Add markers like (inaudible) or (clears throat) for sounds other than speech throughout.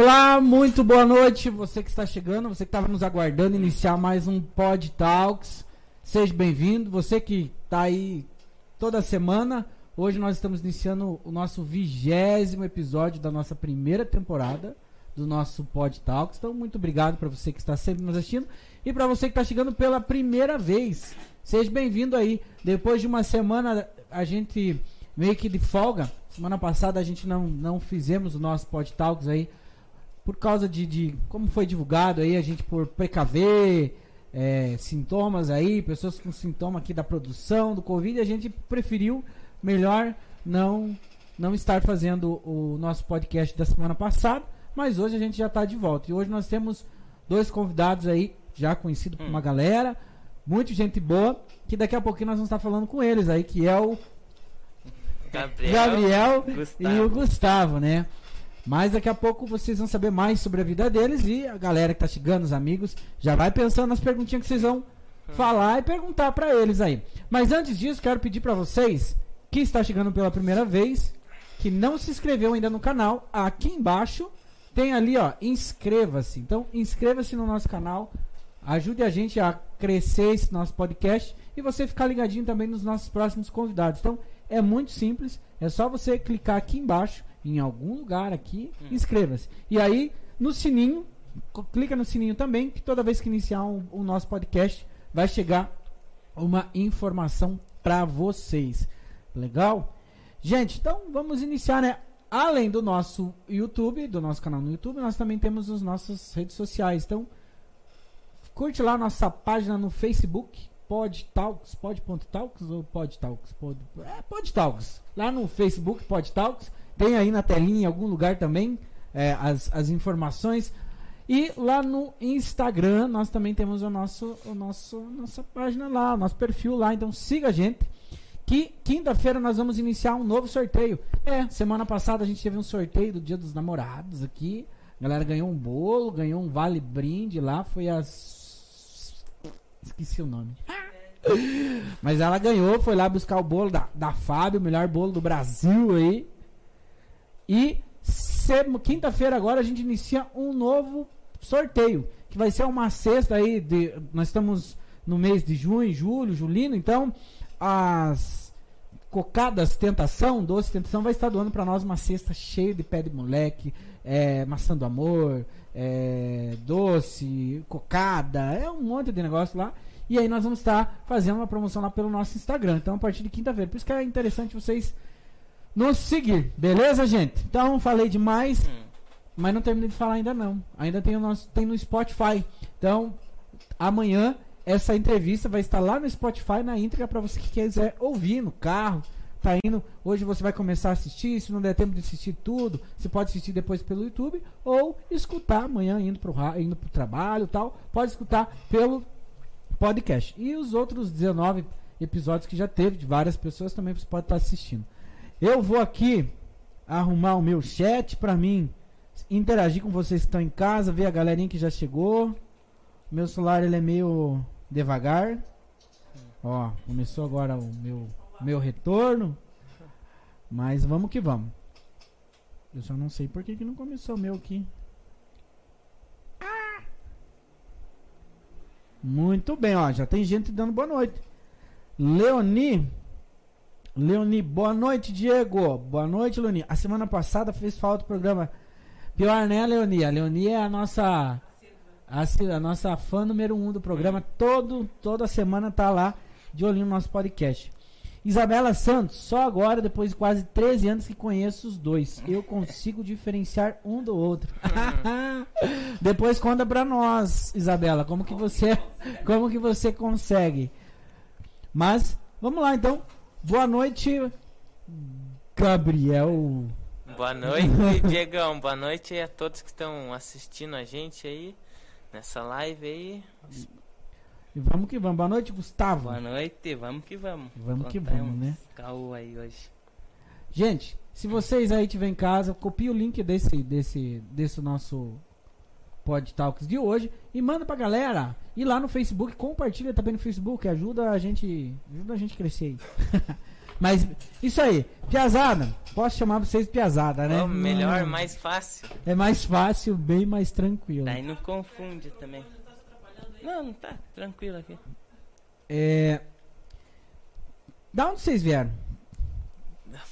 Olá, muito boa noite. Você que está chegando, você que estava nos aguardando iniciar mais um Pod Talks. Seja bem-vindo. Você que está aí toda semana. Hoje nós estamos iniciando o nosso vigésimo episódio da nossa primeira temporada do nosso Pod Talks. Então, muito obrigado para você que está sempre nos assistindo e para você que está chegando pela primeira vez. Seja bem-vindo aí. Depois de uma semana, a gente meio que de folga. Semana passada a gente não, não fizemos o nosso Pod Talks aí por causa de, de como foi divulgado aí, a gente por precaver é, sintomas aí, pessoas com sintoma aqui da produção do Covid, a gente preferiu melhor não não estar fazendo o nosso podcast da semana passada, mas hoje a gente já está de volta. E hoje nós temos dois convidados aí, já conhecidos por uma hum. galera, muita gente boa, que daqui a pouquinho nós vamos estar falando com eles aí, que é o Gabriel, Gabriel e o Gustavo, né? Mas daqui a pouco vocês vão saber mais sobre a vida deles e a galera que tá chegando, os amigos, já vai pensando nas perguntinhas que vocês vão falar e perguntar para eles aí. Mas antes disso, quero pedir para vocês que está chegando pela primeira vez, que não se inscreveu ainda no canal, aqui embaixo tem ali, ó, inscreva-se. Então, inscreva-se no nosso canal, ajude a gente a crescer esse nosso podcast e você ficar ligadinho também nos nossos próximos convidados. Então, é muito simples, é só você clicar aqui embaixo em algum lugar aqui, hum. inscreva-se. E aí, no sininho, clica no sininho também, que toda vez que iniciar o um, um nosso podcast, vai chegar uma informação para vocês. Legal? Gente, então vamos iniciar, né? Além do nosso YouTube, do nosso canal no YouTube, nós também temos as nossas redes sociais. Então, curte lá nossa página no Facebook, Podtalks, Pod.talks ou Podtalks? Pod, é, Podtalks. Lá no Facebook, Podtalks. Tem aí na telinha em algum lugar também é, as, as informações. E lá no Instagram nós também temos o nosso, o nosso nossa página lá, o nosso perfil lá. Então siga a gente. Que quinta-feira nós vamos iniciar um novo sorteio. É, semana passada a gente teve um sorteio do Dia dos Namorados aqui. A galera ganhou um bolo, ganhou um vale brinde lá. Foi as. Esqueci o nome. (laughs) Mas ela ganhou, foi lá buscar o bolo da, da Fábio, o melhor bolo do Brasil aí. E quinta-feira agora a gente inicia um novo sorteio, que vai ser uma cesta aí de nós estamos no mês de junho, julho, julino, então as cocadas tentação, doce tentação vai estar doando para nós uma cesta cheia de pé de moleque, é, maçã do amor, é, doce, cocada, é um monte de negócio lá. E aí nós vamos estar fazendo uma promoção lá pelo nosso Instagram. Então a partir de quinta-feira. Por isso que é interessante vocês nos seguir. Beleza, gente? Então, falei demais, hum. mas não terminei de falar ainda não. Ainda tem, o nosso, tem no Spotify. Então, amanhã essa entrevista vai estar lá no Spotify na íntegra para você que quiser ouvir no carro. Tá indo, hoje você vai começar a assistir, se não der tempo de assistir tudo, você pode assistir depois pelo YouTube ou escutar amanhã indo pro indo pro trabalho, tal, pode escutar pelo podcast. E os outros 19 episódios que já teve de várias pessoas também você pode estar assistindo. Eu vou aqui arrumar o meu chat para mim interagir com vocês que estão em casa, ver a galerinha que já chegou. Meu celular ele é meio devagar. Ó, começou agora o meu meu retorno. Mas vamos que vamos. Eu só não sei por que, que não começou o meu aqui. Muito bem, ó. Já tem gente dando boa noite. Leoni Leoni, boa noite, Diego. Boa noite, Leoni. A semana passada fez falta o programa. Pior, né, Leoni? A Leoni é a nossa a, a, nossa fã número um do programa. Todo, toda semana tá lá de olhinho no nosso podcast. Isabela Santos, só agora, depois de quase 13 anos que conheço os dois, eu consigo diferenciar um do outro. (laughs) depois conta pra nós, Isabela, como que você, como que você consegue. Mas, vamos lá então. Boa noite, Gabriel. Boa noite, (laughs) Diegão. Boa noite a todos que estão assistindo a gente aí nessa live aí. E vamos que vamos. Boa noite, Gustavo. Boa noite, vamos que vamos. Vamos que vamos, né? Caô aí hoje. Gente, se vocês aí tiverem em casa, copie o link desse desse desse nosso Pod Talks de hoje e manda pra galera. E lá no Facebook, compartilha também no Facebook, ajuda a gente, ajuda a gente a crescer aí. (laughs) Mas, isso aí, Piazada, posso chamar vocês de Piazada, né? Melhor, Hum, mais fácil. É mais fácil, bem mais tranquilo. Daí não confunde também. Não, não tá tranquilo aqui. É... Da onde vocês vieram?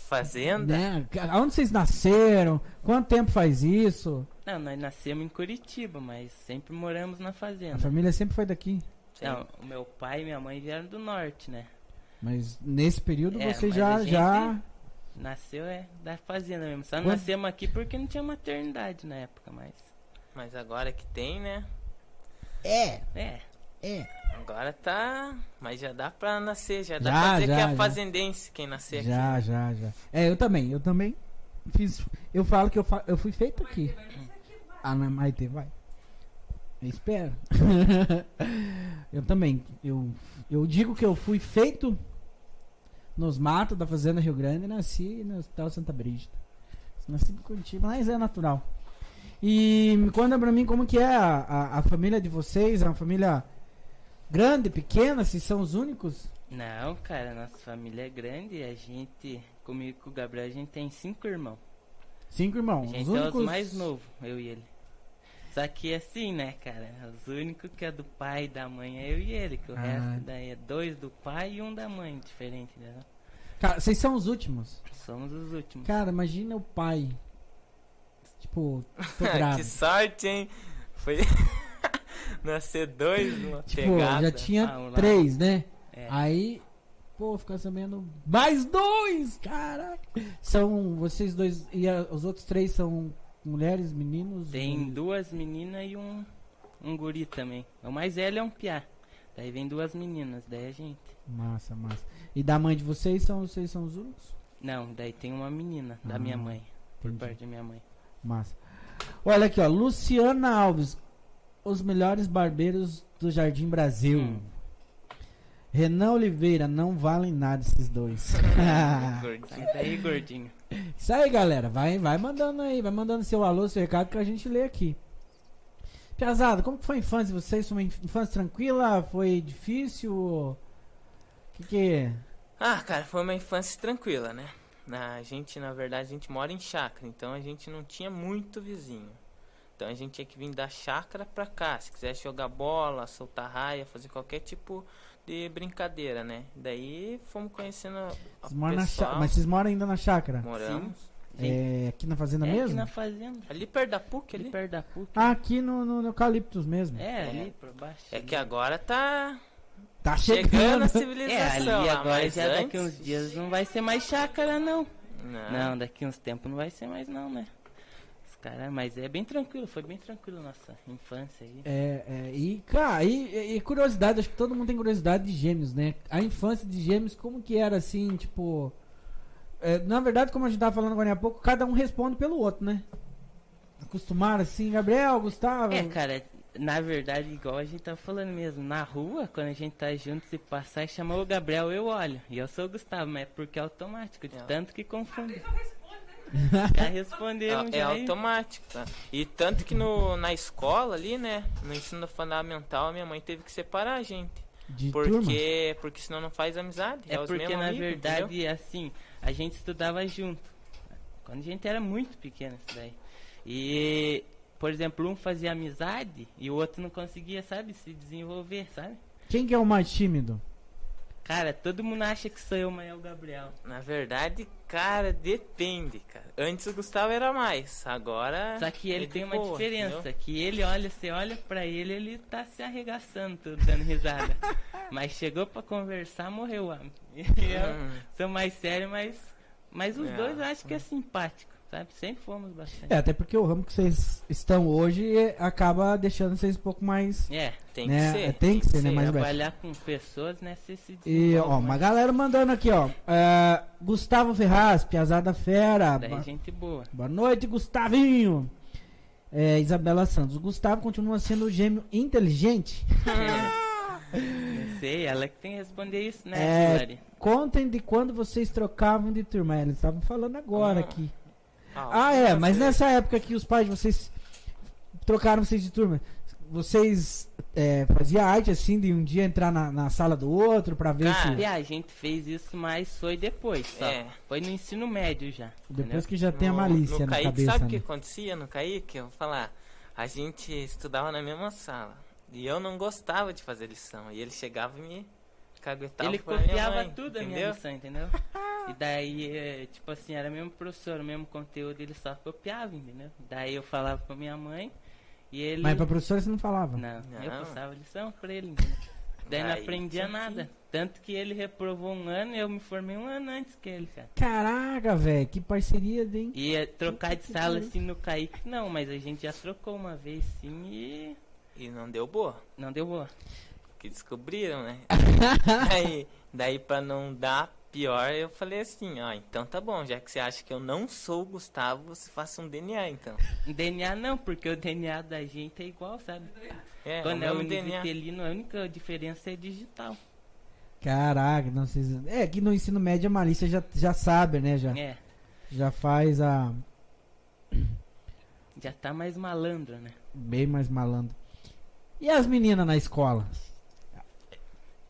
Fazenda? Né? Aonde vocês nasceram? Quanto tempo faz isso? Não, nós nascemos em Curitiba, mas sempre moramos na A fazenda. família sempre foi daqui. Não, o meu pai e minha mãe vieram do norte, né? Mas nesse período É, vocês mas já, a já. Nasceu é da fazenda mesmo. Só Quando- nascemos aqui porque não tinha maternidade na época, mas. Mas agora que tem, né? É, É, é. Agora tá. Mas já dá pra nascer, já dá Já, pra dizer já, que é já. fazendense quem nascer aqui. Já, já, já. É, eu também, eu também fiz. Eu falo que eu, fa- eu fui feito aqui. Ah, não, Maite, vai. Eu espero. (laughs) eu também. Eu, eu digo que eu fui feito nos matos da Fazenda Rio Grande e nasci no Hospital Santa Brígida. Nasci em Curitiba, mas é natural. E me conta pra mim como que é a, a, a família de vocês, é uma família grande, pequena, se são os únicos? não, cara, nossa família é grande. A gente, comigo e com o Gabriel, a gente tem cinco irmãos. Cinco A irmãos. gente os é únicos... os mais novos, eu e ele. Só que assim, né, cara? Os únicos que é do pai e da mãe é eu e ele. Que o Ah. resto daí é dois do pai e um da mãe, diferente, né? Cara, vocês são os últimos. Somos os últimos. Cara, imagina o pai. Tipo, (laughs) tô que sorte, hein? Foi. (laughs) Nascer dois numa tipo, pegada. já tinha Ah, um lá. três, né? É. Aí, pô, ficar sabendo. Mais dois! Caraca! São vocês dois. E a- os outros três são mulheres, meninos? Tem Ou- duas meninas e um, um guri também. O mais velho é um piá. Daí vem duas meninas, daí a gente. Massa, massa. E da mãe de vocês são vocês são os únicos? Não, daí tem uma menina da Ah, minha mãe. Por entendi. parte da minha mãe. Massa. Olha aqui, ó. Luciana Alves. Os melhores barbeiros do Jardim Brasil. Hum. Renan Oliveira, não valem nada esses dois. Gordinho. Sai daí, gordinho. Isso aí, galera. Vai, vai mandando aí, vai mandando seu alô, seu recado que a gente lê aqui. Piazada, como que foi a infância de vocês? Foi uma inf- infância tranquila? Foi difícil? O que que... Ah, cara, foi uma infância tranquila, né? Na, a gente, na verdade, a gente mora em chácara, então a gente não tinha muito vizinho. Então a gente tinha que vir da chácara pra cá, se quisesse jogar bola, soltar raia, fazer qualquer tipo de brincadeira, né? Daí fomos conhecendo a Vocês pessoal, Mas vocês moram ainda na chácara? moramos. Gente, É, aqui na fazenda é aqui mesmo? na fazenda. Ali perto da PUC, Ali ali. perto da PUC. Ah, aqui no, no, no Eucaliptus mesmo. É, É. ali por baixo. É que agora tá Tá chegando chegando. a É, civilização ali lá, agora mas já daqui antes- uns dias não vai ser mais chácara, não. Não. Não, daqui uns tempos não vai ser mais, não, né? Cara, mas é bem tranquilo, foi bem tranquilo nossa infância aí. É, é, e, cara, e, e curiosidade, acho que todo mundo tem curiosidade de gêmeos, né? A infância de gêmeos, como que era assim, tipo. é, na verdade, como a gente tava falando agora há pouco, cada um responde pelo outro, né? Acostumaram assim, Gabriel, Gustavo. É, cara, na verdade, igual a gente tá falando mesmo, na rua, quando a gente tá junto, se passar e chamar o Gabriel, eu olho. E eu sou o Gustavo, mas é porque é automático, de É. tanto que confunde. (laughs) Já respondemos, É, é automático, tá? E tanto que no, na escola ali, né? No ensino fundamental, minha mãe teve que separar a gente. de turma. Porque, porque senão não faz amizade. É os porque, na amigos, verdade, entendeu? assim, a gente estudava junto. Quando a gente era muito pequeno, isso daí. E, por exemplo, um fazia amizade e o outro não conseguia, sabe, se desenvolver, sabe? Quem que é o mais tímido? Cara, todo mundo acha que sou eu, mas é o Gabriel. Na verdade, cara, depende, cara. Antes o Gustavo era mais, agora. Só que ele é de tem uma boa, diferença, entendeu? que ele olha, você olha pra ele, ele tá se arregaçando, tudo, dando risada. (laughs) mas chegou pra conversar, morreu, homem. E (laughs) eu Hum, sou mais sério, mas, mas os É. dois eu acho que é simpático, sabe? Sempre fomos bastante. É, até porque o ramo que vocês estão hoje é, acaba deixando vocês um pouco mais. É, tem né? que ser. Tem que ser, né? Mais trabalhar com pessoas, né? Você se E, ó, uma galera mandando aqui, ó. É, Gustavo Ferraz, Piazada Fera. Daí gente boa. Boa noite, Gustavinho. É, Isabela Santos. Gustavo continua sendo o gêmeo inteligente. (laughs) Não sei, ela que tem que responder isso, né, É? Contem de quando vocês trocavam de turma. É, Eles estavam falando agora Ah. aqui. Ah, é, mas nessa época que os pais de vocês trocaram vocês de turma, vocês é, faziam arte assim de um dia entrar na, na sala do outro pra ver Cara, se. A gente fez isso, mas foi depois, só. É. Foi no ensino médio já. Depois entendeu? que já tem a No- malícia no na Kaique, cabeça. Sabe o que né? acontecia no Kaique? Eu vou falar. A gente estudava na mesma sala. E eu não gostava de fazer lição. E ele chegava e me Ele copiava mãe, tudo a minha entendeu? lição, entendeu? E daí, é, tipo assim, era o mesmo professor, o mesmo conteúdo, ele só copiava, entendeu? Daí eu falava pra minha mãe e ele. Mas pra professora você não falava. Não, eu Não. passava lição pra ele, entendeu? Daí não aprendia nada. Tanto que ele reprovou um ano e eu me formei um ano antes que ele, cara. Caraca, velho, que parceria, hein? E é, trocar de que sala assim no Kaique, não, mas a gente já trocou uma vez sim e E não deu boa. não deu boa. Que descobriram, né? (laughs) daí, daí pra não dar pior, eu falei assim, ó, então tá bom, já que você acha que eu não sou o Gustavo, você faça um DNA então. DNA não, porque o DNA da gente é igual, sabe? É, Quando o é o DNA. univitelino, a única diferença é digital. Caraca, não sei. se- É que no ensino médio a malícia já, já sabe, né? Já, É, já faz a. já tá mais malandro, né? Bem mais malandro. E as meninas na escola?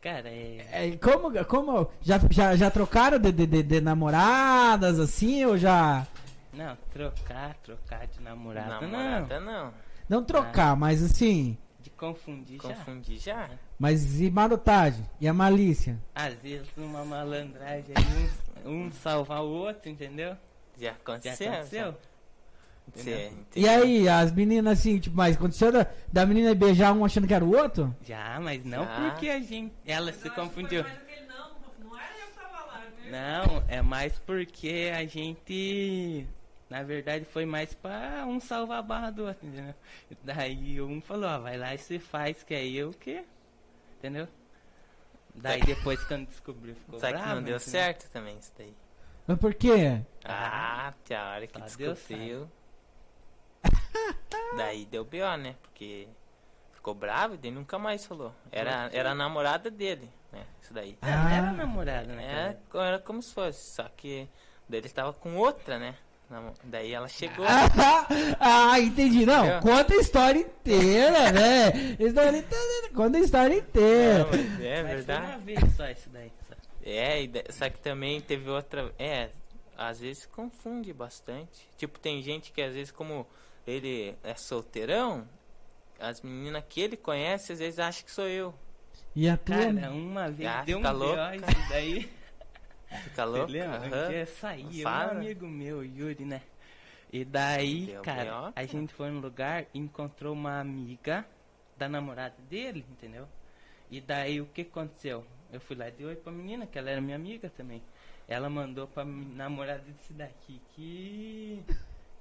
Cara, é. É, como, como já, já, já trocaram de, de, de- de namoradas assim ou já Não, trocar, trocar de namorada, não. Namorada não. não trocar, mas assim, De confundir já. Confundi já. mas e marotagem e a malícia? Às vezes uma malandragem aí, um, um salvar o outro, entendeu? Já Já aconteceu. aconteceu? Entendeu? E aí, as meninas assim, tipo, mas aconteceu da, da menina beijar um achando que era o outro? Já, mas não Já. porque a gente. Ela se confundiu. Mas não, não era eu que tava lá, né? Não, é mais porque a gente. Na verdade foi mais pra um salvar a barra do outro, entendeu? Daí um falou, ó, vai lá e você faz, que é eu que. Entendeu? Daí depois quando descobriu ficou Só que bravo, não deu entendeu? certo também isso daí. Mas por quê? Ah, que a hora que só descobriu. Daí deu B.O., né? Porque ficou bravo e daí nunca mais falou. Era, era a namorada dele, né? Isso daí. É, não era Ah. namorada, né? É, cara? co- era como se fosse, só que daí ele tava com outra, né? Daí ela chegou. (laughs) ah, entendi. Não, Entendeu? conta a história inteira, né? História inteira, conta a história inteira. Não, é Mas foi verdade. uma vez só isso daí. só. É, e só que também teve outra. É, às vezes confunde bastante. Tipo, tem gente que às vezes, como ele é solteirão, as meninas que ele conhece às vezes acham que sou eu. E a tua? Cara, uma vez Ah, deu um fica louca. isso daí. (laughs) Fica Você louco? Que eu saí, um amigo meu, Yuri, né? E daí, Deu cara, a gente foi no lugar e encontrou uma amiga da namorada dele, entendeu? E daí o que aconteceu? Eu fui lá e dei oi pra menina, que ela era minha amiga também. Ela mandou pra namorada desse daqui que.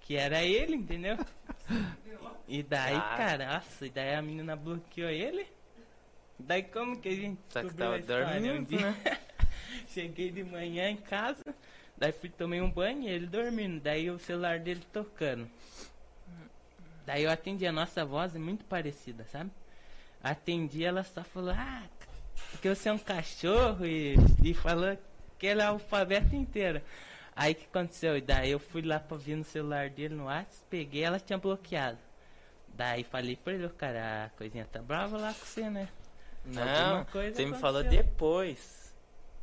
Que era ele, entendeu? E daí, Ah. cara, nossa, e daí a menina bloqueou ele. Daí como que a gente Só que tava história? Um dormindo, dia- né? (laughs) Cheguei de manhã em casa, daí fui tomei um banho e ele dormindo, daí o celular dele tocando. Daí eu atendi, a nossa voz é muito parecida, sabe? Atendi, ela só falou, ah, porque você é um cachorro e, e falou que ele é alfabeto inteiro. Aí o que aconteceu? Daí eu fui lá pra ver no celular dele no WhatsApp, peguei, ela tinha bloqueado. Daí falei pra ele, "Ô, cara, a coisinha tá brava lá com você, né? Não, você me falou aconteceu. depois.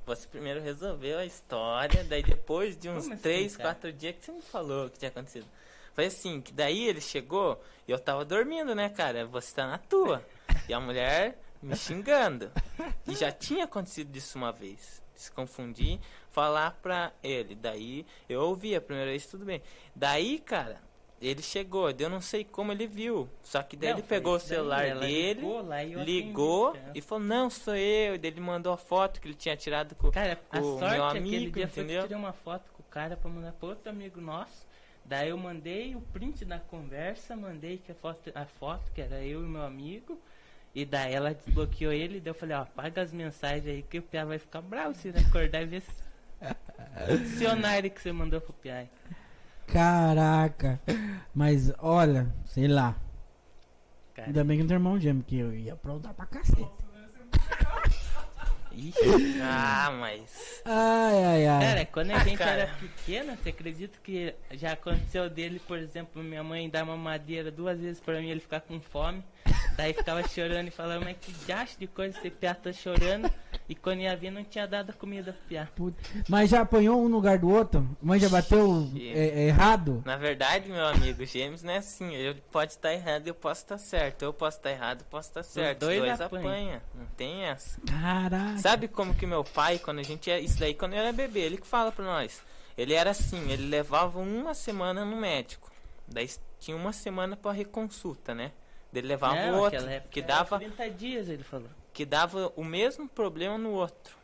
Você primeiro resolveu a história, daí depois de uns Como assim, três, cara? quatro dias que você me falou que tinha acontecido. Foi assim, que daí ele chegou e eu tava dormindo, né, cara? Você tá na tua. E a mulher me xingando. E já tinha acontecido isso uma vez. Se confundir, falar pra ele. Daí eu ouvi a primeira vez, tudo bem. Daí, cara, ele chegou, eu não sei como ele viu. Só que daí Não, ele pegou o celular dele, ligou e ligou atendi, e falou, não, sou eu. E daí ele mandou a foto que ele tinha tirado com. Cara, a com o meu aquele amigo, foi que eu entendeu? tirei uma foto com o cara pra mandar pra outro amigo nosso. Daí eu mandei o print da conversa, mandei que a foto, a foto que era eu e meu amigo. E daí ela desbloqueou ele, daí eu falei, ó, apaga as mensagens aí que o Pia vai ficar bravo se ele acordar e ver se... o dicionário que você mandou pro Pia. Caraca. Mas olha, sei lá. Cara, Ainda bem que não tem irmão gêmeo, que eu ia aprontar pra cacete. Ixi. Ah, mas. Ai, ai, ai. Cara, quando a gente Cara. era pequena, você acredita que já aconteceu dele, por exemplo, minha mãe dar uma madeira duas vezes pra mim ele ficar com fome. Daí ficava chorando e falava, mas que gasto de coisa esse piá tá chorando. E quando ia vir não tinha dado a comida pro piá. Puta. Mas já apanhou um no lugar do outro? Mãe já bateu é, errado? Na verdade, meu amigo, gêmeos não é assim. Eu pode estar errado, eu posso estar certo. Eu posso estar errado, eu posso estar certo. Os dois dois apanham. apanham. Não tem essa. Caraca. Sabe como que meu pai, quando a gente ia. Isso daí quando eu era bebê, ele que fala pra nós. Ele era assim, ele levava uma semana no médico. Daí tinha uma semana pra reconsulta, né? Daí Ele levava Não, o outro, aquela época que dava, 30 dias, ele falou. Que dava o mesmo problema no outro.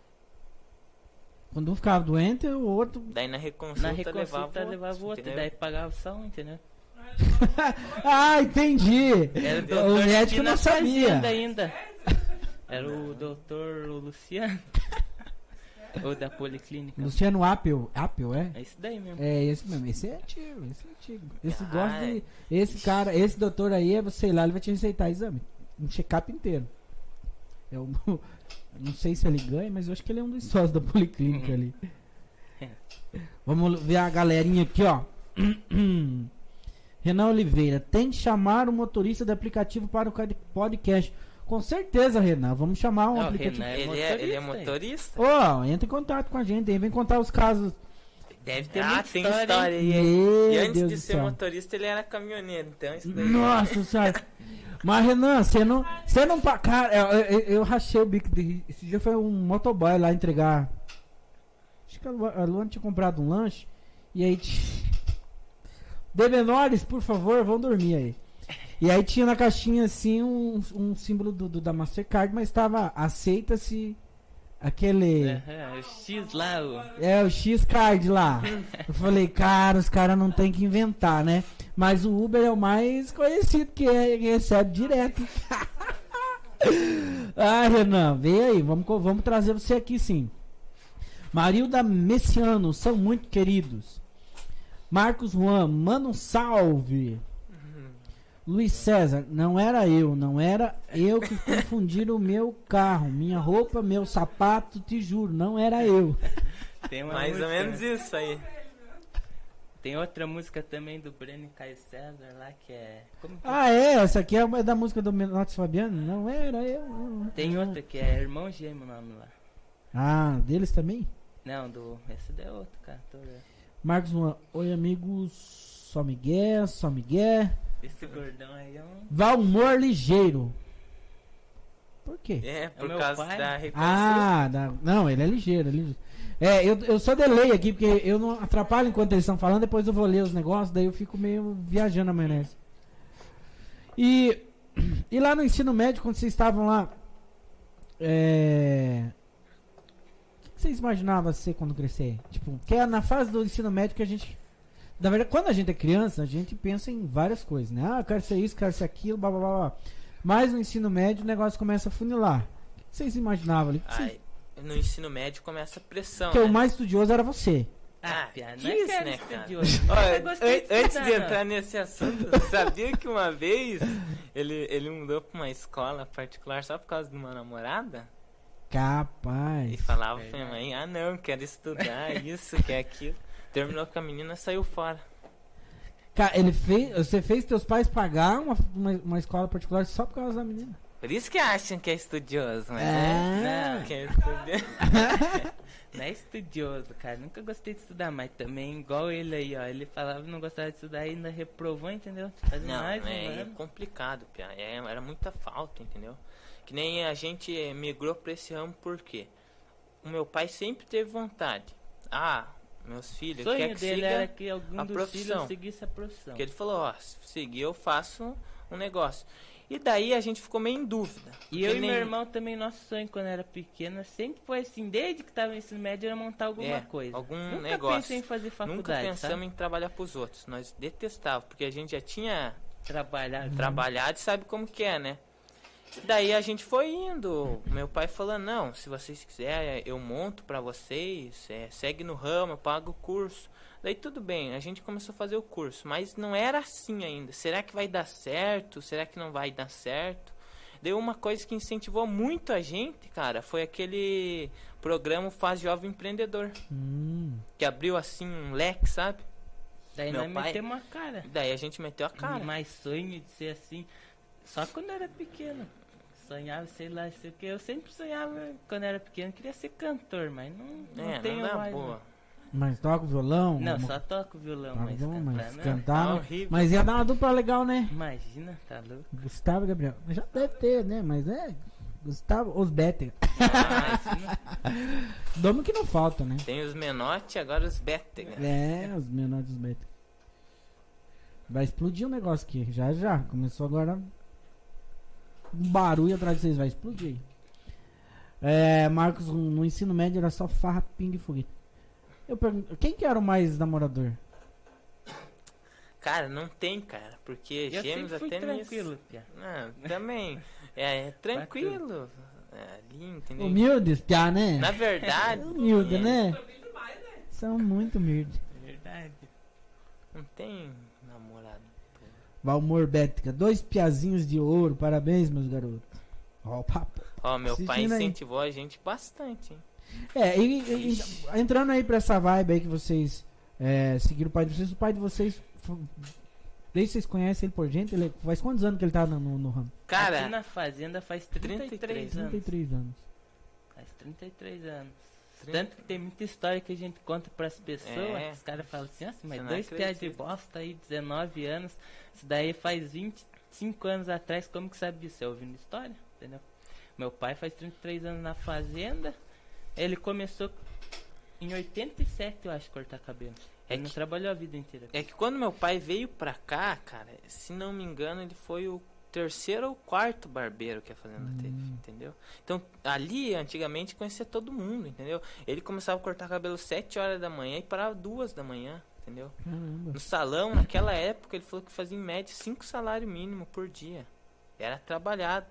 Quando um ficava doente, o outro. Daí na reconsulta, Na reconsulta levava, levava o outro, entendeu? daí pagava só um, entendeu? (laughs) ah, entendi! Era O doutor médico não sabia. Ainda. Era o doutor Luciano. Ou da Policlínica. Luciano Apple. Apple, é? É isso daí mesmo. É esse mesmo. Esse é antigo, esse é antigo. Esse Ah, gosta de. é. Esse cara, esse doutor aí, é sei lá, ele vai te receitar exame. Um check-up inteiro. É o. (laughs) Não sei se ele ganha, mas eu acho que ele é um dos sócios da policlínica ali. (laughs) Vamos ver a galerinha aqui, ó. (clears throat) Renan Oliveira, tem que chamar o motorista do aplicativo para o podcast. Com certeza, Renan. Vamos chamar um Não, aplicativo. Renan é Ele, é, ele é motorista, motorista? Ô, entra em contato com a gente vem contar os casos. Deve ter ah, muita tem história, história, E antes Deus de ser céu. motorista, ele era caminhoneiro. Então isso daí. Nossa senhora. (laughs) Mas, Renan, você não. Você não. Cara, eu, eu, eu rachei o bico. De, esse dia foi um motoboy lá entregar. Acho que a Lu- a Luana tinha comprado um lanche. E aí. De menores, por favor, vão dormir aí. E aí tinha na caixinha assim um, um símbolo do, do- da Mastercard, mas estava aceita-se aquele. Aham, o X lá, o... É, o X-Card lá. (laughs) Eu falei, cara, os caras não tem que inventar, né? Mas o Uber é o mais conhecido, que, é, que recebe direto. (laughs) ah, Renan, vem aí, vamos, vamos trazer você aqui sim. Marilda Messiano, são muito queridos. Marcos Juan, manda um salve. Luiz César, não era eu, não era eu que confundiram o meu carro, minha roupa, meu sapato, te juro, não era eu. Tem uma Mais ou música- menos isso aí. Tem outra música também do Breno e Caio César lá que é. Como que... Ah, é? Essa aqui é é da música do Menotti Fabiano? Não era eu. não. Tem outra que é Irmão Gêmeo o nome lá. Ah, deles também? Não, do. Esse daí é outro cantor. é. Marcos Juan, oi amigos, só Miguel, só Miguel. Esse gordão aí é um. Valmor Ligeiro. Por quê? É, por meu causa pai? da reconstrução. Ah, da- não, ele é ligeiro, é ligeiro. É, eu, eu só delay aqui, porque eu não atrapalho enquanto eles estão falando, depois eu vou ler os negócios, daí eu fico meio viajando na maionese. E, e lá no ensino médio, quando vocês estavam lá, é, o que vocês imaginavam ser quando crescer? Tipo, que é na fase do ensino médio que a gente. Na verdade, quando a gente é criança, a gente pensa em várias coisas, né? Ah, eu quero ser isso, quero ser aquilo, blá blá blá. blá. Mas no ensino médio o negócio começa a funilar. O que vocês imaginavam ali? Vocês- Ai, no ensino médio começa a pressão. Porque né? o mais estudioso era você. Ah, piada, que não é isso, né, cara? (laughs) Olha, de antes de entrar nesse assunto, (laughs) sabia que uma vez ele, ele mudou pra uma escola particular só por causa de uma namorada? E Capaz. falava pra minha mãe, ah não, quero estudar (laughs) isso, quer aquilo. Terminou com a menina saiu fora. Cara, ele fez. Você fez teus pais pagar uma, uma, uma escola particular só por causa da menina. Por isso que acham que é estudioso, mas É. não, que é estudioso. (laughs) Não é estudioso, cara. Nunca gostei de estudar, mas também, igual ele aí, ó. Ele falava que não gostava de estudar e ainda reprovou, entendeu? Faz Não, mais é, é complicado, Pia. É, era muita falta, entendeu? Que nem a gente migrou pra esse ramo porque o meu pai sempre teve vontade. Ah, meus O filhos, sonho quer que dele era que algum dos profissão. filhos seguisse a profissão. Que ele falou, ó, se seguir eu faço um negócio. E daí a gente ficou meio em dúvida. E porque eu e nem- meu irmão também, nosso sonho quando era pequeno, sempre foi assim, desde que tava no ensino médio, era montar alguma É, coisa. algum Nunca negócio. pensei em fazer faculdade, Nunca pensamos sabe? em trabalhar pros outros. Nós detestávamos, porque a gente já tinha Trabalhar. trabalhado e sabe como que é, né? Daí a gente foi indo. Meu pai falando, não, se vocês quiserem, eu monto pra vocês, é, segue no ramo, eu pago o curso. Daí tudo bem, a gente começou a fazer o curso, mas não era assim ainda. Será que vai dar certo? Será que não vai dar certo? Deu uma coisa que incentivou muito a gente, cara, foi aquele programa Faz Jovem Empreendedor, Hum. que abriu assim um leque, sabe? Daí Meu nós pai- metemos a cara. Daí a gente meteu a cara. Mais sonho de ser assim. Só quando era pequeno. Sonhava, sei lá, sei o que. Eu sempre sonhava, quando era pequeno, queria ser cantor, mas não, não É, tenho não dá mais. né? boa. Mas toca o violão? Não, uma- só toco violão, Tá mas bom, cantar mas não. cantar. Tá né? horrível. Mas ia dar uma dupla legal, né? Imagina, tá louco? Gustavo e Gabriel. Já deve ter, né? Mas é. Gustavo, os Better. Imagina. (laughs) Nome que não falta, né? Tem os menote, agora os bétega. É, os menores dos Better. Vai explodir o negócio aqui. Já já. Começou agora. Um barulho atrás de vocês. Vai explodir. É, Marcos, no ensino médio era só farra, pingue e foguete. Eu pergunto, quem que era o mais namorador? Cara, não tem, cara, porque Eu gêmeos até nisso. tranquilo, Pia. Não, também. É, é (laughs) tranquilo. É, ali, entendeu? Humildes, piá, né? Na verdade, (laughs) Humilde, é, né? São muito humildes. Verdade. não tem. Valmor Bética, dois piazinhos de ouro. Parabéns, meus garotos. Ó, o papo. Ó, meu pai Assistindo aí. incentivou a gente bastante, hein? É, e, e- e- entrando aí pra essa vibe aí que vocês é, seguiram o pai de vocês, o pai de vocês, desde vocês conhecem ele por gente, ele, faz quantos anos que ele tá no, no, no ramo? Cara, Aqui na fazenda faz 33, 33 anos. 33 anos. Faz 33 anos. 30 Tanto que tem muita história que a gente conta pras pessoas. É. Os caras falam assim, mas dois piados de bosta aí, 19 anos. Isso daí faz 25 anos atrás, como que sabe disso? É ouvindo história, entendeu? Meu pai faz 33 anos na fazenda. Ele começou em 87, eu acho, cortar cabelo. É Ele não que- trabalhou a vida inteira. é que quando meu pai veio pra cá, cara, se não me engano, ele foi o terceiro ou quarto barbeiro que a fazenda teve, entendeu? Então, ali, antigamente, conhecia todo mundo, entendeu? Ele começava a cortar cabelo 7 horas da manhã e parava duas da manhã, entendeu? Caramba. No salão, naquela época, ele falou que fazia em média 5 salários mínimo por dia. Era trabalhado.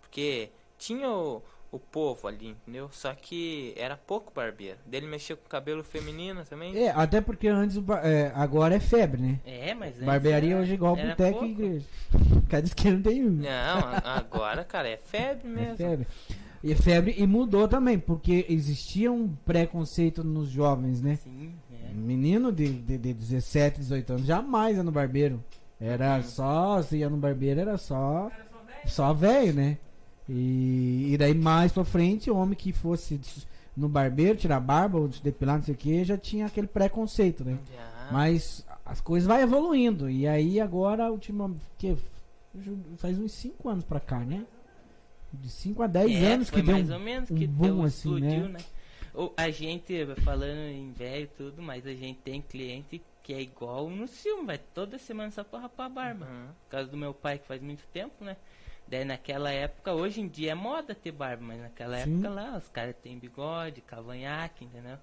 Porque tinha o, o povo ali, entendeu? Só que era pouco barbeiro. Dele mexia com cabelo feminino também. É, até porque antes, é, agora é febre, né? É, mas antes Barbearia era- hoje é igual era boteco e igreja. (laughs) Cada esquina tem um. Não, agora, cara, é febre (laughs) É mesmo. febre. E febre e mudou também, porque existia um preconceito nos jovens, né? Sim, é. Menino de, de, de 17, 18 anos jamais ia no barbeiro. Era só, se ia no barbeiro, era só Era só velho. só velho, né? E, e daí mais pra frente, o homem que fosse no barbeiro, tirar barba ou se depilar, não sei o que, já tinha aquele preconceito, né? Mas as coisas vai evoluindo. E aí agora, última, que faz uns 5 anos pra cá, né? De 5 a 10 É, anos que deu mais um, ou menos um que boom deu, assim, explodiu, né? O- a gente, falando em velho e tudo, mas a gente tem cliente que é igual no filme, vai toda semana só pra rapar a barba. Uhum. Por causa do meu pai, que faz muito tempo, né? Daí naquela época, hoje em dia é moda ter barba, mas naquela Sim. época lá, os caras têm bigode, cavanhaque, entendeu?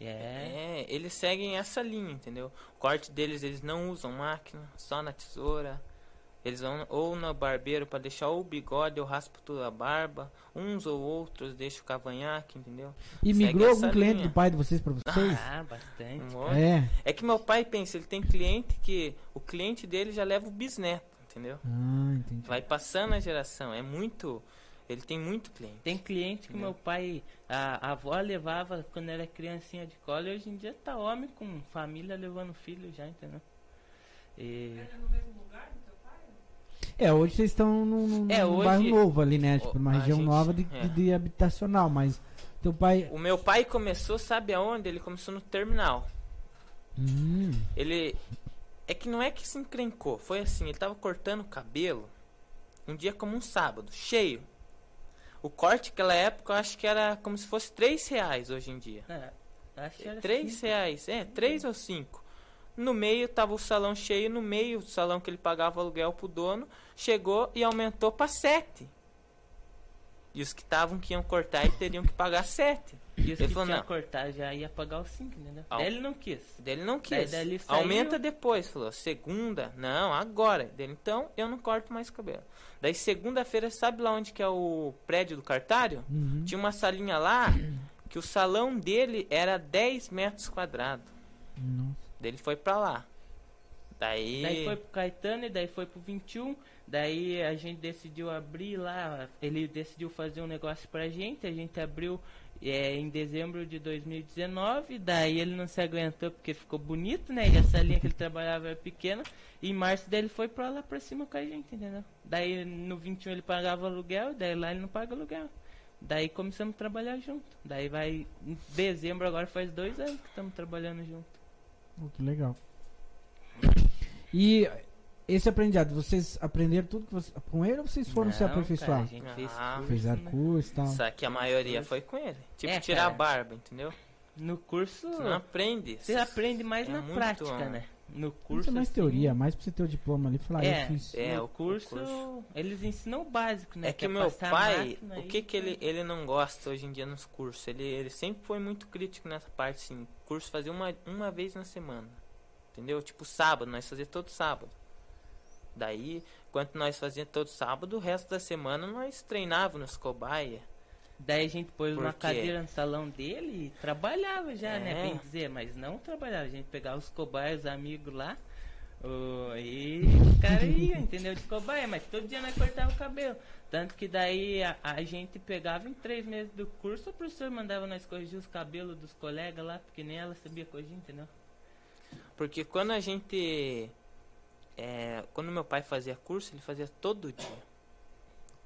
E É. É, eles seguem essa linha, entendeu? O corte deles, eles não usam máquina, só na tesoura. Eles vão ou no barbeiro pra deixar ou o bigode ou raspa toda a barba. Uns ou outros deixam o cavanhaque, entendeu? E Segue migrou algum cliente linha. do pai de vocês pra vocês? Ah, bastante. Um é. É que meu pai pensa, ele tem cliente que o cliente dele já leva o bisneto, entendeu? Ah, entendi. Vai passando a geração. É muito. Ele tem muito cliente. Tem cliente que Entendeu? meu pai, a, a avó levava quando era criancinha de cola e hoje em dia tá homem com família levando filho já, entendeu? E, Era no mesmo lugar? É, hoje vocês estão num, num É, num hoje- bairro novo ali, né? Tipo, o- numa região gente- nova de, é. de, de habitacional, mas teu pai. O meu pai começou, sabe aonde? Ele começou no terminal. Hum, Ele. É que não é que se encrencou. Foi assim, ele tava cortando o cabelo um dia como um sábado, cheio. O corte naquela época eu acho que era como se fosse 3 reais hoje em dia. é, acho que era 3 cinco. reais, é, 3 ou 5. No meio tava o salão cheio, no meio o salão que ele pagava aluguel pro dono, chegou e aumentou pra 7. E os que estavam que iam cortar e teriam que pagar 7. E os Ele que falou, tinha não. cortar já ia pagar os 5, entendeu? Ah, Daí ele não quis. Dele não Daí quis. dali saiu. Aumenta depois, falou. Segunda, não, agora. Dele, então eu não corto mais cabelo. Daí segunda-feira, sabe lá onde que é o prédio do cartário? uhum. Tinha uma salinha lá que o salão dele era 10 metros quadrados. Nossa. Ele foi pra lá. Daí. Daí foi pro Caetano e daí foi pro 21. Daí a gente decidiu abrir lá. Ele decidiu fazer um negócio pra gente. A gente abriu é, em dezembro de 2019. Daí ele não se aguentou porque ficou bonito, né? E a salinha que ele trabalhava era pequena. E em março daí ele foi pra lá pra cima com a gente, entendeu? Daí no 21 ele pagava aluguel. Daí lá ele não paga aluguel. Daí começamos a trabalhar junto. Daí vai. Em dezembro agora faz dois anos que estamos trabalhando junto. Oh, que legal. E esse aprendizado, vocês aprenderam tudo que você- com ele ou vocês foram se Não, aperfeiçoar? cara, a gente fez Ah, curso, Fizeram né? curso e tal. Só que a maioria foi com ele. Tipo, É, tirar a barba, entendeu? No curso. Tu não aprende. Você aprende mais É na prática, ó. né? No Isso curso. é mais assim, teoria, mais pra você ter o diploma ali e falar, É, eu fiz. É, no o curso, curso. eles ensinam o básico, né? É que o é meu pai, o e- que que ele, ele não gosta hoje em dia nos cursos? Ele, ele sempre foi muito crítico nessa parte, assim. Curso fazia uma, uma vez na semana. Entendeu? Tipo sábado, nós fazia todo sábado. Daí, enquanto nós fazia todo sábado, o resto da semana nós treinávamos nos cobaia. Daí a gente pôs uma cadeira no salão dele e trabalhava já, né? É. Bem dizer, mas não trabalhava. A gente pegava os cobaias, os amigos lá. ô, e o cara ia, entendeu? De cobaia, mas todo dia nós cortava o cabelo. Tanto que daí a, a gente pegava em três meses do curso, o professor mandava nós corrigir os cabelos dos colegas lá, porque nem ela sabia corrigir, entendeu? Porque quando a gente. é, quando meu pai fazia curso, ele fazia todo dia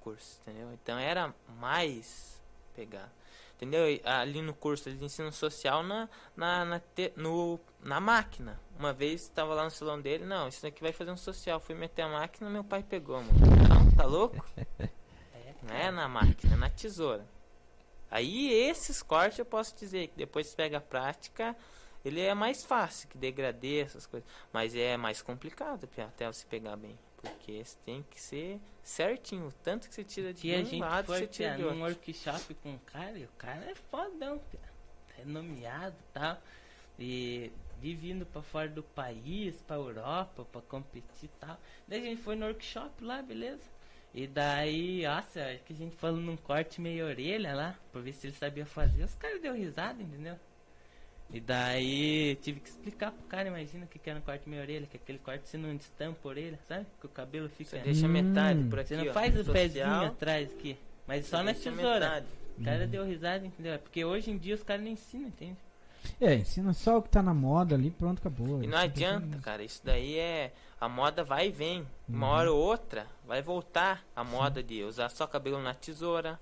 curso, entendeu? Então era mais pegar. Entendeu? E Ali no curso eles ensinam social na, na, na, te- no, na máquina. Uma vez estava lá no salão dele, não, isso aqui vai fazer um social. Fui meter a máquina, meu pai pegou, mano. Não, tá louco? (laughs) Não é na máquina, é na tesoura. Aí esses cortes eu posso dizer que depois pega a prática, ele é mais fácil que degradê, essas coisas. Mas é mais complicado até você pegar bem. Porque você tem que ser certinho. o Tanto que você tira de a um gente lado, foi você tira pia, de outro. workshop com um cara e o cara é fodão, pia. renomeado e tal. E vive indo pra fora do país, pra Europa, pra competir e tal. Daí a gente foi no workshop lá, beleza? E daí, nossa, acho que a gente falou num corte meio orelha lá, pra ver se ele sabia fazer. Os caras deu risada, entendeu? E daí tive que explicar pro cara, imagina o que que era um corte meio orelha, que aquele corte você não estampa a orelha, sabe? Que o cabelo fica. Você deixa Hum. metade por aqui. Você não ó, faz o social, pezinho atrás aqui. Mas só na tesoura. metade. O cara deu risada, entendeu? É Porque hoje em dia os caras não ensinam, entende? É, ensina só o que tá na moda ali, pronto, acabou. E não Isso adianta, cara. Isso daí é. A moda vai e vem. Uma Uhum. hora ou outra vai voltar a moda de usar só cabelo na tesoura.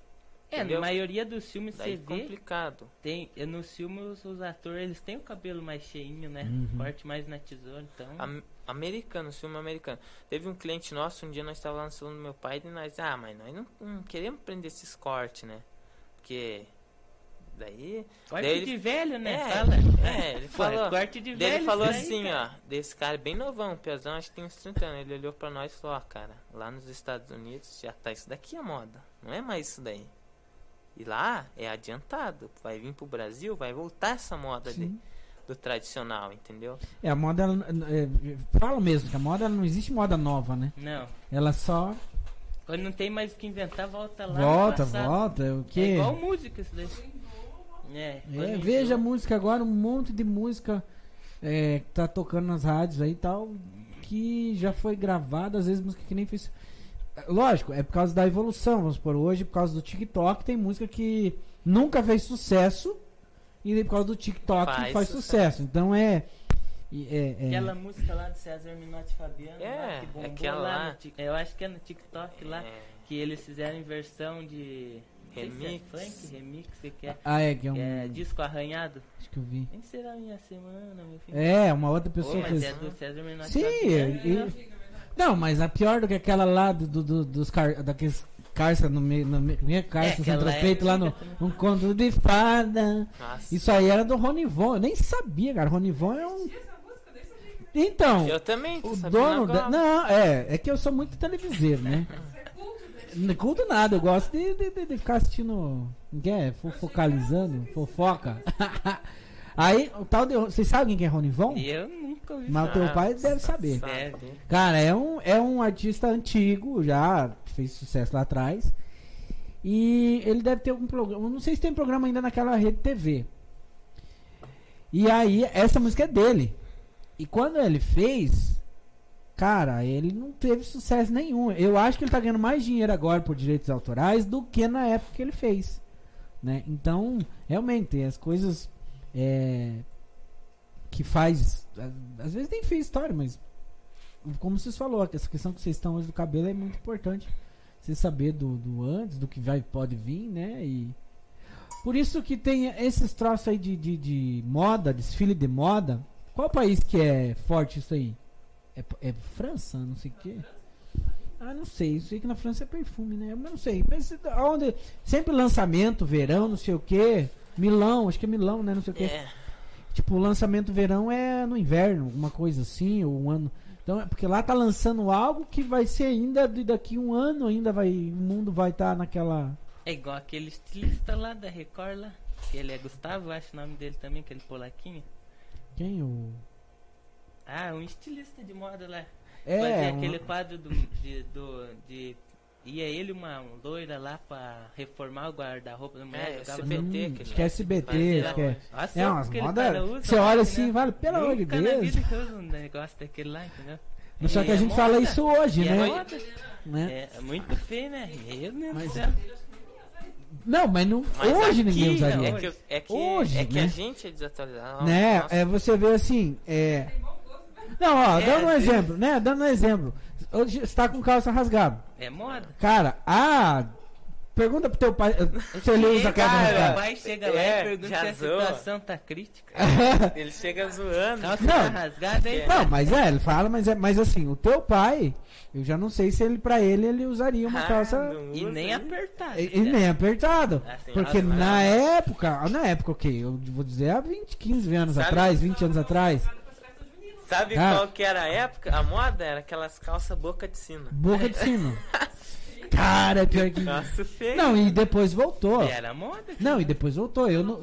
É, Entendeu? na maioria dos filmes Daí você é vê, complicado. tem, é, nos filmes os atores eles têm o cabelo mais cheinho, né? Uhum. Corte mais na tesoura, então. Am- americano, filme americano. Teve um cliente nosso, um dia nós estávamos lá no salão do meu pai e nós, ah, mas nós não, não queremos prender esses cortes, né? Porque daí. corte daí ele- de velho, né? É, Fala. é, ele falou. corte de Daí velho. ele falou assim, cara. ó, desse cara bem novão, Piazão, acho que tem uns 30 anos. Ele olhou pra nós e falou, ó, cara, lá nos Estados Unidos já tá isso daqui a moda. Não é mais isso daí. E lá é adiantado. Vai vir pro Brasil, vai voltar essa moda de- do tradicional, entendeu? É, a moda, ela, é, fala mesmo que a moda não existe moda nova, né? Não. Ela só Quando não tem mais o que inventar, volta lá. volta, volta, o É que? igual música isso daí. É, É, veja música agora, um monte de música é, que tá tocando nas rádios aí e tal, que já foi gravada, às vezes música que nem fez. Lógico, é por causa da evolução, vamos por hoje, por causa do TikTok, tem música que nunca fez sucesso e por causa do TikTok Faz faz, sucesso. sucesso. Então é. é- é- Aquela música lá do César Minotti e Fabiano, É, lá, que bombou aquela lá, no eu acho que é no TikTok lá, É, que eles fizeram em versão de Remix. é funk, remix, o que que é, Ah, é, que é um. é disco arranhado. Acho que eu vi. Nem será minha semana, meu filho. É, uma outra Pô, pessoa mas fez. é do César Minotti Sim, e e- né? Não, mas a pior do que aquela lá do, do- do- dos car, daqueles carça no meio, no meio, minha carça É, sem aquela é lá no um conto de fada. nossa. Isso aí era do Ronivon, eu nem sabia, cara. Ronivon é um. Então, Eu também o dono. Da... Não, é, é que eu sou muito televiseiro, né? (laughs) Não culto nada, eu gosto de, de, de- ficar assistindo. O que é? Fo- Focalizando, fofoca. (laughs) aí, o tal de. Vocês sabem quem que é Ronivon? Eu nunca ouvi Mas o teu pai deve saber. Sabe. Cara, é um, é um artista antigo, já fez sucesso lá atrás. E ele deve ter algum programa. Não sei se tem programa ainda naquela rede TV. E aí, essa música é dele. E quando ele fez, cara, ele não teve sucesso nenhum. Eu acho que ele tá ganhando mais dinheiro agora por direitos autorais do que na época que ele fez. Né? Então, realmente, as coisas é, que faz. Às vezes nem fez história, mas. Como vocês falou, essa questão que vocês estão hoje do cabelo é muito importante. Você saber do, do antes, do que vai, pode vir, né? E. Por isso que tem esses troços aí de, de, de moda, desfile de moda. Qual país que é forte isso aí? É, é França? Não sei o quê. Ah, não sei. Eu sei que na França é perfume, né? Mas não sei. Mas onde, sempre lançamento, verão, não sei o quê. Milão, acho que é Milão, né? Não sei o quê. É, Tipo, o lançamento verão é no inverno, uma coisa assim, ou um ano. Então, é porque lá tá lançando algo que vai ser ainda de daqui um ano, ainda vai. O mundo vai estar naquela. É igual aquele estilista lá da Record lá. Que ele é Gustavo, acho o nome dele também, aquele polaquinho. Quem? O. Ah, um estilista de moda lá. É. Fazia um- aquele quadro do, de, do, de. Ia ele uma loira lá pra reformar o guarda-roupa da mulher. É, jogava SBT, todo- Hum, aquele acho que é SBT, acho que é. Nossa, É umas moda. Você olha né? assim, vale, pelo amor de na Deus. vida que usa um negócio daquele lá, entendeu? Mas só que a É gente moda. fala isso hoje, E é né? moda. né? É, é muito feio, né? Meu Deus Mas- do céu. Não, mas não, Mas hoje aqui, ninguém usaria. É que, é que, Hoje, é que né? a gente é desatualizado. né? Nossa, É, você vê assim, é. Não, ó, É, dando um vezes- exemplo, né? Dando um exemplo. Hoje você tá com calça rasgada. É moda. Cara, ah. Pergunta pro teu pai se ele usa calça cara, rasgada. O pai chega lá É, e pergunta se a zoa. situação tá crítica. (laughs) Ele chega zoando. Calça Não. tá rasgada, hein? Não, mas é, ele fala, mas é, mas assim, o teu pai, eu já não sei se ele pra ele ele usaria uma Ah, calça não E nem apertada. e, e nem apertado, tem porque na época, na época o quê? Eu vou dizer há 20, 15 anos Sabe- atrás, 20 anos atrás, Sabe Ah. qual que era a época? A moda era aquelas calças boca de sino. boca de sino. (laughs) Cara, é pior que Nossa, feio. Não, e depois voltou. E era moda. Não, e depois voltou. Eu não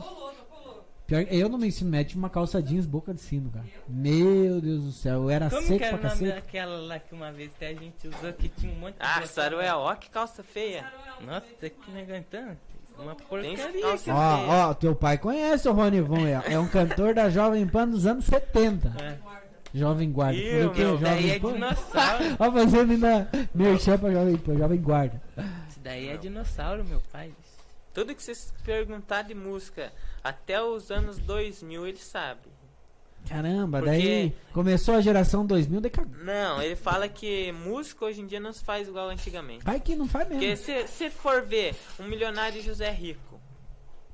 Pior, eu no meu ensino médio tinha uma calça jeans boca de sino, cara. Meu Deus do céu, eu era Como que seco era pra o nome cacete. daquela lá que uma vez que a gente usou que tinha um monte de. Ah? Saruel, ó que calça feia. Nossa, que negantando. Uma Tem porcaria. Ó, ó, teu pai conhece o Rony Von, é, é um cantor da Jovem Pan dos anos 70. É. Jovem Guarda. Ih, o meu, Daí é dinossauro. (laughs) Ó, fazendo ainda merchan pra Jovem Pan, Jovem Guarda. Isso daí é dinossauro, meu pai. Tudo que vocês perguntar de música até os anos 2000, ele sabe. Caramba, Porque- daí começou a geração 2000, daí cagou. Não, ele fala que música hoje em dia não se faz igual antigamente. Vai que não faz Porque mesmo. se se for ver um milionário José Rico,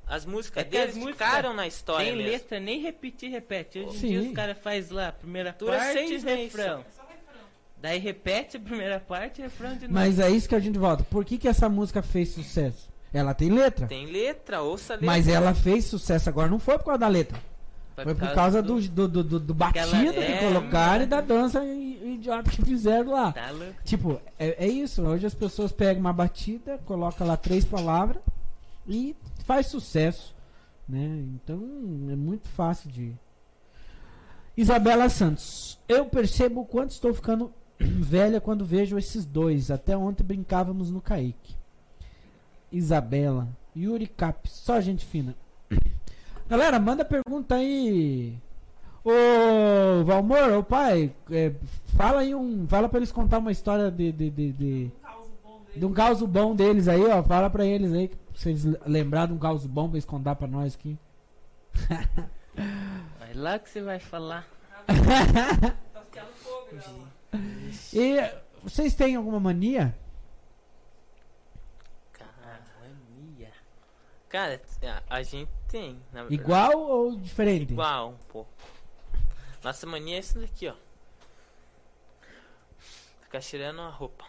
as músicas É que as deles músicas ficaram na história Tem mesmo. letra, nem repetir, repete. Hoje em dia os caras fazem lá a primeira Dura parte seis e meses refrão. Daí repete a primeira parte e refrão de novo. Mas é isso que a gente volta. Por que, que essa música fez sucesso? Ela tem letra. Tem letra, ouça a letra. Mas ela fez sucesso agora, não foi por causa da letra. Foi por causa do, do, do, do, do Aquela- batida que é, colocaram e da dança idiota que fizeram lá. Tá louco. Tipo, é, é isso. Hoje as pessoas pegam uma batida, colocam lá três palavras e faz sucesso. Né? Então é muito fácil de. Isabela Santos. Eu percebo o quanto estou ficando (clears throat) velha quando vejo esses dois. Até ontem brincávamos no Kaique. Isabela. Yuri Cap. Só gente fina. (clears throat) Galera, manda pergunta aí. Ô, Valmor, ô pai, é, fala aí um. Fala pra eles contar uma história de. de, de, de, de um caos bom deles aí, ó. Fala pra eles aí, eles lembrarem de um caos bom pra eles contar pra nós aqui. (laughs) Mas lá que você vai falar. Tá. E vocês têm alguma mania? Ah, mania. Cara, a, gente tem. Igual ou diferente? Igual um pouco. Nossa mania é essa daqui, ó. Ficar cheirando a roupa.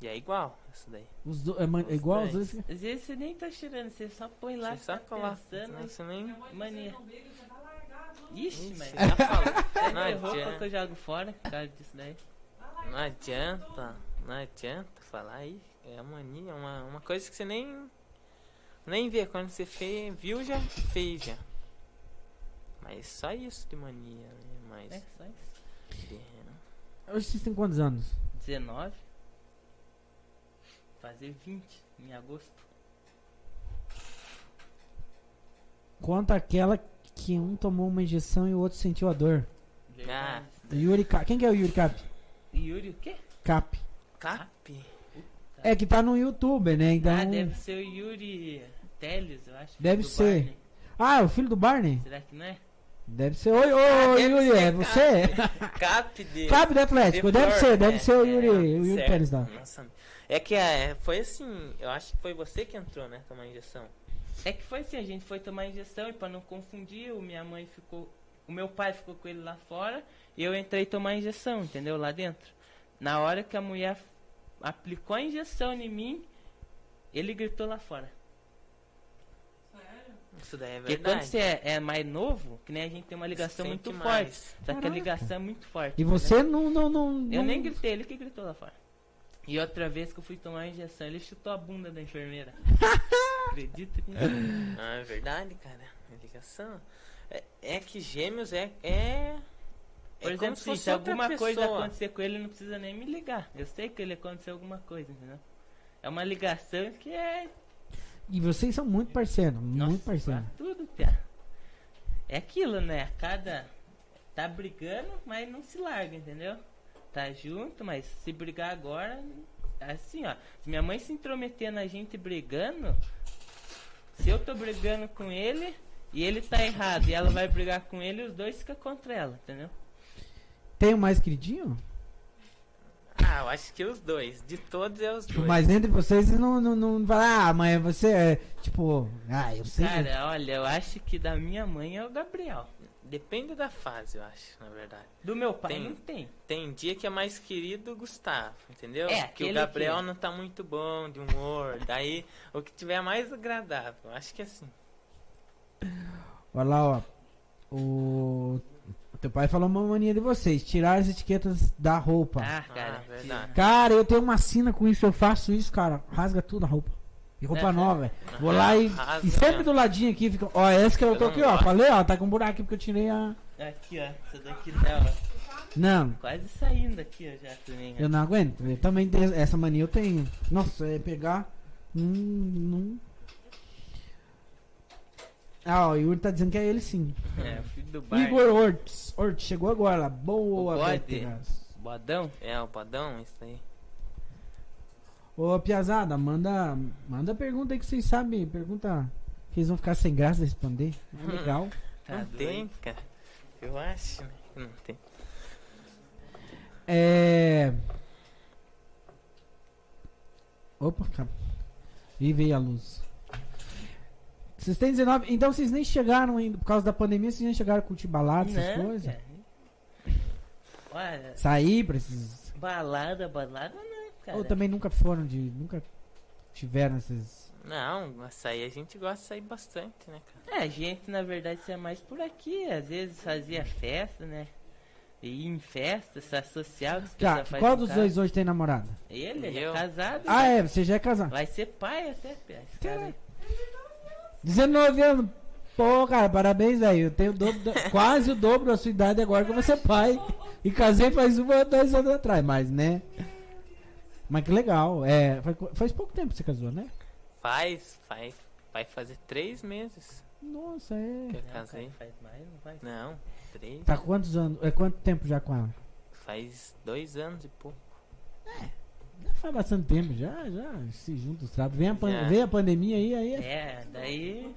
E é igual, isso daí. Os do- é man- é igual os dois. dois? Às vezes você nem tá cheirando, você só põe lá, Você só tá pensando. Nossa, nem... Mania. Ixi, Ixi, mas. já falou. É Não minha roupa que adianta. eu jogo fora por causa disso daí. Não adianta, não adianta falar aí. É mania, uma, uma coisa que você nem nem vê. Quando você fez, viu já, fez já. Mas só isso de mania, né? Mas É, só isso. é, Hoje vocês têm quantos anos? 19. Fazer 20 em agosto. Conta aquela que um tomou uma injeção e o outro sentiu a dor. Verdade. Yuri Cap. Quem que é o Yuri Cap? Yuri o quê? Cap. Cap? É que tá no YouTube, né? Então. Ah, deve ser o Yuri Teles, eu acho. Deve ser. Barney. Ah, é o filho do Barney? Será que não é? Deve ser. Oi, oi, Ah, deve Yuri, é você? Cap de. Cap do Atlético, de deve Flor, ser, deve né? ser o Yuri, É, o Yuri. Pérez lá. Nossa, é que é, foi assim, eu acho que foi você que entrou, né? Tomar injeção. É que foi assim, a gente foi tomar injeção e pra não confundir, o minha mãe ficou. O meu pai ficou com ele lá fora e eu entrei tomar injeção, entendeu? Lá dentro. Na hora que a mulher aplicou a injeção em mim, ele gritou lá fora. Isso daí é Porque verdade. quando você é, é mais novo, que nem a gente tem uma ligação Sente muito mais. forte. Só que a ligação é muito forte. E entendeu? você não. não, não Eu não- nem gritei, ele que gritou lá fora. E outra vez que eu fui tomar a injeção, ele chutou a bunda da enfermeira. (laughs) Acredita nisso? Ah, é verdade, cara. É ligação. É, é que gêmeos é. é... Por é exemplo, como se, se fosse se alguma coisa pessoa. acontecer com ele, ele não precisa nem me ligar. Eu sei que ele aconteceu alguma coisa, entendeu? É uma ligação que é. E vocês são muito parceiros, muito parceiros. tudo, Pia. É aquilo, né? Cada. Tá brigando, mas não se larga, entendeu? Tá junto, mas se brigar agora. Assim, ó. Se minha mãe se intrometer na gente brigando. Se eu tô brigando com ele e ele tá errado e ela vai brigar com ele, os dois ficam contra ela, entendeu? Tem o mais queridinho? Ah, eu acho que os dois. De todos é os dois. Mas entre vocês vocês não, não, não falam, ah, mãe, você é. Tipo, ah, eu sei. Cara, olha, eu acho que da minha mãe é o Gabriel. Depende da fase, eu acho, na verdade. Do meu pai Tem. não tem. Tem dia que é mais querido o Gustavo, entendeu? É, que o Gabriel que- não tá muito bom de humor. Daí, o que tiver mais agradável. Acho que é assim. Olha lá, ó. O. o Teu pai falou uma mania de vocês, tirar as etiquetas da roupa. Ah, cara. Ah, verdade. Cara, eu tenho uma sina com isso, eu faço isso, cara. Rasga tudo a roupa. E roupa É, nova, velho. Vou lá e, e sempre mesmo. do ladinho aqui fica. Ó, essa que eu tô Eu aqui, não ó. Falei, ó, tá com um buraco aqui porque eu tirei a. Aqui, ó. Essa daqui ó, Não, quase saindo aqui, ó, já também. ó. eu não aguento. Eu também tenho. Essa mania eu tenho. Nossa, é pegar. Hum, hum. Ah, ó, o Yuri tá dizendo que é ele sim. É, o filho do bar. Igor Ortiz. Ortiz chegou agora. Boa. Betegas. Bodão. É, o padrão, isso aí. Ô, Piazada, manda, manda pergunta aí que vocês sabem. Pergunta que eles vão ficar sem graça de responder. É legal. Tá não tem, cara. Eu acho, né? que não tem. É. Opa, cara. E veio a luz. Vocês têm 19. Então vocês nem chegaram ainda. Por causa da pandemia, vocês nem chegaram a curtir balada, essas Não, coisas? cara. Olha, Sair pra esses. balada, balada não, cara. Ou também nunca foram de. Nunca tiveram esses. Não, açaí a gente gosta de sair bastante, né, cara? É, a gente na verdade é mais por aqui. Às vezes fazia festa, né? E em festa, se associava. os Tá, qual dos dois hoje tem namorada? Ele, ele Eu. é casado. Ah, né? é, você já é casado. Vai ser pai até, esse cara aí. 19 anos. Pô, cara, parabéns, velho. Eu tenho o dobro da- (laughs) quase o dobro da sua idade agora que eu vou ser pai. E casei faz um ou dois anos atrás, mas, né? Mas que legal. É, faz, faz pouco tempo que você casou, né? Faz, faz. Vai fazer três meses Nossa, é. que eu Não, casei. cara, faz mais, não faz. Não, três. Tá quantos anos? É quanto tempo já com ela? Faz dois anos e pouco. Já faz bastante tempo, já, já se junta os trapos. Vem a, pan- vem a pandemia aí, aí é. É, daí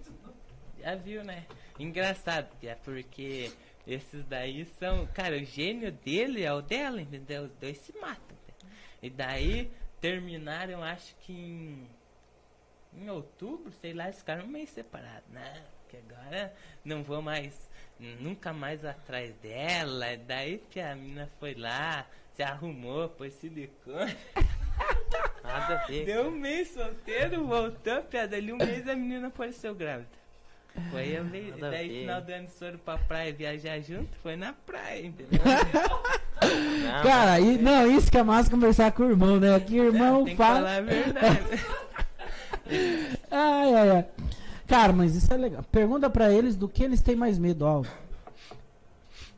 já viu, né? Engraçado, Pia, porque esses daí são. Cara, o gênio dele é o dela, entendeu? Os dois se matam. E daí terminaram, acho que em. Em outubro, sei lá, eles ficaram meio separados. Não, que agora não vou mais. Nunca mais atrás dela. Daí que a menina foi lá, se arrumou, pôs silicone. (laughs) Nada a ver. Deu um mês solteiro, voltou, piada. Ali um mês a menina apareceu grávida. Foi a daí final do ano foram pra praia viajar junto, foi na praia, entendeu? (laughs) Não, Cara, e, não, isso que é massa conversar com o irmão, né? Que irmão que fala. falar a verdade. (laughs) Ai, ai, ai. Cara, mas isso é legal. Pergunta pra eles do que eles têm mais medo, ó.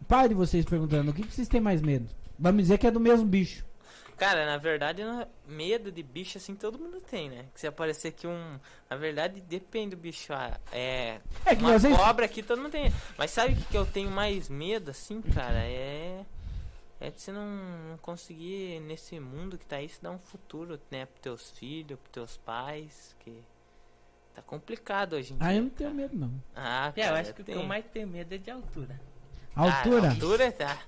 Pai de vocês perguntando, o que, que vocês têm mais medo? Vamos dizer que é do mesmo bicho. Cara, na verdade, não- medo de bicho assim todo mundo tem, né? Que se aparecer aqui um. Na verdade, depende do bicho. ah, É. É que Uma cobra aqui todo mundo tem. Mas sabe o que que eu tenho mais medo, assim, cara? É. É de você não, não conseguir, nesse mundo que tá aí, se dar um futuro, né? Pros teus filhos, pros teus pais, que tá complicado hoje em dia. Ah, eu não tenho cara. medo, não. Ah, É, eu cara, acho que o que eu tenho. mais tenho medo é de altura. Altura? Ah, altura, tá.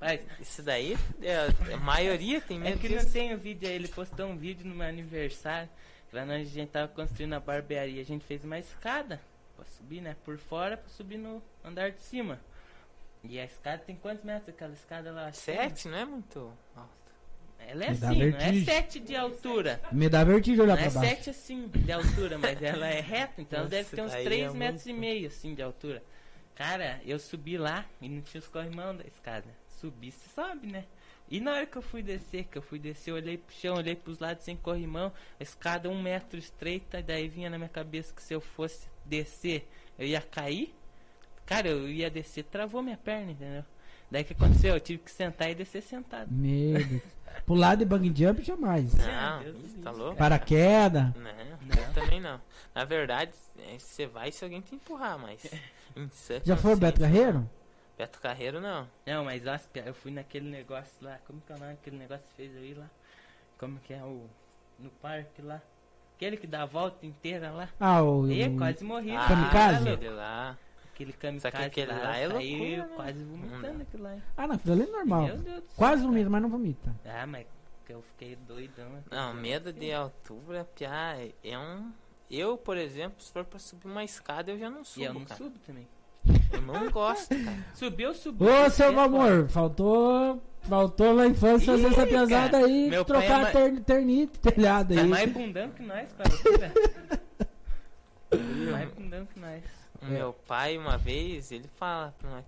Mas Isso daí, é, a maioria tem é medo que não disso. tem o vídeo aí, ele postou um vídeo no meu aniversário. Lá nós a gente tava construindo a barbearia, a gente fez uma escada pra subir, né? Por fora pra subir no andar de cima. E a escada tem quantos metros aquela escada lá? É- Sete, não é muito alto. Ela é Me assim, não é. 7 de altura. Me dá vertigem olhar Não é pra baixo. 7 assim de altura, mas ela é reta, então ela Nossa, deve ter uns daí 3 é metros e muito. meio assim de altura. Cara, eu subi lá e não tinha os corrimão da escada. Subi, se sobe, né? E na hora que eu fui descer, que eu fui descer, eu olhei pro chão, olhei pros lados sem corrimão, a escada um metro estreita, daí vinha na minha cabeça que se eu fosse descer, eu ia cair. Cara, eu ia descer, travou minha perna, entendeu? Daí o que aconteceu? Eu tive que sentar e descer sentado. Meu Deus. Pular de bang jump jamais. Não, Deus tá louco? Paraquedas. Não, eu também não. Na verdade, é, você vai se alguém te empurrar, mas. (laughs) Já foi o Beto Carreiro? não. Beto Carreiro não. Não, mas nossa, eu fui naquele negócio lá. Como que é o nome daquele negócio que fez aí lá? Como que é o. No parque lá? Aquele que dá a volta inteira lá. Ah, o. E quase morri. Ah, Kamikaze? aquele lá. Aquele kamikaze Só que aquele lá, lá é loucura, né? quase Não vomitando aquilo lá. Ah, não, aquilo ali é normal. Meu Deus do céu, Quase cara. vomita, mas não vomita. Ah, mas que eu fiquei doidão. aquele Não, dia. medo de altura, piá, é um. Eu, por exemplo, se for pra subir uma escada, eu já não E subo, eu não cara. subo também. Eu não gosto, cara. (laughs) Subiu, subiu. Ô, seu amor, faltou. Faltou na infância fazer essa pesada cara, aí, meu trocar é mais- ter, ternite, telhado Tá aí. mais bundão que nós, com a altura. mais bundão que nós. O Meu pai, uma vez, ele fala pra nós.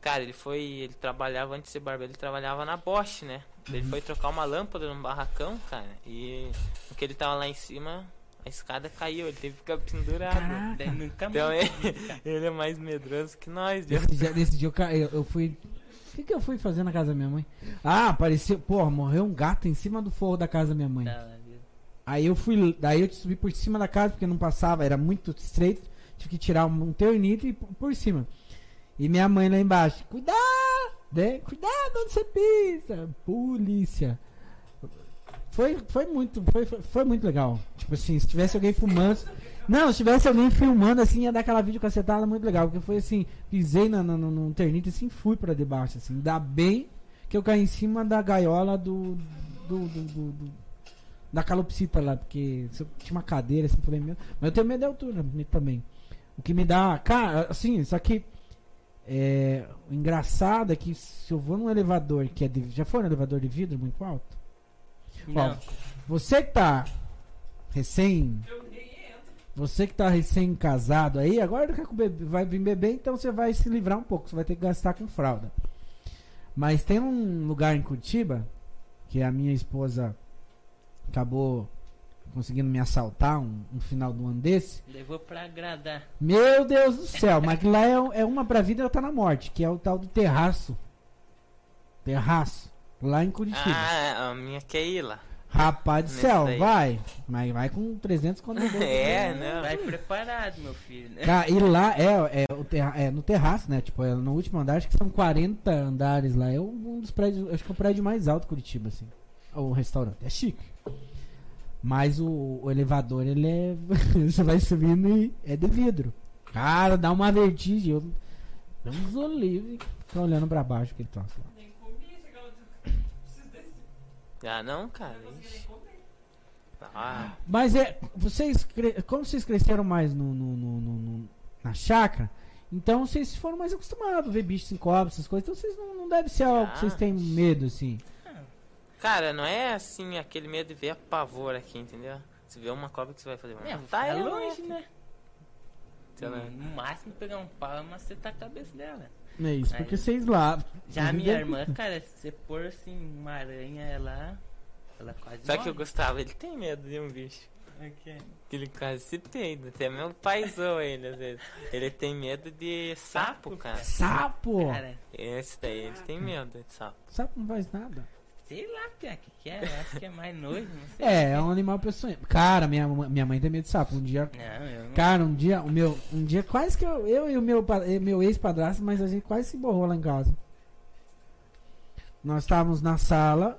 Cara, ele foi. Ele trabalhava antes de ser barbeiro, ele trabalhava na Bosch, né? Ele foi trocar uma lâmpada num barracão, cara. E porque ele tava lá em cima, a escada caiu, ele teve que ficar pendurado. Caraca. Daí nunca Então mais. ele, (laughs) ele é mais medroso que nós, viu? Nesse dia, nesse dia eu, ca- eu, eu fui. O que, que eu fui fazer na casa da minha mãe? Ah, apareceu. Porra, morreu um gato em cima do forro da casa da minha mãe. Tá? Aí eu fui. Daí eu subi por cima da casa porque não passava, era muito estreito. Tive que tirar um, ternito e por, cima. E minha mãe lá embaixo. Cuidado! Né? Cuidado onde você pisa! Polícia! Foi, foi muito, foi, foi, muito legal. Tipo assim, se tivesse alguém fumando. Não, se tivesse alguém filmando assim, ia dar aquela vídeo cacetada muito legal. Porque foi assim, pisei na, na, no, ternito e assim fui pra debaixo. Assim. Ainda bem que eu caí em cima da gaiola do. do, do, do- do- da calopsita lá, porque se tinha uma cadeira assim, falei, meu. Mas eu tenho medo de altura também. O que me dá. Cara, assim, só que. É, o engraçado é que se eu vou num elevador que é de. Já foi num elevador de vidro muito alto? Não. Você que tá recém. Você que tá recém casado aí, agora vai vir bebê, então você vai se livrar um pouco, você vai ter que gastar com fralda. Mas tem um lugar em Curitiba que a minha esposa acabou conseguindo me assaltar um, um final do ano desse. Levou pra agradar. Meu Deus do céu, mas lá é, é uma pra vida e outra na morte, que é o tal do terraço. Terraço. Lá em Curitiba. Ah, a minha quer ir lá. Rapaz do Nesse céu, daí. vai. Mas vai com 300 quando (laughs) É, né? Vai preparado, meu filho. né? Cara, e lá é, é, o terra, é no terraço, né? Tipo, é no último andar, acho que são 40 andares lá. É um dos prédios, acho que é o prédio mais alto de Curitiba, assim. O restaurante. É chique. Mas o, o elevador, ele é. (laughs) Você vai subindo e é de vidro. Cara, dá uma vertigem. Eu, Deus o livre. Fica olhando pra baixo que ele troço lá. Nem comi. Preciso descer. Ah, não, cara. Não. Ah, Mas é. Vocês. cre- Como vocês cresceram mais no, no- no- no- no- na chácara, então vocês foram mais acostumados a ver bichos sem cobra, essas coisas. Então vocês não, não deve ser algo que vocês têm medo, assim. Cara, não é assim aquele medo de ver a pavor aqui, entendeu? Você vê uma cobra que você vai fazer. É, "Hum, tá ela, longe, né? No máximo pegar um pau e macetar a cabeça dela. É isso, Aí. porque vocês lá. Já a minha irmã, cara, se você pôr assim uma aranha, ela. Ela quase Só que morre. o Gustavo, ele tem medo de um bicho. Ok. Que ele quase se peida. Até meu pai zoa ele às vezes. Ele tem medo de sapo, Sapo, cara. Sapo! Cara, Esse daí, ele tem medo de sapo. Sapo não faz nada. Sei lá, Pia, que que é? Acho que é mais nojo. É, é um animal peçonhento. Cara, minha, mãe- minha mãe tem medo de sapo. Um dia. Não, não. Cara, um dia, o meu, um dia quase que eu, eu e o meu, meu ex-padrasto, mas a gente quase se borrou lá em casa. nós estávamos na sala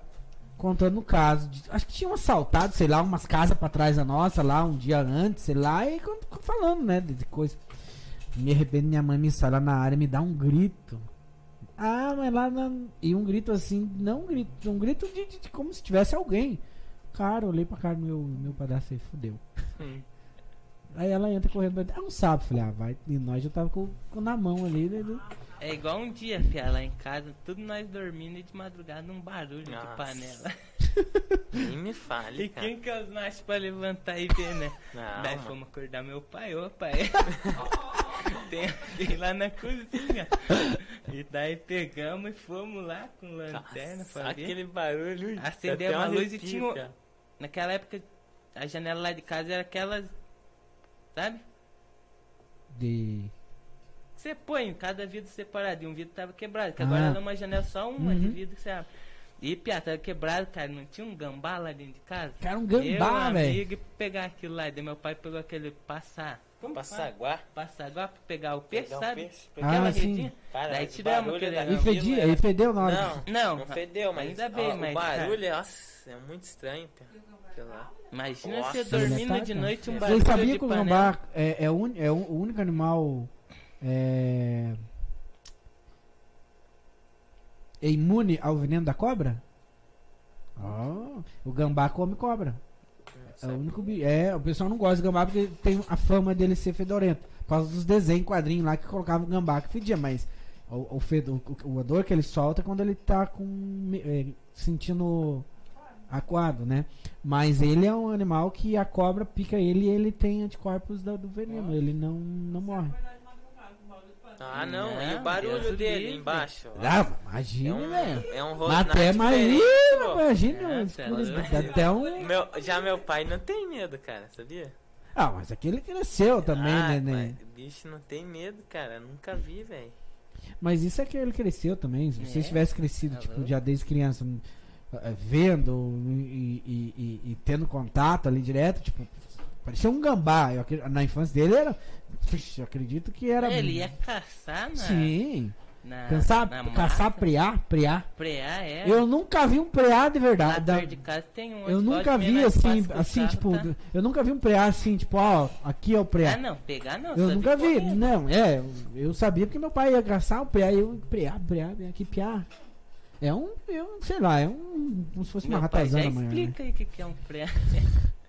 contando o caso. de- acho que tinham assaltado, sei lá, umas casas pra trás da nossa lá um dia antes, sei lá, e falando, né, de, de coisa. Me arrependo, minha mãe me sai lá na área e me dá um grito. Ah, mas lá na... E um grito assim, não um grito, um grito de, de- de como se tivesse alguém. Cara, olhei pra cara do meu, meu padrasto e fudeu. Hum. Aí ela entra correndo pra dentro. Ah, um sapo. Falei, ah, vai. E nós já tava com, com na mão ali, né? É igual um dia, fia, lá em casa, tudo nós dormindo e de madrugada um barulho Nossa. de panela. Nem me fale, E cara. quem que é os machos pra levantar e ver, né? Não, Daí mano. fomos acordar meu pai, ô pai. (laughs) Tem alguém lá na cozinha. E daí pegamos e fomos lá com lanterna Nossa, pra ver. aquele barulho. Acendeu um uma luz e tinha um- cara. Naquela época, a janela lá de casa era aquelas. Sabe? De. Você põe cada vidro separado. E um vidro tava quebrado. Que agora Ah. era uma janela só uma de Uhum. vidro que você abre. E piá, tava quebrado, cara. Não tinha um gambá lá dentro de casa? Cara, um gambá, velho. amigo, e pegar aquilo lá. E daí meu pai pegou aquele passar. Como? Passaguá. Passar agora pra pegar o peixe, Pegar sabe? peixe, Ah, Aquela sim. Cara, Daí tiramos aquele- da E fedia, vila e fedeu na hora. Não, Não, não fedeu, mas ainda bem, ó, mas, o barulho, nossa, é muito estranho, cara. Imagina Nossa, você dormindo de noite um Vocês barulho sabiam de que o gambá é, é, un- é o único animal é, é imune ao veneno da cobra? Ó, o gambá come cobra. É o único É, o pessoal não gosta de gambá porque tem a fama dele ser fedorento. Por causa dos desenhos, quadrinhos lá que colocava o gambá que fedia, mas o, o, fedo- o, o odor que ele solta é quando ele tá com. me- é, sentindo aquado, né? Mas ele é um animal que a cobra pica ele e ele tem anticorpos da- do veneno. Ele não, não morre. Ah, não, e o Não, barulho Deus dele livre. embaixo? ó. Ah, É imagina, um, velho. é um Mas rosnado Até pô. Imagina, É, até um. Meu, já meu pai não tem medo, cara, sabia? Ah, mas aquele cresceu também, ah, né, né? o bicho não tem medo, cara. Nunca vi, velho. Mas isso é que ele cresceu também. Se você É, tivesse crescido, tá tipo, já desde criança, eh, vendo e, e- e- e tendo contato ali direto, tipo, parecia um gambá. Eu na infância dele era. Puxa, eu acredito que era. Ele ia caçar na. Sim. na Caçar, na caçar mata. preá, preá. Preá, é. Eu nunca vi um preá de Lá verdade. da- perto de casa tem um. eu nunca vi nós assim, assim, carro, tipo, tá? eu nunca vi um preá assim, tipo, ó, aqui é o preá. Ah, não, pegar não. Eu nunca vi, correndo. não, é, eu- eu sabia porque meu pai ia caçar o preá, e eu, preá, preá, que piá. É um, eu sei lá, é um, como se fosse uma Meu pai já ratazana né? explica aí o que, que é um preá. (laughs)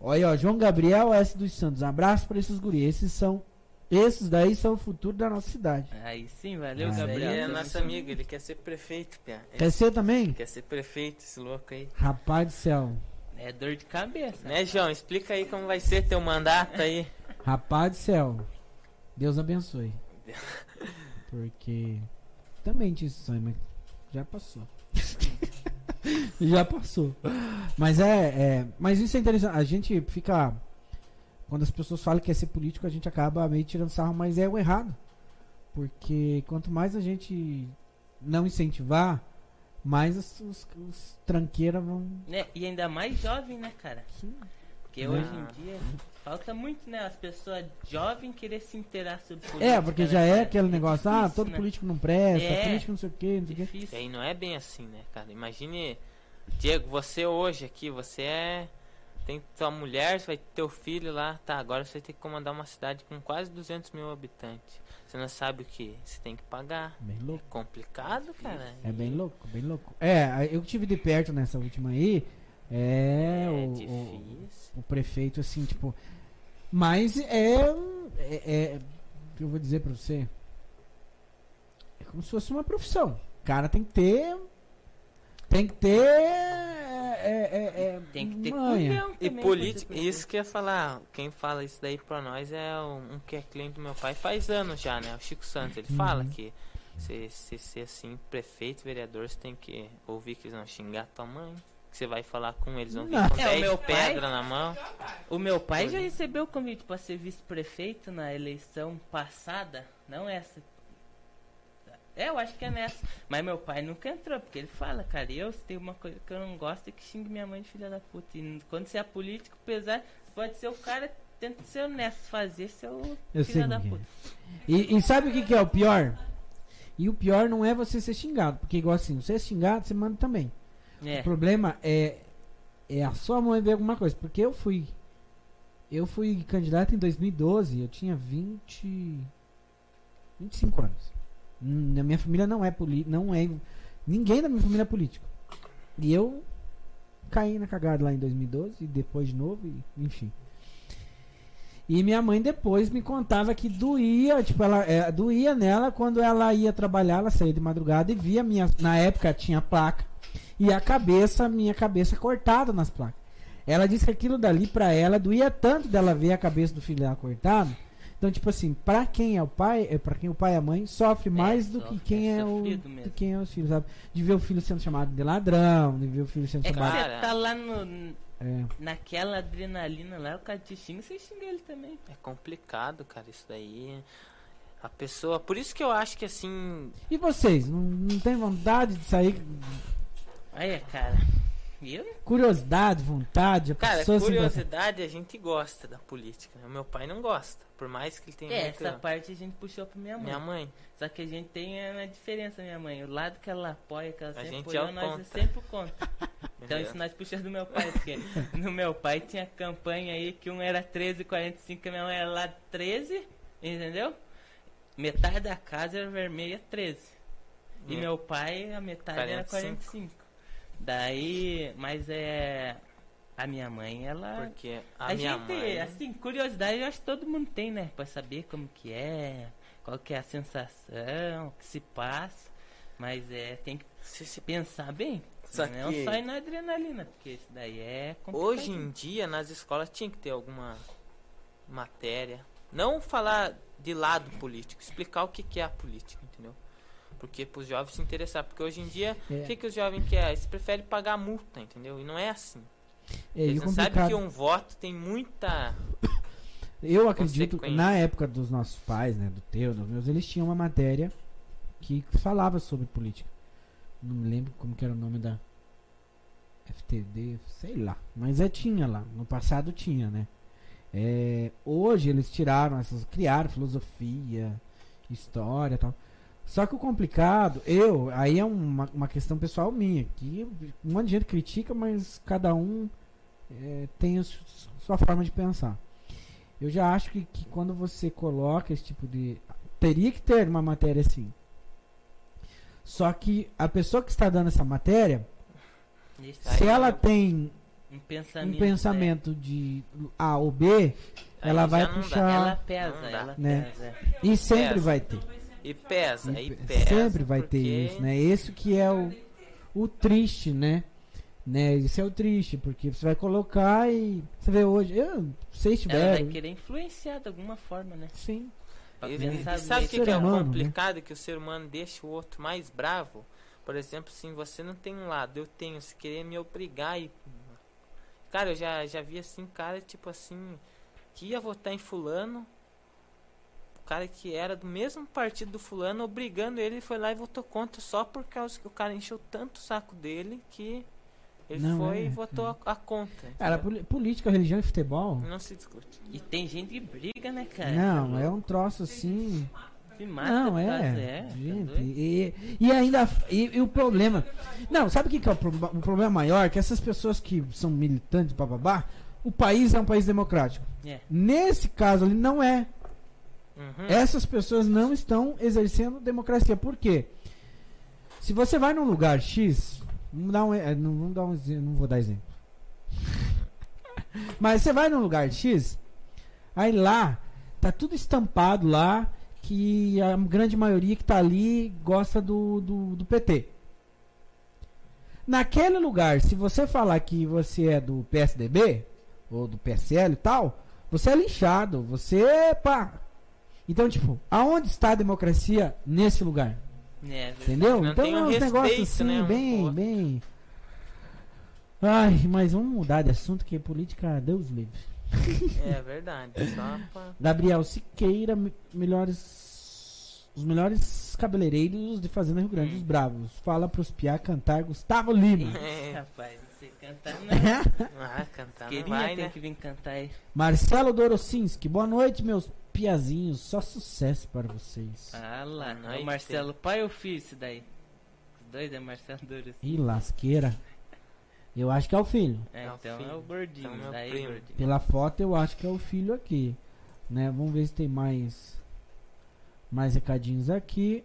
Olha, ó, João Gabriel S. dos Santos, um abraço pra esses guris, esses são, esses daí são o futuro da nossa cidade. Aí sim, valeu, Ah, Gabriel. é Tô nosso muito- amigo, ele quer ser prefeito, Pia. Ele Quer ser também? quer ser prefeito, esse louco aí. Rapaz do céu, É dor de cabeça. Né, João? Explica aí como vai ser teu mandato aí. rapaz do céu, Deus abençoe. (laughs) Porque também tinha esse sonho, mas já passou. (laughs) (laughs) já passou. Mas é, é- Mas isso é interessante. A gente fica. Quando as pessoas falam que quer ser político, a gente acaba meio tirando sarro, mas é o errado. Porque quanto mais a gente não incentivar, mais os, os, os tranqueiras vão. Né? E ainda mais jovem, né, cara? Porque Né? hoje em dia falta muito, né? As pessoas jovens querer se inteirar sobre política. É, porque né, já é cara? aquele negócio, ah, difícil, todo né? político não presta, É. político não sei o que, não sei o que. E Difícil. aí não é bem assim, né, cara? Imagine, Diego, você hoje aqui, você é. Tem tua mulher, você vai ter teu filho lá, tá? Agora você tem que comandar uma cidade com quase 200 mil habitantes. Você não sabe o que? Você tem que pagar. Bem É louco. complicado, cara. É bem louco, bem louco. É, eu tive de perto nessa última aí. É, É o, o, difícil. o prefeito, assim, tipo. Mas é. É. é o que eu vou dizer pra você? É como se fosse uma profissão. O cara tem que ter. Tem que ter. É, é, é, Tem que ter manha. culhão E política, isso que eu ia falar, quem fala isso daí pra nós é um, um que é cliente do meu pai faz anos já, né? O Chico Santos, ele Uhum. fala que se, se ser assim, prefeito, vereador, você tem que ouvir que eles vão xingar tua mãe. Que você vai falar com eles, vão vir Não. com É, o 10 meu pai- pedras na mão. O meu pai já recebeu o convite para ser vice-prefeito na eleição passada, não essa. É, eu acho que é nessa. Mas meu pai nunca entrou, porque ele fala, cara, eu se tem uma coisa que eu não gosto é que xingue minha mãe de filha da puta. E quando você é político, apesar, pode ser o cara tenta ser honesto, fazer seu Eu sei filha da puta. é. E, e sabe o que, que é o pior? E o pior não é você ser xingado, porque igual assim, você é xingado, você manda também. É. O problema é é a sua mãe ver alguma coisa, porque eu fui eu fui candidato em 2012, eu tinha 20 25 anos. Na minha família não é político, não é ninguém da minha família é político. E eu caí na cagada lá em 2012 e depois de novo, e, enfim. E minha mãe depois me contava que doía, tipo, ela é, doía nela quando ela ia trabalhar, ela saía de madrugada e via minha, na época tinha placa e a cabeça, minha cabeça cortada nas placas. Ela disse que aquilo dali pra ela doía tanto dela ver a cabeça do filho dela cortada. Então, tipo assim, pra quem é o pai, é para quem o pai e a mãe sofre mais do sofre, que quem é é, o mesmo. quem é os filhos, sabe? De ver o filho sendo chamado de ladrão, de ver o filho sendo É chamado Cara. você tá lá no, é, naquela adrenalina lá, o cara te xinga, você xinga ele também. É complicado, cara, isso daí. A pessoa. Por isso que eu acho que assim. E vocês, não, não tem vontade de sair? Aí, cara, eu Curiosidade, vontade, a Cara, pessoa se curiosidade a gente gosta da política. Né? O meu pai não gosta. Por mais que ele tenha É, muito. essa parte a gente puxou pra minha mãe. Minha mãe. Só que a gente tem uma diferença, minha mãe. O lado que ela apoia, que ela A sempre gente é apoiou, o nós é contra. sempre o contra. (laughs) Então isso nós puxamos do meu pai, porque no meu pai tinha campanha aí que um era 13,45, que a minha mãe era lá 13, entendeu? Metade da casa era vermelha 13. E É. meu pai, a metade era 45. 45. Daí, mas é. A minha mãe, ela. Porque a, A, minha gente, mãe. assim, curiosidade eu acho que todo mundo tem, né? Pra saber como que é, qual que é a sensação, o que se passa. Mas é, tem que se- se- pensar bem. Só não que- só ir na adrenalina, porque isso daí é complicado. Hoje em dia, nas escolas, tinha que ter alguma matéria. Não falar de lado político, explicar o que, que é a política, entendeu? Porque para os jovens se interessar. Porque hoje em dia, É. o que, que os jovens querem? Eles preferem pagar multa, entendeu? E não é assim. É, Eles não sabem que um voto tem muita. eu acredito, na época dos nossos pais, né, do teu, dos meus, eles tinham uma matéria que falava sobre política. Não me lembro como que era o nome da FTD, sei lá. Mas é, tinha lá, no passado tinha, né? É, hoje eles tiraram essas, criaram filosofia, história tal. Só que o complicado, eu, aí é uma, uma questão pessoal minha, que um monte de gente critica, mas cada um é, tem a su- sua forma de pensar. Eu já acho que, que quando você coloca esse tipo de. Teria que ter uma matéria assim. Só que a pessoa que está dando essa matéria, se ela é tem um um pensamento, pensamento de A ou B, Aí ela vai dá. puxar. Ela pesa, dá. ela Né? pesa. E sempre Pesa. vai ter. E pesa, E e pe- pesa. sempre vai ter porque isso, né? Esse que é o, o triste, né? né? Isso é o triste, porque você vai colocar e você vê hoje, eu, vocês Ela vai querer influenciar de alguma forma, né? sim. E, e sabe o que, que é o humano, né? complicado? Que o ser humano deixa o outro mais bravo. Por exemplo, assim, você não tem um lado, eu tenho, se querer me obrigar e. Cara, eu já, já vi assim, cara, tipo assim, que ia votar em fulano. O cara que era do mesmo partido do fulano, obrigando ele, foi lá e votou contra só por causa que o cara encheu tanto o saco dele que ele Não, foi é, e votou a, a contra. Cara, política, religião e futebol, Não se discute. E tem gente que briga, né, cara? não, é um troço assim. Se mata Não, é. causa- é, tá gente, e, e ainda. E, e o problema. Não, sabe o que, que é o, proba- o problema maior? Que essas pessoas que são militantes, bababá, o país é um país democrático. É. Nesse caso ali, não é. Uhum. Essas pessoas não estão exercendo democracia. Por quê? Se você vai num lugar X, vamos dar um, eh, não, vamos dar um, não vou dar exemplo. (laughs) Mas você vai num lugar X, aí lá tá tudo estampado lá que a grande maioria que tá ali gosta do, do, do PT. Naquele lugar, se você falar que você é do PSDB ou do PSL e tal, você é linchado, você pá. Então, tipo, aonde está a democracia nesse lugar? É, verdade. Entendeu? Não então é um uns negócios assim, né, um bem, outro. bem. Ai, mas vamos mudar de assunto que política, Deus livre. É verdade. Só pra... Gabriel Siqueira, me- melhores. Os melhores cabeleireiros de Fazenda Rio Grande, Hum. os bravos. Fala pros piá cantar Gustavo Lima. (laughs) É. Rapaz, você canta Cantar não. (laughs) Ah, cantar não Queria vai, tem né? que vir cantar aí. Marcelo Dorocinski, boa noite, meus piazinhos. Só sucesso para vocês. Ah lá, é noite. o Marcelo pai ou filho isso daí? Os dois é Marcelo Doros. Ih, lasqueira. Eu acho que é o filho. É, É o então filho. é o gordinho, Então é o daí primo. gordinho. Pela foto eu acho que é o filho aqui. Né? Vamos ver se tem mais mais recadinhos aqui.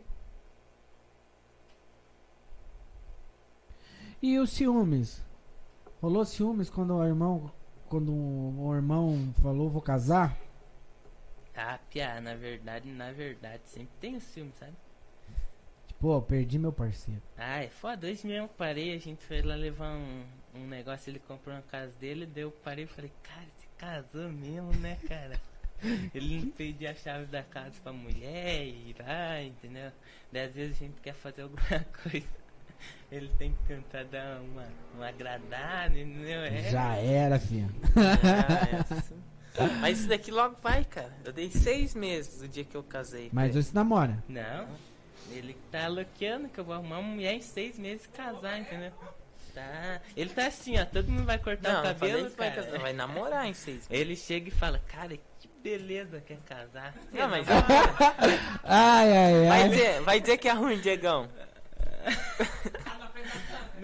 E os ciúmes? Rolou ciúmes quando o irmão quando o irmão falou vou casar? Ah, Pia, na verdade, na verdade, sempre tem o ciúme, sabe? Tipo, ó, perdi meu parceiro. Ah, é foda, hoje mesmo parei, a gente foi lá levar um, um negócio, ele comprou uma casa dele, daí eu parei e falei, cara, se casou mesmo, né, cara? (laughs) Ele não pedia a chave da casa pra mulher e ir lá, entendeu? Daí às vezes a gente quer fazer alguma (laughs) coisa. Ele tem que tentar dar uma, uma agradada, entendeu? É. Já era, filho. Ah, é assim. Mas isso daqui logo vai, cara. Eu dei seis meses do dia que eu casei. Mas você namora. Não, ele tá loqueando que eu vou arrumar uma mulher em seis meses e casar, entendeu? Tá. Ele tá assim, ó, todo mundo vai cortar Não, o cabelo, que vai, casar, vai namorar em seis meses. Ele chega e fala, cara, que beleza quer casar. Não, mas (laughs) Ai, ai, vai ai. dizer, vai dizer que é ruim, Diegão. (laughs)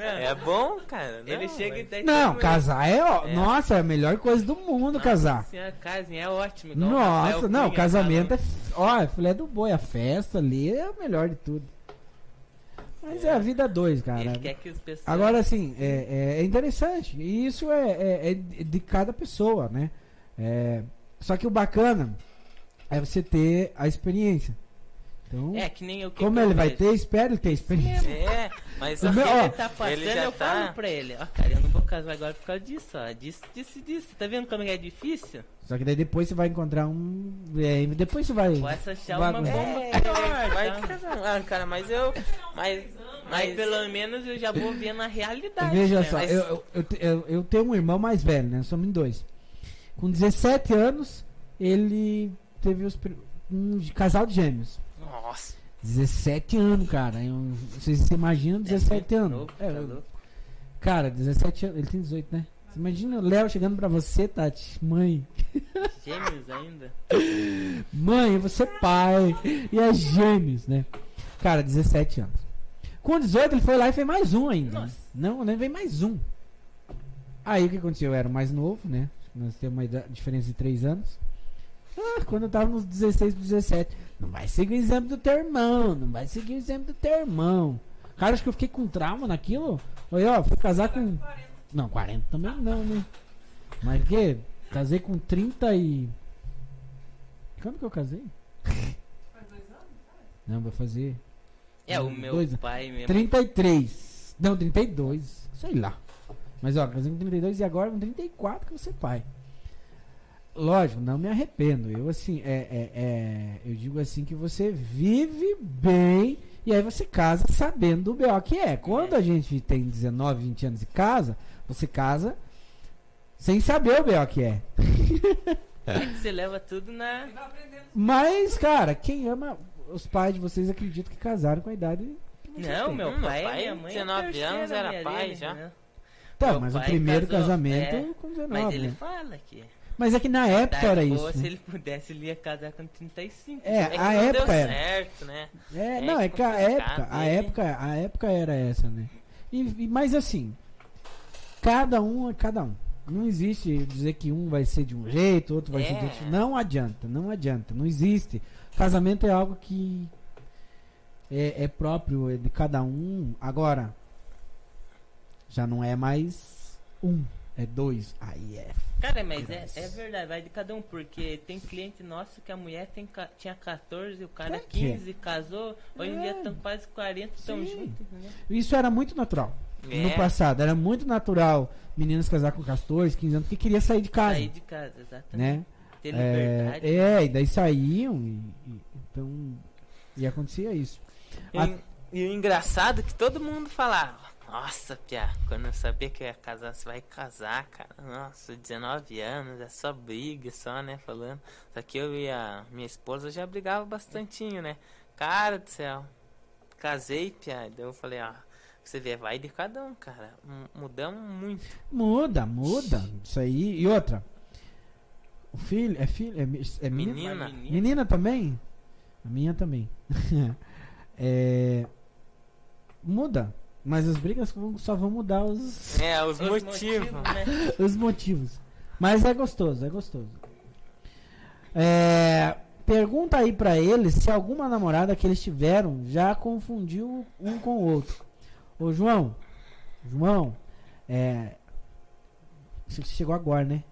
Não, É bom, cara. ele Não, chega e mas- daí Não, todo mundo- casar é, ó. É. Nossa, é a melhor coisa do mundo casar. Senhora, casem, é ótimo. Nossa, não, Cunha casamento é. Ó, é filé do boi, a festa ali é o melhor de tudo. Mas é, a vida dois, cara. Ele quer que as pessoas... Agora, assim, é, é- é interessante. E isso é, é- é de cada pessoa, né? É, só que o bacana é você ter a experiência. Então, É, que nem eu que como eu ele vai ter, espera ele ter experiência. É, mas (laughs) O meu- que ó, ele tá passando, ele já eu tá- falo pra ele, ó, cara, eu não vou casar agora por causa disso, ó, disso, disso, disso. Tá vendo como é difícil? Só que daí depois você vai encontrar um. é, depois você vai. Pode achar vai- uma bomba É, pior, vai tá? casar. Ah, cara, mas eu. Mas. Mas pelo menos eu já vou ver na realidade. Veja né? só, mas- eu, eu, eu, eu- tenho um irmão mais velho, né? Somos dois. Com 17 anos, ele teve os, um de- casal de gêmeos. Nossa. 17 anos, cara. Eu- vocês se imaginam 17 anos? Novo, É, tá eu- cara, 17 anos. Ele tem 18, né? Você imagina o Léo chegando pra você, Tati. Mãe. Gêmeos ainda. Mãe, você é pai. E é gêmeos, né? Cara, 17 anos. Com 18, ele foi lá e fez mais um ainda. Nossa. Não, nem veio mais um. Aí o que aconteceu? Eu era o mais novo, né? Nós temos uma diferença de 3 anos. Ah, quando eu tava nos 16, 17. Não vai seguir o exemplo do teu irmão. Não vai seguir o exemplo do teu irmão. Cara, acho que eu fiquei com trauma naquilo. Olha, ó, fui casar com. Não, 40 também não, né? Mas o quê? Casei com 30 e. Quando que eu casei? Faz dois anos? Não, vai fazer. É, o meu dois- pai mesmo. 33. Não, 32. Sei lá. Mas ó, casei com 32 e agora com 34 que eu vou ser pai. Lógico, não me arrependo. Eu assim, é, é, é, eu digo assim que você vive bem e aí você casa sabendo do B.O. que é. Quando a gente tem 19, 20 anos e casa, você casa sem saber o B.O. que é. É (laughs) que você leva tudo na. Mas, cara, quem ama os pais de vocês acreditam que casaram com a idade. Não, meu Hum, meu pai, pai, minha mãe. é 19 terceira anos, era pai dele, já. né? Tá, Meu mas o pai primeiro casou, casamento é, com 19. Mas ele né? fala que. Mas é que na época era pô, isso. Se né? ele pudesse, ele ia casar com 35. É, É a não deu época era. certo, né? É, É não, é que a época, a ele- época, a época era essa, né? E, e- mas assim, cada um é cada um. Não existe dizer que um vai ser de um jeito, outro vai ser de É. outro. Não adianta, não adianta, não existe. Casamento é algo que é, é próprio é de cada um. Agora, já não é mais um, é dois. Aí é. Cara, mas é, é verdade, vai de cada um, porque tem cliente nosso que a mulher tem, tinha 14, o cara É que é. 15, casou, hoje em dia É. estão quase 40, estão juntos, entendeu? Isso era muito natural. No É. passado, era muito natural meninas casar com 14, 15 anos, porque queria sair de casa. Sair de casa, exatamente. né? Ter liberdade. É, é, e daí saíam e, e- então e acontecia isso. E, A- e o engraçado é que todo mundo falava, nossa, Pia, quando eu sabia que eu ia casar, você vai casar, cara. Nossa, 19 anos, é só briga, só, né, falando. Só que eu e a minha esposa já brigava bastantinho, né? Cara do céu. Casei, Pia, daí eu falei, ó, Você vê, vai de cada um, cara. Mudamos muito. Muda, muda. Isso aí. E outra. O filho. É filho? É, é menina? Menina. Menina. Menina também? A minha também. (laughs) É, Muda. Mas as brigas só vão mudar os, É, os, Os motivos. né? (laughs) os motivos. Mas é gostoso, é gostoso. É, pergunta aí pra eles se alguma namorada que eles tiveram já confundiu um com o outro. Ô João, João, é. Você chegou agora, né?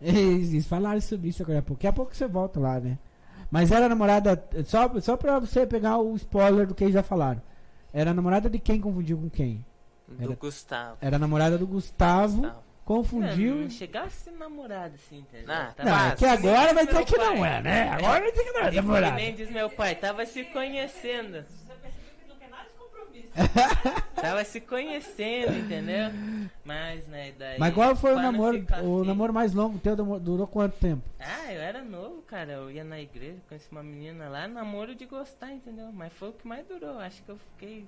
Eles, falaram sobre isso agora a pouco. Daqui a pouco você volta lá, né? Mas era namorada. Só, só pra você pegar o spoiler do que eles já falaram. Era namorada de quem confundiu com quem? Do Era- Gustavo. Era namorada do Gustavo, Gustavo. confundiu. Não, não chegasse namorado assim, entendeu? Não, Tava- Não, é que agora vai dizer Meu que pai. não é, né? Agora vai dizer que não é namorada. nem diz meu pai, tava se conhecendo. Você percebeu que não quer nada de compromisso. (laughs) Tava se conhecendo, entendeu? Mas, né, daí... Mas qual foi o namoro, o assim- namoro mais longo teu? durou- quanto tempo? Ah, eu era novo, cara. Eu ia na igreja, conheci uma menina lá, namoro de gostar, entendeu? Mas foi o que mais durou. Acho que eu fiquei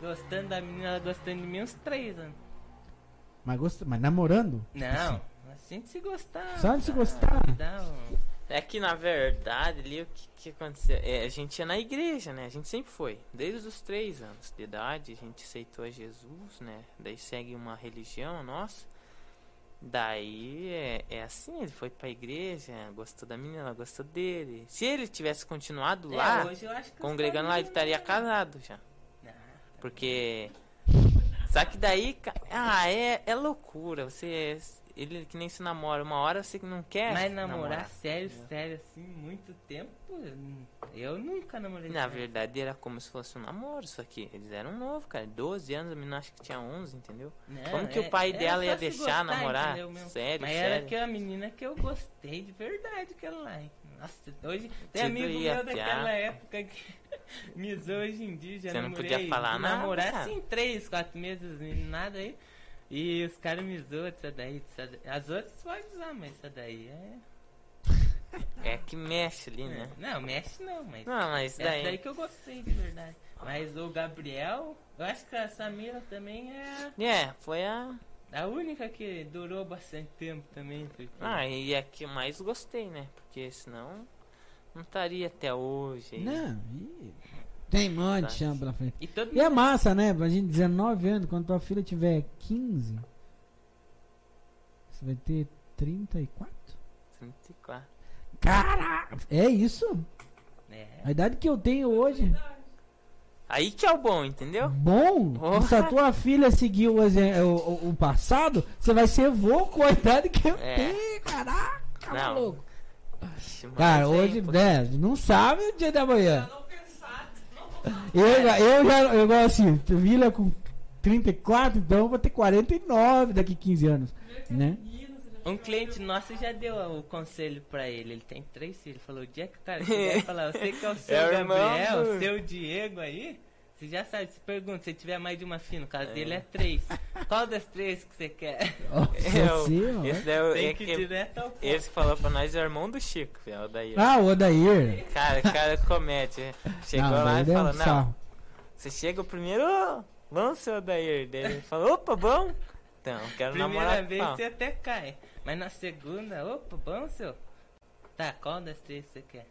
gostando da menina, ela gostando de mim uns três anos. Mas, gost... Mas namorando? Não, assim de se gostar. Só de se gostar. Dá um- É que na verdade ali o que, que aconteceu? É, a gente ia na igreja, né? A gente sempre foi. Desde os três anos de idade, a gente aceitou a Jesus, né? Daí segue uma religião nossa. Daí é, é assim, ele foi pra igreja, gostou da menina, ela gostou dele. Se ele tivesse continuado É, lá, congregando lá, ele estaria casado já. Não, Porque. Só que daí. Ah, é, é loucura. Você. Ele que nem se namora. Uma hora você que não quer. Mas namorar namorar. sério, sério, assim, muito tempo, eu nunca namorei. Na sério. verdade era como se fosse um namoro, isso aqui. Eles eram novos, cara. 12 anos, a menina acho que tinha 11, entendeu? Não, como que é- o pai era dela ia deixar gostar, namorar? Sério, Mas sério. era aquela menina que eu gostei de verdade, aquela lá. Nossa, hoje tem amigo meu daquela época que (laughs) me hoje em dia, já Você não namorei, podia falar de nada, Namorar assim, três, quatro meses, e nada aí. E os caras me zoam dessa daí, dessa daí. As outras pode usar, mas essa daí é... É que mexe ali, né? Não, mexe não, mas... Não, mas Essa daí. daí que eu gostei de verdade. Mas o Gabriel, eu acho que a Samira também é É, foi a. a única que durou bastante tempo também. Porque... Ah, e a que eu mais gostei, né? Porque senão. Não estaria até hoje. aí. Não, ih, tem um monte de chão pela frente. E E é massa, né? Pra gente 19 anos, quando tua filha tiver 15, você vai ter 34? 34. Caraca! É isso? É. A idade que eu tenho hoje. Aí que é o bom, entendeu? Bom, Oh. se a tua filha seguiu o, o, o- o passado, você vai ser vô com a idade que eu É. tenho. Caraca, Não. maluco. Ixi, Cara, aí, hoje, pô, né, não sabe o dia da manhã. Não Eu, já- eu já, eu gosto assim, filha com 34, então eu vou ter 49 daqui 15 anos, né? Um cliente nosso já deu o conselho pra ele. Ele tem três filhos. Falou: o dia que o cara chegar e falar, você que é o seu É o irmão Gabriel, do- seu Diego aí, você já sabe. Se pergunta, se tiver mais de uma filha, no caso É. dele é três. Qual das três que você quer? É o- ó. esse daí é o- é que ir que- direto ao ponto. Esse que falou pra nós é o irmão do Chico, velho. Daí, ó. Ah, o Odair. Cara, o cara comete. Chegou Não, lá e deu falou, um não, sarro. você chega o primeiro, seu Odair. Daí ele falou, opa, bom. Então, quero Primeira namorar com vez você até cai. Mas na segunda, opa, bom, seu. Tá, qual das três você quer?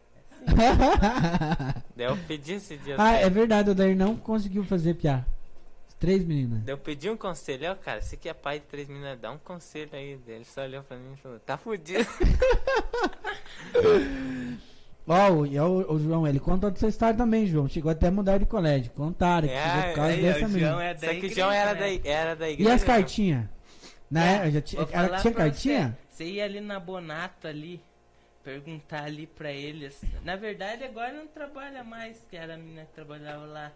(laughs) Eu pedi esse dia. ah, é verdade, o Odair não conseguiu fazer piar. Três meninas. Eu pedi um conselho, ó, cara, você que é pai de três meninas, dá um conselho aí. Daí ele só olhou pra mim e falou, tá fudido. (laughs) Ó, o, e o, o João, ele contou dessa história também, João. Chegou até a mudar de colégio. Contaram que É, chegou por causa Aí, ó, dessa menina. É da Só que o João era, né? da, era da E igreja. as cartinhas? Né? Já tinha, falar tinha cartinha? Você, você ia ali na Bonato ali, perguntar ali pra eles. Na verdade agora não trabalha mais, que era a menina que trabalhava lá,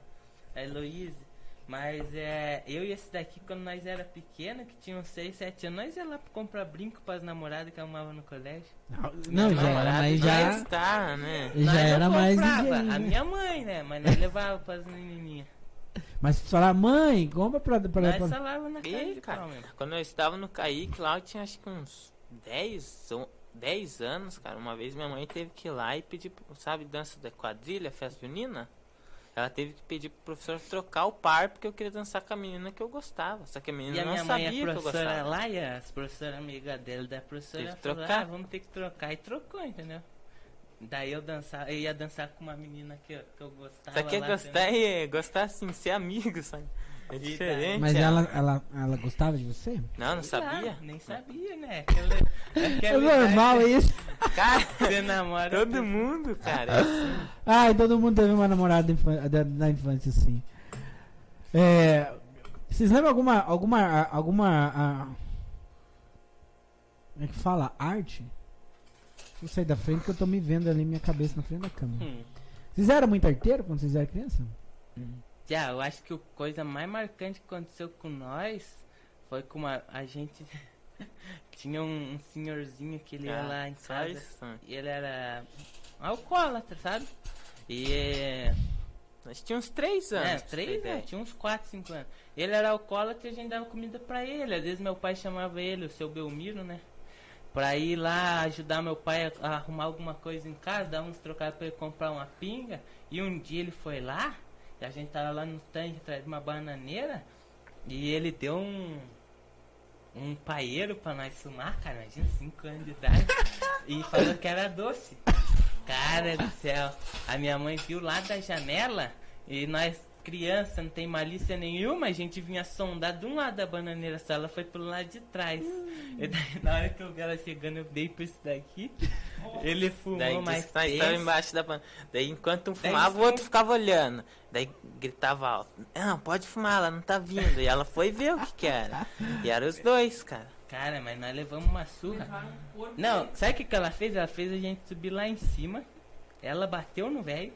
a Heloíse. Mas é, eu e esse daqui, quando nós era pequena, que tinham 6, 7 anos, nós ia lá pra comprar brinco pras namoradas que arrumavam no colégio. Não, já era, não já. está, né? Já Nós era mais. A minha mãe, né? Mas nós levava pras menininhas. Mas se falar, mãe, compra pra. pra, Nós pra- falava na de cara, quando eu estava no Kaique lá, eu tinha acho que uns 10, ou 10 anos, cara. Uma vez minha mãe teve que ir lá e pedir, sabe, dança da quadrilha, festa junina? ela teve que pedir pro professor trocar o par porque eu queria dançar com a menina que eu gostava. Só que a menina E a não minha mãe sabia é que eu professora gostava. lá e as professoras amigas dele da professora Teve que falou, trocar. ah, vamos ter que trocar. E trocou, entendeu? Daí eu dançar, eu ia dançar com uma menina que eu, que eu gostava. Só que é lá gostar é gostar assim, ser amigo, sabe? É diferente. Mas é. ela, ela, ela gostava de você? Não, não sabia? nem sabia, né? Aquela, (laughs) É normal idade isso. Cara, (laughs) Você namora. todo mundo, cara. é assim. Ai, todo mundo teve uma namorada da infância, assim. É, vocês lembram alguma. alguma. alguma. ah, como é que fala? Arte? Deixa eu sair da frente que eu tô me vendo ali, minha cabeça na frente da câmera. Hum. Vocês eram muito arteiro quando vocês eram criança? Já, eu acho que a coisa mais marcante que aconteceu com nós foi com uma, a gente (laughs) tinha um, um senhorzinho que ele ia Ah, lá em casa isso. e ele era alcoólatra, sabe? E é, Nós tínhamos três anos. é, pra você ter três, né? ideia. Tinha uns 4, 5 anos. Ele era alcoólatra e a gente dava comida pra ele. Às vezes meu pai chamava ele, o seu Belmiro, né? Pra ir lá ajudar meu pai a, a arrumar alguma coisa em casa, dar uns trocados pra ele comprar uma pinga. E um dia ele foi lá, e a gente tava lá no tanque atrás de uma bananeira, e ele deu um. Um paeiro pra nós fumar, cara, imagina 5 anos de idade. e falou que era doce. Cara do céu, a minha mãe viu lá da janela e nós, criança, não tem malícia nenhuma, a gente vinha sondar de um lado da bananeira só, ela foi pelo lado de trás. E daí, na hora que eu vi ela chegando, eu dei pra esse daqui. Ele fumou Daí mais nós estava três. embaixo da pan- Daí enquanto um Daí fumava, o fumou. outro ficava olhando. Daí gritava alto. Não, pode fumar, ela não tá vindo. E ela foi ver o que que era. E eram os dois, cara. Cara, mas nós levamos uma surra. Não, sabe o que, que ela fez? Ela fez a gente subir lá em cima. Ela bateu no velho.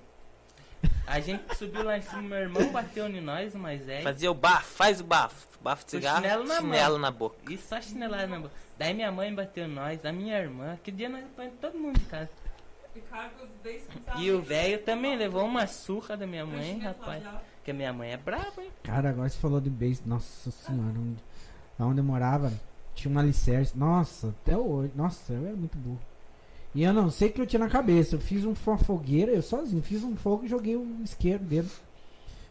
A gente subiu lá em cima, meu irmão bateu em nós, mais velho. Fazia o bafo, faz o bafo. Bafo de cigarro, chinelo na chinelo na boca. E só chinelada na boca. Daí minha mãe bateu em nós, a minha irmã. Que dia nós apanhamos todo mundo em casa. E o velho também levou uma surra da minha mãe, rapaz. Porque a minha mãe é brava, hein? Cara, agora você falou de beijo. Nossa senhora, onde, onde eu morava, tinha um alicerce. Nossa, até hoje. Nossa, eu era muito burro. E eu não sei o que eu tinha na cabeça. Eu fiz um, uma fogueira, eu sozinho, fiz um fogo e joguei o isqueiro dentro.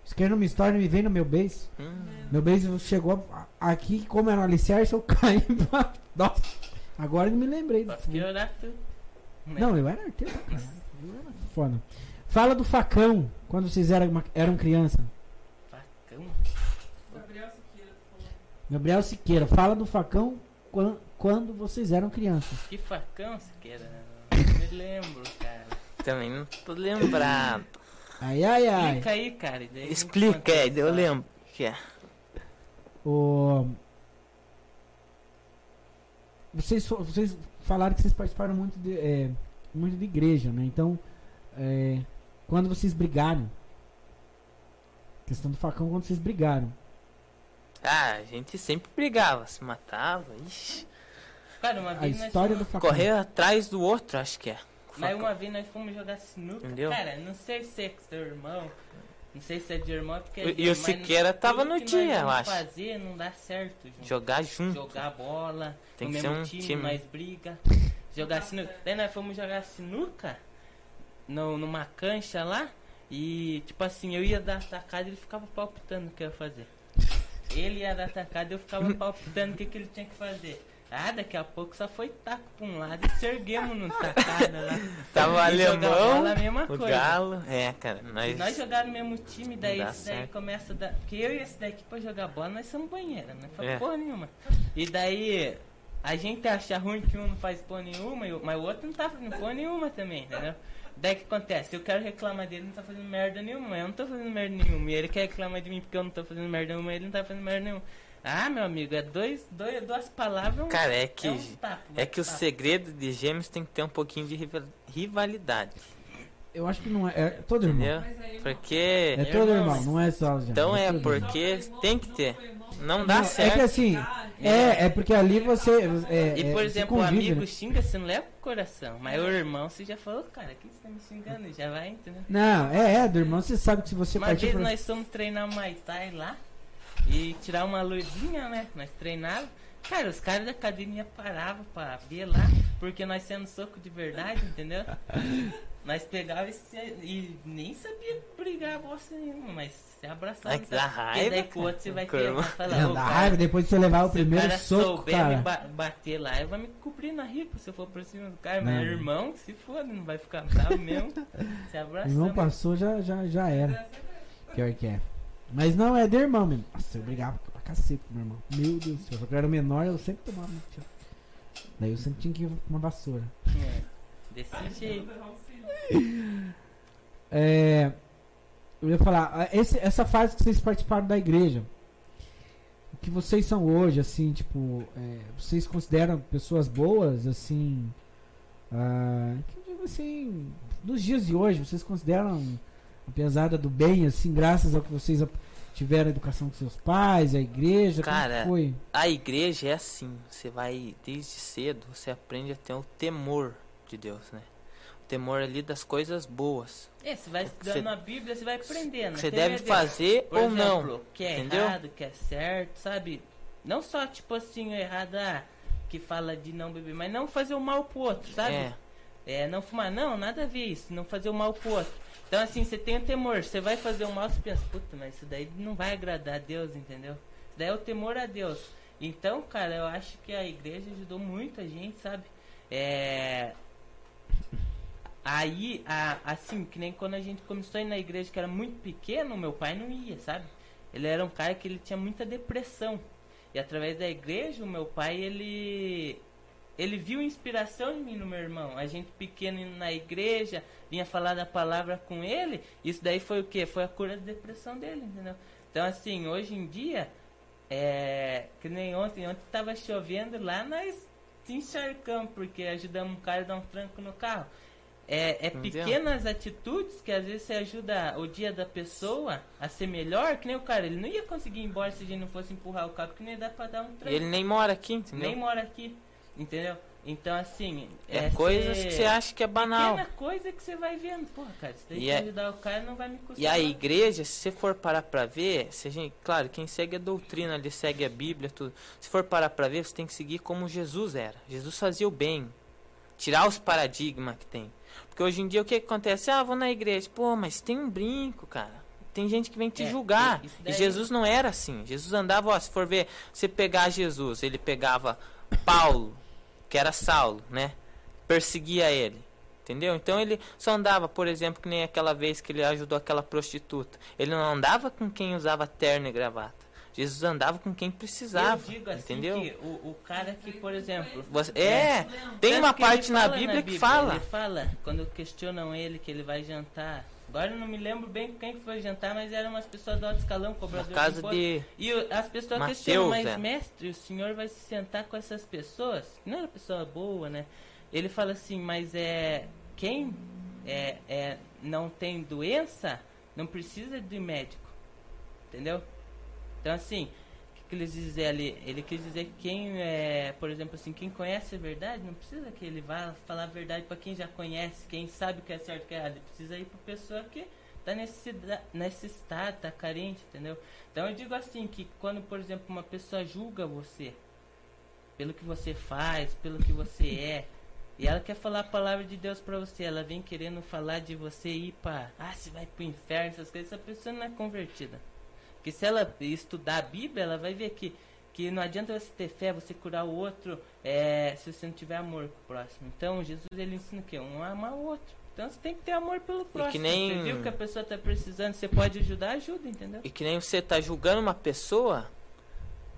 O isqueiro numa história me veio no meu beijo. Hum, Meu beijo chegou aqui, como era um alicerce, eu (laughs) caí. pra- Nossa, agora eu me lembrei. Do tudo. Né? Não, eu era arteiro, pra caralho. Eu era foda. Fala do facão, quando vocês eram, uma- eram criança. Facão. Gabriel Siqueira. Gabriel Siqueira, fala do facão quan- quando vocês eram crianças. Que facão você queira? Não me lembro, cara. também não tô lembrado. (coughs) Ai, ai, ai. Explica aí, cara. Explica, conta é, a eu lembro. Que é. O... Vocês, vocês falaram que vocês participaram muito de, é, muito de igreja, né? Então, é, quando vocês brigaram, questão do facão, quando vocês brigaram. Ah, a gente sempre brigava, se matava. Ixi. Cara, uma A vez nós história fomos- do facão. Correr atrás do outro, acho que é. Mas uma vez nós fomos jogar sinuca. Entendeu? Cara, não sei se é seu irmão. Não sei se é de irmão porque é E- e o Siqueira tava no dia, eu acho. fazer não dá certo, junto. Jogar junto. Jogar bola, Tem no que mesmo ser um time, time. nós briga. (laughs) Jogar sinuca. Daí nós fomos jogar sinuca no, numa cancha lá. E tipo assim, eu ia dar atacada e ele ficava palpitando o que eu ia fazer. Ele ia dar atacada e eu ficava palpitando o que, que ele tinha que fazer. Ah, daqui a pouco só foi taco pra um lado e se erguemos no tacada lá. (laughs) Tava o E alemão, bola, a mesma o coisa. galo. É, cara, nós. nós jogar no mesmo time, daí esse daí certo. começa a dar. Porque eu e esse daqui pra jogar bola, nós somos banheira, não faz É. porra nenhuma. E daí a gente acha ruim que um não faz porra nenhuma, e o- mas o outro não tá fazendo porra nenhuma também, entendeu? Daí o que acontece? Eu quero reclamar dele, não tá fazendo merda nenhuma, eu não tô fazendo merda nenhuma. E ele quer reclamar de mim porque eu não tô fazendo merda nenhuma, ele não tá fazendo merda nenhuma. Ah, meu amigo, é dois, dois, duas palavras. Cara, é que. é um É que o segredo de gêmeos tem que ter um pouquinho de rival- rivalidade. Eu acho que não é. É todo irmão. Aí, Porque. É todo Irmão. não é só os Então é irmão. porque tem que ter. Não Não, dá É que certo. assim, é, é porque ali você. É, E é, por exemplo, o amigo né? xinga, você não leva pro coração. Mas o irmão, você já falou, cara, que você tá me xingando? Já vai, entendeu? Não, é, é, do irmão você sabe que se você Uma partir vez pra... nós fomos treinar Muay Thai lá e tirar uma luzinha, né? Nós treinava. Cara, os caras da academia paravam pra ver lá, porque nós sendo soco de verdade, entendeu? (laughs) Nós pegava e, se- e nem sabia brigar bosta nenhuma, mas se abraçava. Que dá raiva, daí com o outro você vai vai falar, "Ô, dá cara, raiva depois de você levar o se primeiro cara soco, souber cara. me ba- bater lá, eu vou me cobrir na ripa se eu for por cima do cara. Não. Meu irmão, se foda, não vai ficar bravo mesmo. (laughs) Se O abraçando. irmão passou, já, já, já era. Pior que é. Mas não, é de irmão mesmo. Nossa, eu brigava pra cacete com meu irmão. Meu Deus do céu. Só que eu era menor, eu sempre tomava. Daí eu sempre tinha que ir com uma vassoura. É, desse jeito. É, eu ia falar, esse- essa fase que vocês participaram da igreja, o que vocês são hoje, assim, tipo, é, vocês consideram pessoas boas, assim, ah, assim, nos dias de hoje, vocês consideram pesada do bem, assim, graças ao que vocês tiveram a educação com seus pais, a igreja, como Cara, foi? A igreja é assim, você vai desde cedo, você aprende a ter o temor de Deus, né? O temor ali das coisas boas. É, você vai estudando a Bíblia, você vai aprendendo. você deve Deus. fazer Por ou exemplo, não. o que é entendeu? errado, o que é certo, sabe? Não só, tipo assim, o errado ah, que fala de não beber, mas não fazer o mal pro outro, sabe? É. É, não fumar, não, nada a ver isso, não fazer o mal pro outro. Então, assim, você tem o temor, você vai fazer o mal, você pensa, puta, mas isso daí não vai agradar a Deus, entendeu? Isso daí é o temor a Deus. Então, cara, eu acho que a igreja ajudou muito a gente, sabe? É. Aí, a- assim, que nem quando a gente começou a ir na igreja, que era muito pequeno, meu pai não ia, sabe? Ele era um cara que ele tinha muita depressão. E através da igreja, o meu pai, ele ele viu inspiração em mim no meu irmão. A gente pequeno na igreja, vinha falar da palavra com ele. Isso daí foi o quê? Foi a cura da depressão dele, entendeu? Então, assim, hoje em dia, é. Que nem ontem, ontem tava chovendo lá, nós se encharcamos, porque ajudamos um cara a dar um tranco no carro. É, é pequenas atitudes que às vezes você ajuda o dia da pessoa a ser melhor, que nem o cara, ele não ia conseguir ir embora se a gente não fosse empurrar o carro, porque ia dar pra dar um E tranco ele nem mora aqui, entendeu? nem mora aqui, entendeu? Então, assim. É, coisas ser- que você acha que é banal. Pequena coisa que você vai vendo. Porra, cara, se tem E que é- ajudar o cara, não vai me custar. E a igreja, se você for parar pra ver, se a gente, claro, quem segue a doutrina ali, segue a Bíblia, tudo. Se for parar pra ver, você tem que seguir como Jesus era. Jesus fazia o bem. Tirar os paradigmas que tem. Porque hoje em dia o que, que acontece? Ah, vou na igreja. Pô, mas tem um brinco, cara. Tem gente que vem te É, julgar. E Jesus não era assim. Jesus andava, ó, se for ver, você pegar Jesus, ele pegava Paulo, que era Saulo, né? Perseguia ele. Entendeu? Então ele só andava, por exemplo, que nem aquela vez que ele ajudou aquela prostituta. Ele não andava com quem usava terno e gravata. Jesus andava com quem precisava. Eu digo assim entendeu? o, o cara que, por exemplo. Você- é, tem uma parte na fala Bíblia que fala. Ele fala, quando questionam ele que ele vai jantar. Agora eu não me lembro bem quem que foi jantar, mas eram umas pessoas do alto escalão, Na cobrador casa imposto. de. E as pessoas Mateus, questionam, mas é. mestre, o senhor vai se sentar com essas pessoas? Não era pessoa boa, né? Ele fala assim, mas é quem é, é, não tem doença não precisa de médico, entendeu? Então assim, quis dizer ali? Ele quis dizer que quem é, por exemplo assim, quem conhece a verdade não precisa que ele vá falar a verdade para quem já conhece, quem sabe o que é certo e o que é errado. Ele precisa ir para pessoa que tá necessida- necessitada, tá carente, entendeu? Então eu digo assim que quando, por exemplo, uma pessoa julga você pelo que você faz, pelo que você (laughs) é, e ela quer falar a palavra de Deus pra você, ela vem querendo falar de você ir pra, ah, você vai pro inferno, essas coisas, essa pessoa não é convertida. Porque se ela estudar a Bíblia, ela vai ver que que não adianta você ter fé, você curar o outro, é, se você não tiver amor com o próximo. Então Jesus ele ensina o quê? Um amar o outro. Então você tem que ter amor pelo próximo. nem- Você viu que a pessoa tá precisando, você pode ajudar, ajuda, entendeu? E que nem você tá julgando uma pessoa,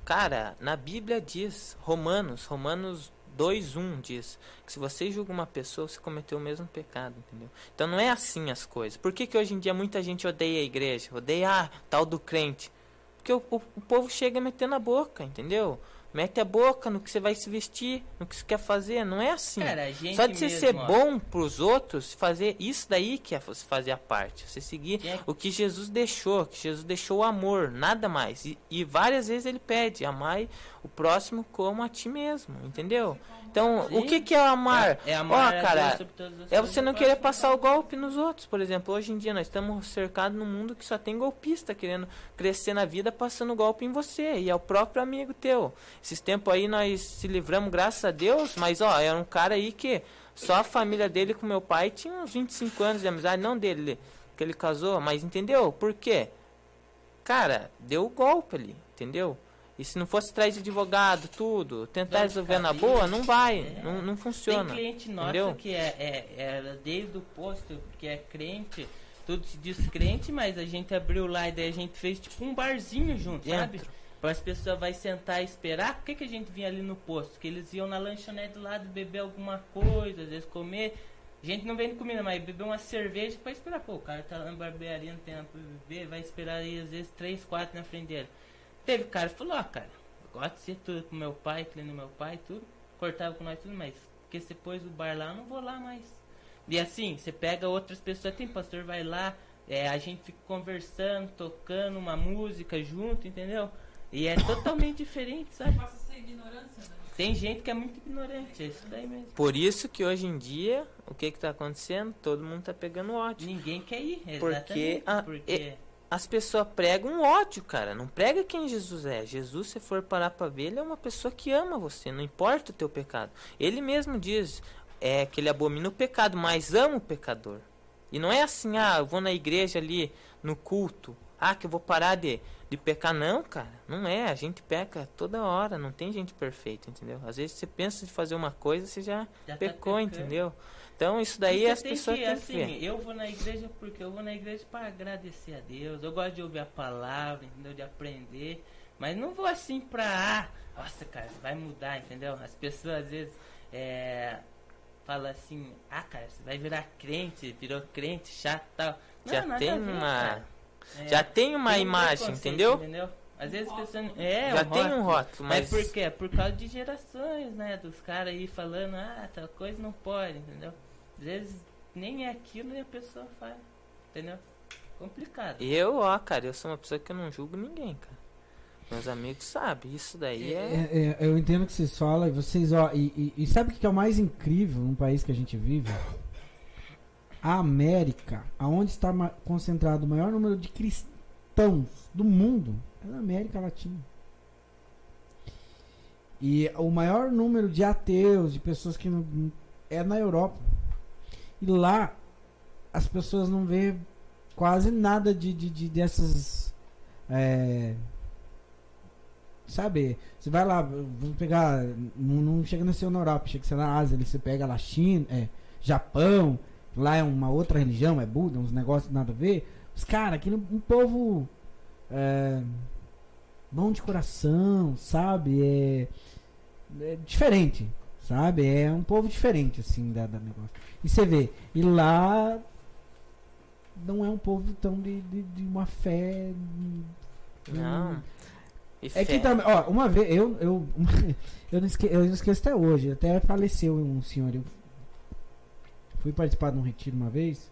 cara, na Bíblia diz, Romanos, Romanos 2:1 diz que se você julga uma pessoa, você cometeu o mesmo pecado, entendeu? Então não é assim as coisas. Por que, que hoje em dia muita gente odeia a igreja? Odeia ah, tal do crente? Porque o, o, o povo chega metendo a boca, entendeu? Mete a boca no que você vai se vestir, no que você quer fazer. Não é assim. Cara, a gente Só de você mesmo, ser ó. bom pros outros, fazer isso daí que é você fazer a parte. Você seguir é- o que Jesus deixou, que Jesus deixou o amor, nada mais. E, e várias vezes ele pede, amai o próximo como a ti mesmo, entendeu? Então, o Sim. que que é amar? É Ó, amar Deus cara, é você não querer passar o golpe nos outros, por exemplo. Hoje em dia nós estamos cercados num mundo que só tem golpista querendo crescer na vida passando golpe em você e é o próprio amigo teu. Esses tempos aí nós se livramos, graças a Deus, mas ó, era um cara aí que só a família dele com meu pai tinha uns 25 anos de amizade, não dele, que ele casou, mas entendeu? Por quê? Cara, deu o golpe ali, entendeu? E se não fosse atrás de advogado, tudo, tentar resolver na boa, não vai, é. não, não funciona. Tem cliente nosso entendeu? que é, é, era desde o posto, que é crente, tudo se diz crente, mas a gente abriu lá e daí a gente fez tipo um barzinho junto, sabe? Dentro. Para as pessoas vai sentar e esperar. Por que, que a gente vinha ali no posto? Que eles iam na lanchonete do lado beber alguma coisa, às vezes comer. A gente não vende comida, mas beber uma cerveja para esperar. Pô, o cara tá lá na barbearia, não tem nada pra beber, vai esperar aí às vezes três, quatro na frente dele. Teve cara que falou, ó, cara, eu gosto de ser tudo com meu pai, no meu pai, tudo. Cortava com nós tudo, mas porque você pôs o bar lá, eu não vou lá mais. E assim, você pega outras pessoas, tem pastor, vai lá, é, a gente fica conversando, tocando uma música junto, entendeu? E é totalmente diferente, sabe? Passa a ser ignorância, né? Tem gente que é muito ignorante, é isso daí mesmo. Por isso que hoje em dia, o que que tá acontecendo? Todo mundo tá pegando ódio. Ninguém quer ir, Porque exatamente. a- porque As pessoas pregam ódio, cara. Não prega quem Jesus é. Jesus, se for parar pra ver, ele é uma pessoa que ama você. Não importa o teu pecado. Ele mesmo diz é, que ele abomina o pecado, mas ama o pecador. E não é assim, ah, eu vou na igreja ali, no culto. Ah, que eu vou parar de, de pecar. Não, cara. Não é. A gente peca toda hora. Não tem gente perfeita, entendeu? Às vezes você pensa em fazer uma coisa, você já, já tá pecou, pecando. entendeu? Então isso daí Você as tem pessoas que, têm que assim, ver. eu vou na igreja porque eu vou na igreja para agradecer a Deus. Eu gosto de ouvir a palavra, entendeu? De aprender. Mas não vou assim pra. Ah, nossa, cara, vai mudar, entendeu? As pessoas às vezes é, falam assim: ah, cara, você vai virar crente, virou crente, chato e tal. Não, Já nada tem a ver, uma. É, Já tem uma tem um imagem, preconceito, entendeu? Às vezes a pessoa. É, Já um tem um rótulo. rótulo, Mas mas. por quê? Por causa de gerações, né? Dos caras aí falando, ah, tal coisa não pode, entendeu? Às vezes nem é aquilo e a pessoa faz, entendeu? Complicado. Eu, ó, cara, eu sou uma pessoa que eu não julgo ninguém, cara. Meus amigos sabem, isso daí é. É, é, eu entendo o que vocês falam, e vocês, ó, e, e- e sabe o que é o mais incrível num país que a gente vive? A América, aonde está concentrado o maior número de cristãos do mundo, é na América Latina. E o maior número de ateus, de pessoas que não, é na Europa. E lá as pessoas não vê quase nada de, de, de- dessas. é, sabe, você vai lá, vamos pegar, não, não chega a ser na Europa, chega ser na Ásia, você pega lá China, é, Japão, lá é uma outra religião, é Buda, uns negócios nada a ver. Os caras, aquele um povo é, bom de coração, sabe? É, é diferente, sabe? É um povo diferente, assim, da, da negócio. E você vê, e lá não é um povo tão de, de, de uma fé. Não. E É que também, ó, uma vez, eu, eu, (laughs) eu, não esque, eu não esqueço até hoje, até faleceu um senhor. Eu fui participar de um retiro uma vez.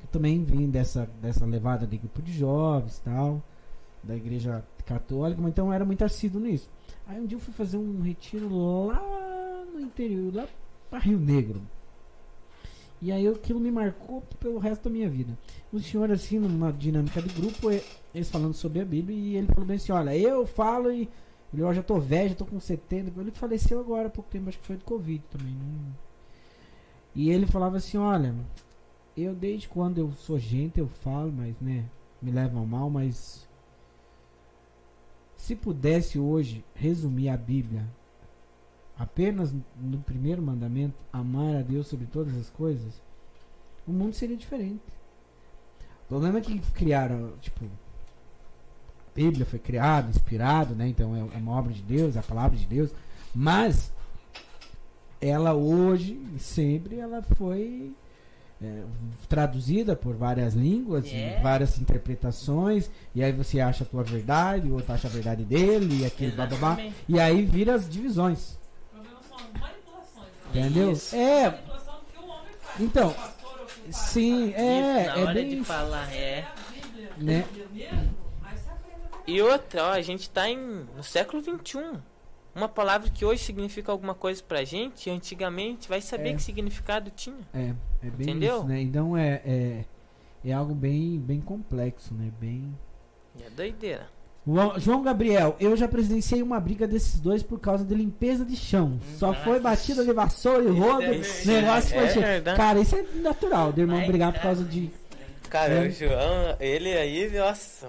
Eu também vim dessa, dessa levada de grupo de jovens tal, da igreja católica, mas então eu era muito assíduo nisso. Aí um dia eu fui fazer um retiro lá interior, lá pra Rio Negro. E aí aquilo me marcou pelo resto da minha vida. O senhor, assim, numa dinâmica de grupo, é- eles falando sobre a Bíblia, e ele falou bem assim, olha, eu falo e ele, eu já tô velho, já tô com 70, ele faleceu agora há pouco tempo, acho que foi do Covid também. Não... E ele falava assim, olha, eu desde quando eu sou gente, eu falo, mas né, me levam mal, mas se pudesse hoje resumir a Bíblia apenas no primeiro mandamento, amar a Deus sobre todas as coisas, o mundo seria diferente. O problema é que criaram, tipo, a Bíblia foi criada, inspirado, né? Então é, é uma obra de Deus, é a palavra de Deus, mas ela hoje e sempre ela foi é, traduzida por várias línguas, É. e várias interpretações, e aí você acha a tua verdade, o outro acha a verdade dele, e aquele blá blá blá, e aí vira as divisões, O problema são as manipulações. Né? Entendeu? Isso. É. Então, sim, faz. é, na é hora bem de isso. falar, é. É Né? E outra, ó, a gente tá em, no século XXI. Uma palavra que hoje significa alguma coisa pra gente, antigamente, vai saber É. que significado tinha. É, é bem Entendeu? isso, né? Então é, é, é algo bem, bem complexo, né? Bem. É doideira. João Gabriel, eu já presenciei uma briga desses dois por causa de limpeza de chão. Só Nossa. foi batida de vassoura e Isso rodo. é O verdade. negócio foi É cheio. verdade. Cara, isso é natural, do irmão brigar por causa de. Cara, É. o João, ele aí, nossa,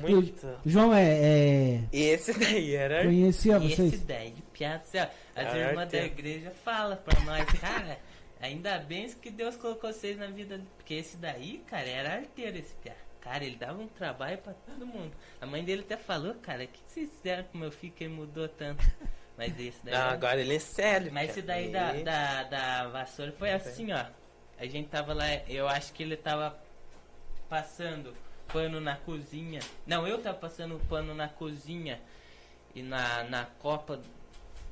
muito. João é. é... E esse daí era. Conhecia vocês? esse daí de piada, assim, as irmãs da igreja falam pra nós, cara, ainda bem que Deus colocou vocês na vida, porque esse daí, cara, era arteiro esse piada. Cara, ele dava um trabalho pra todo mundo. A mãe dele até falou, cara, o que vocês fizeram com meu filho que ele mudou tanto? Mas esse daí. Não, era- agora ele é sério. Mas esse daí da, da, da vassoura foi assim, ó. A gente tava lá, eu acho que ele tava passando pano na cozinha. Não, eu tava passando pano na cozinha e na, na copa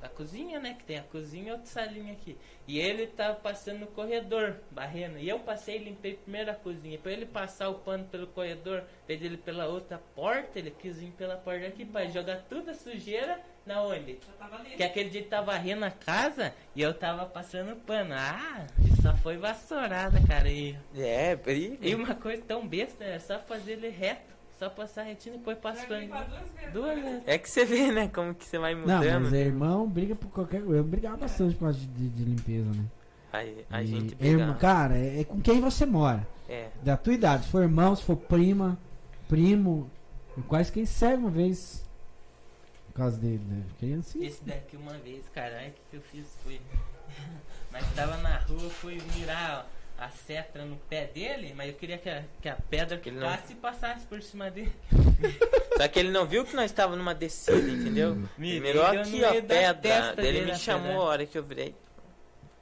da cozinha, né? Que tem a cozinha e outra salinha aqui. E ele tava passando no corredor, barrendo. E eu passei e limpei primeiro a cozinha. Pra ele passar o pano pelo corredor, vez dele pela outra porta, ele quis vir pela porta aqui pra jogar toda a sujeira na onde? Já tava ali. Que aquele dia ele tava varrendo a casa e eu tava passando pano. Ah, só foi vassourada, cara. E, É, briga. e uma coisa tão besta, é só fazer ele reto. Só passar retinho e depois passa pano. limpar duas vezes. Duas vezes. É que você vê, né? Como que você vai Não, mudando. mas é irmão briga por qualquer coisa. Eu brigava bastante por causa de, de- de limpeza, né? Aí, a E gente irmão, briga. cara, é, é com quem você mora. É. Da tua idade. Se for irmão, se for prima, primo. Eu quase que segue uma vez. Por causa de, de criancinha. Esse daqui uma vez, caralho, o que, que eu fiz foi. (laughs) Mas tava na rua, fui mirar a cetra no pé dele, mas eu queria que a, que a pedra Que ele não- e passasse por cima dele. (laughs) Só que ele não viu que nós estávamos numa descida, entendeu? Ele Me mirou aqui, ó, pedra. ele dele me chamou pedra. a hora que eu virei.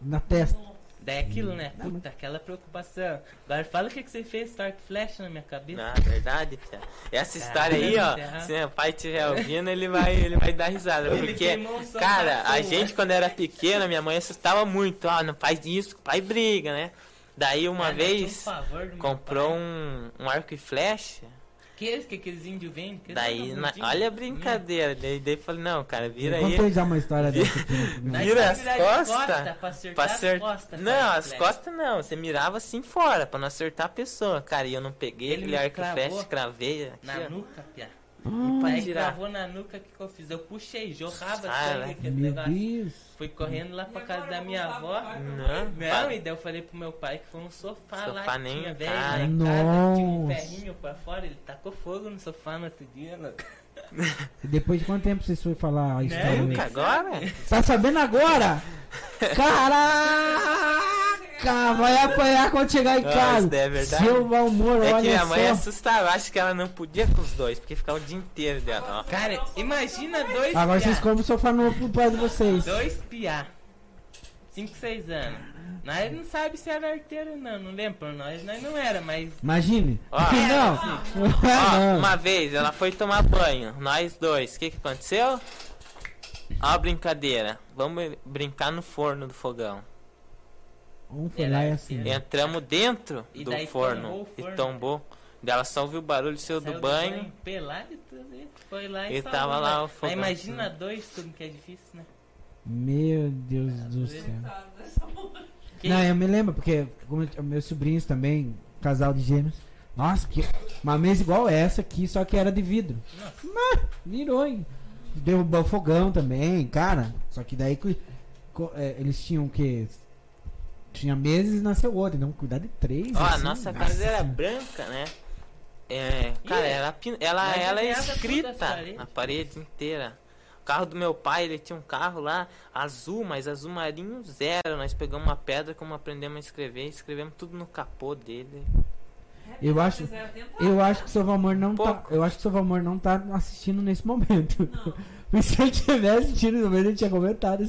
Na testa. Daí aquilo, né? Não, Puta, aquela preocupação. Agora fala o que, que você fez, Stark Flash na minha cabeça. Na verdade, Pia. Essa história aí, ó, Caramba. se meu pai estiver ouvindo, ele vai, ele vai dar risada. Ele Porque, cara, a gente quando era pequena, minha mãe assustava muito. Ó, não faz isso, o pai briga, né? Daí uma Ah, um vez favor do meu comprou um, um arco e flecha. Aqueles que aqueles índios vendem. Daí, na- olha a brincadeira. Daí, daí eu falei, não, cara, vira aí. já uma história dessa aqui. Nós (laughs) Vira as costas costa pra acertar Pra acer- as costas. Não, as costas não. Você mirava assim fora, pra não acertar a pessoa. Cara, e eu não peguei Ele aquele arco e flecha, cravei aqui, Na ó. nuca, pia. Ah, Pai tirar. gravou na nuca, o que, que eu fiz? Eu puxei, jorrava sangue aquele negócio. Deus. Fui correndo lá pra casa da minha avó. lá pro Não, Não, e daí eu falei pro meu pai que foi um sofá, lá Sofá que nem tinha em velho casa. lá em casa, tinha um ferrinho pra fora, ele tacou fogo no sofá no outro dia, louco. E (laughs) depois de quanto tempo vocês foram falar a história? Não, agora? Tá sabendo agora? (laughs) Caraca! Vai apanhar quando chegar em Ah, casa. é verdade. Seu mau humor, É que olha minha mãe só. assustava. Eu acho que ela não podia com os dois, porque ficava o dia inteiro dela. Ó. Cara, imagina dois Agora piá. vocês comem o sofá novo pro pai de vocês. Dois piá. 5, 6 anos. Nós não sabe se era arteiro não, não lembro por nós, nós não era, mas Imagine. Ó. (laughs) não. Ó, não. uma vez ela foi tomar banho, nós dois. O que, que aconteceu? Ó, a brincadeira. Vamos brincar no forno do fogão. Um foi lá e Era assim. Entramos dentro E do forno, tombou o e forno. tombou. Ela só ouviu o barulho, saiu do saiu banho. pelado e tudo, foi lá e, E salvou, tava lá né? o fogão. Imagina dois, como que é difícil, né? Meu Deus do céu. Tá, hora. Que- Não, eu me lembro, porque como eu- meus sobrinhos também, casal de gêmeos. Nossa, que uma mesa igual essa aqui, só que era de vidro. Mas, virou, hein? Derrubou o fogão também, cara. Só que daí co- é, eles tinham o quê? Tinha meses e nasceu outro, então cuidar de três. Ó, a assim, nossa casa era nossa. branca, né? É, cara, Ih, ela, ela, ela é escrita na parede inteira. O carro do meu pai, ele tinha um carro lá azul, mas azul marinho zero. Nós pegamos uma pedra, como aprendemos a escrever, escrevemos tudo no capô dele. Eu acho- tentar. Eu acho que o seu Valmor não tá. Pouco. Eu acho que o seu Valmor não tá assistindo nesse momento. Não. Porque (laughs) se ele tivesse assistindo no momento, ele tinha comentado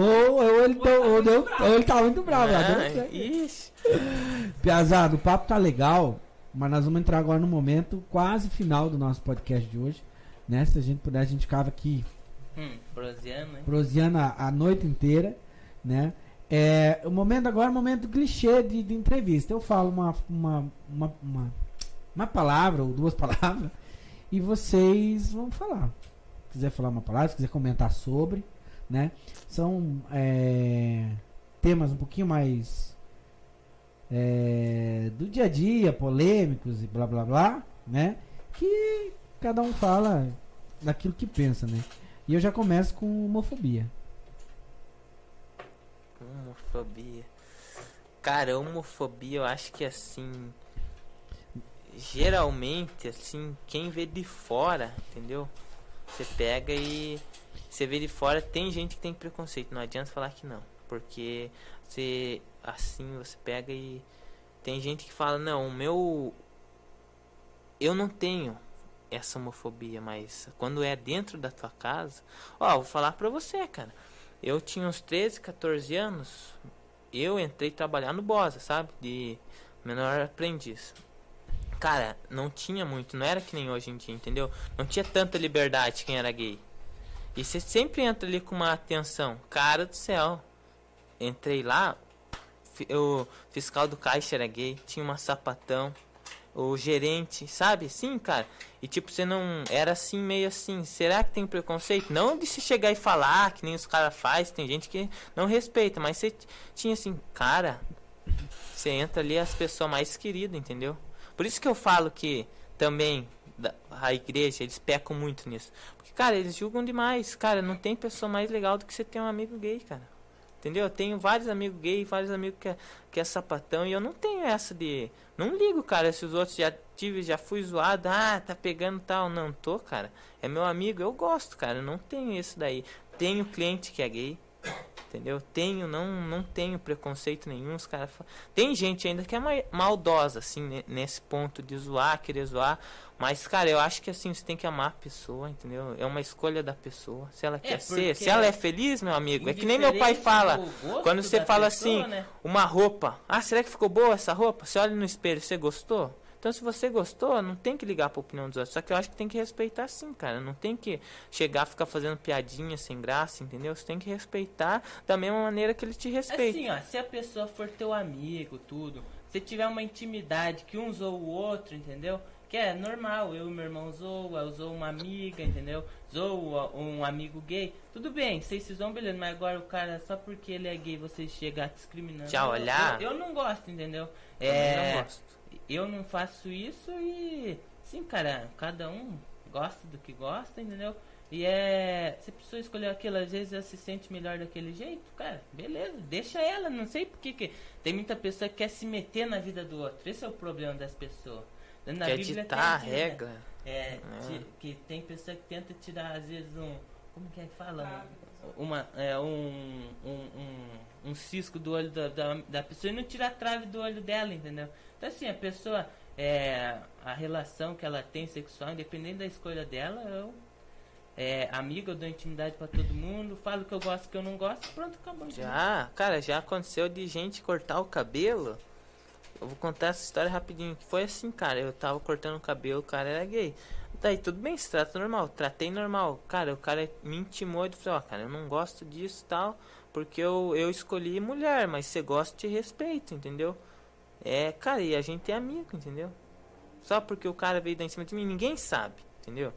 Ou, ou, ele, tá, ou, deu, ou ele tá muito bravo. deu Ah. Piazada, o papo tá legal, mas nós vamos entrar agora no momento quase final do nosso podcast de hoje. Né? Se a gente puder, a gente ficava aqui Hum, hein? proseando a, a noite inteira, né? É, o momento agora é o momento clichê de, de entrevista. Eu falo uma, uma, uma, uma, uma palavra ou duas (laughs) palavras e vocês vão falar. Se quiser falar uma palavra, se quiser comentar sobre, né? São é, temas um pouquinho mais é, do dia a dia, polêmicos e blá blá blá, né? Que cada um fala daquilo que pensa, né? E eu já começo com homofobia. Homofobia. Cara, homofobia eu acho que assim. Geralmente, assim, quem vê de fora, entendeu? Você pega e. Você vê de fora, tem gente que tem preconceito. Não adianta falar que não. Porque você. Assim, você pega e. Tem gente que fala, não, o meu. Eu não tenho essa homofobia, mas quando é dentro da tua casa. Ó, vou falar pra você, cara. Eu tinha uns 13, 14 anos. Eu entrei trabalhar no Bosa, sabe? De menor aprendiz. Cara, não tinha muito, não era que nem hoje em dia, entendeu? Não tinha tanta liberdade quem era gay. E você sempre entra ali com uma atenção. Cara do céu. Entrei lá, o fiscal do caixa era gay, tinha uma sapatão, o gerente, sabe? Sim, cara. E tipo, você não. Era assim, meio assim. Será que tem preconceito? Não de se chegar e falar, que nem os caras faz, tem gente que não respeita, mas você tinha assim, cara. Você entra ali as pessoas mais queridas, entendeu? Por isso que eu falo que também a igreja, eles pecam muito nisso. Porque, cara, eles julgam demais. Cara, não tem pessoa mais legal do que você ter um amigo gay, cara. Entendeu? Eu tenho vários amigos gays, vários amigos que é, que é sapatão, e eu não tenho essa de. Não ligo, cara, se os outros já tive, já fui zoado, ah, tá pegando tal. Não tô, cara. É meu amigo, eu gosto, cara. Eu não tenho isso daí. Tenho cliente que é gay. Entendeu? Tenho, não, não tenho preconceito nenhum. Os cara Tem gente ainda que é maldosa, assim, ne- nesse ponto de zoar, querer zoar. Mas, cara, eu acho que assim, você tem que amar a pessoa, entendeu? É uma escolha da pessoa. Se ela quer ser, se ela é feliz, meu amigo. É que nem meu pai fala. Quando você fala pessoa, assim, né? uma roupa. Ah, será que ficou boa essa roupa? Você olha no espelho, você gostou? Então, se você gostou, não tem que ligar pra opinião dos outros. Só que eu acho que tem que respeitar sim, cara. Não tem que chegar a ficar fazendo piadinha sem graça, entendeu? Você tem que respeitar da mesma maneira que ele te respeita. Assim, ó, se a pessoa for teu amigo, tudo, se tiver uma intimidade que um zoa o outro, entendeu? Que é normal, eu e meu irmão zoa, eu zoo uma amiga, entendeu? Zoa um amigo gay, tudo bem, vocês se zoam, beleza, mas agora o cara, só porque ele é gay, você chegar discriminando. Já eu- olhar? Eu, eu não gosto, entendeu? É, não gosto. Eu não faço isso e sim, cara, cada um gosta do que gosta, entendeu? E é. Se a pessoa escolheu aquilo, às vezes ela se sente melhor daquele jeito, cara, beleza, deixa ela, não sei porque que. Tem muita pessoa que quer se meter na vida do outro. Esse é o problema das pessoas. Na Quer Bíblia ditar a tem, né? regra. É, Ah. ti- que tem pessoa que tenta tirar, às vezes, um. Como que é que fala? Uma, é, um, um, um, um cisco do olho da, da, da pessoa e não tirar a trave do olho dela, entendeu? Então, assim, a pessoa, é, a relação que ela tem sexual, independente da escolha dela, eu. É, amiga, eu dou intimidade pra todo mundo, falo que eu gosto, que eu não gosto, pronto, acabou. Já, cara, já aconteceu de gente cortar o cabelo. Eu vou contar essa história rapidinho. Que foi assim, cara. Eu tava cortando o cabelo, o cara era gay. Daí tudo bem, se trata normal. Tratei normal. Cara, o cara me intimou e falou, ó, cara, eu não gosto disso tal. Porque eu, eu escolhi mulher, mas você gosta de respeito, entendeu? É, cara, e a gente é amigo, entendeu? Só porque o cara veio dar em cima de mim, ninguém sabe, entendeu?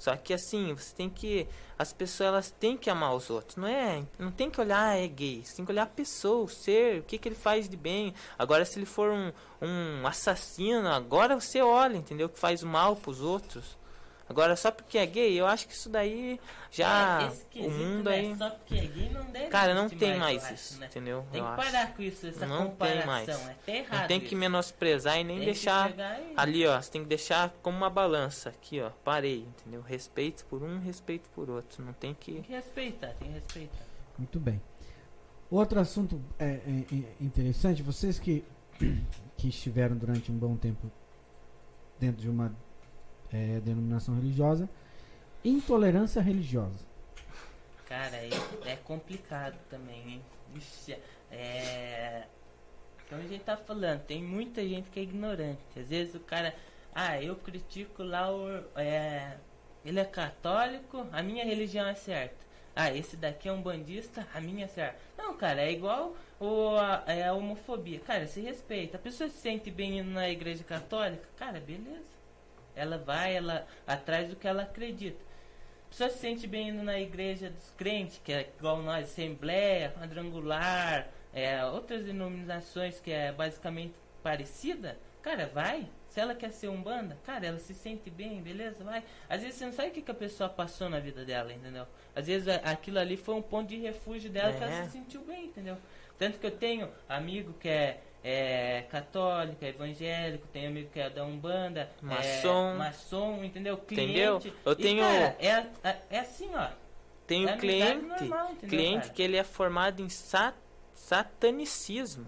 Só que assim, você tem que. As pessoas elas têm que amar os outros. Não é. Não tem que olhar, ah, é gay. Você tem que olhar a pessoa, o ser, o que, que ele faz de bem. Agora, se ele for um, um assassino, agora você olha, entendeu? Que faz mal pros outros. Agora, só porque é gay, eu acho que isso daí já. É, o quesito, mundo né, aí. Só porque é gay não deve Cara, não tem mais acho, isso, né? entendeu? Tem eu que acho. parar com isso, essa Não tem comparação. mais. É até errado. Não tem que isso. menosprezar e nem Tem que deixar. Ali, ó, você tem que deixar como uma balança. Aqui, ó, parei, entendeu? Respeito por um, respeito por outro. Não tem Tem que. que respeitar, tem que respeitar. Muito bem. Outro assunto é, é, é interessante, vocês que, (clears throat) que estiveram durante um bom tempo dentro de uma é, denominação religiosa, intolerância religiosa. Cara, é, é complicado também, hein? É. Como a gente tá falando, tem muita gente que é ignorante. Às vezes o cara. Ah, eu critico lá o. É, ele é católico, a minha religião é certa. Ah, esse daqui é um bandista, a minha é certa. Não, cara, é igual o, a, é a homofobia. Cara, se respeita. A pessoa se sente bem na igreja católica, cara, beleza. Ela vai, ela atrás do que ela acredita. A pessoa se sente bem indo na igreja dos crentes, que é igual nós, Assembleia, Quadrangular, é, outras denominações que é basicamente parecida, Cara, vai. Se ela quer ser um banda, cara, ela se sente bem, beleza? Vai. Às vezes você não sabe o que, que a pessoa passou na vida dela, entendeu? Às vezes aquilo ali foi um ponto de refúgio dela que ela É. se sentiu bem, entendeu? Tanto que eu tenho amigo que é, é católico, é evangélico, tenho amigo que é da Umbanda, Maçom. é maçom, entendeu? Cliente. Entendeu? Eu E, tenho- cara, é, é, é assim, ó. Tem É cliente, normal, entendeu, cliente cara? que ele é formado em sa- satanicismo.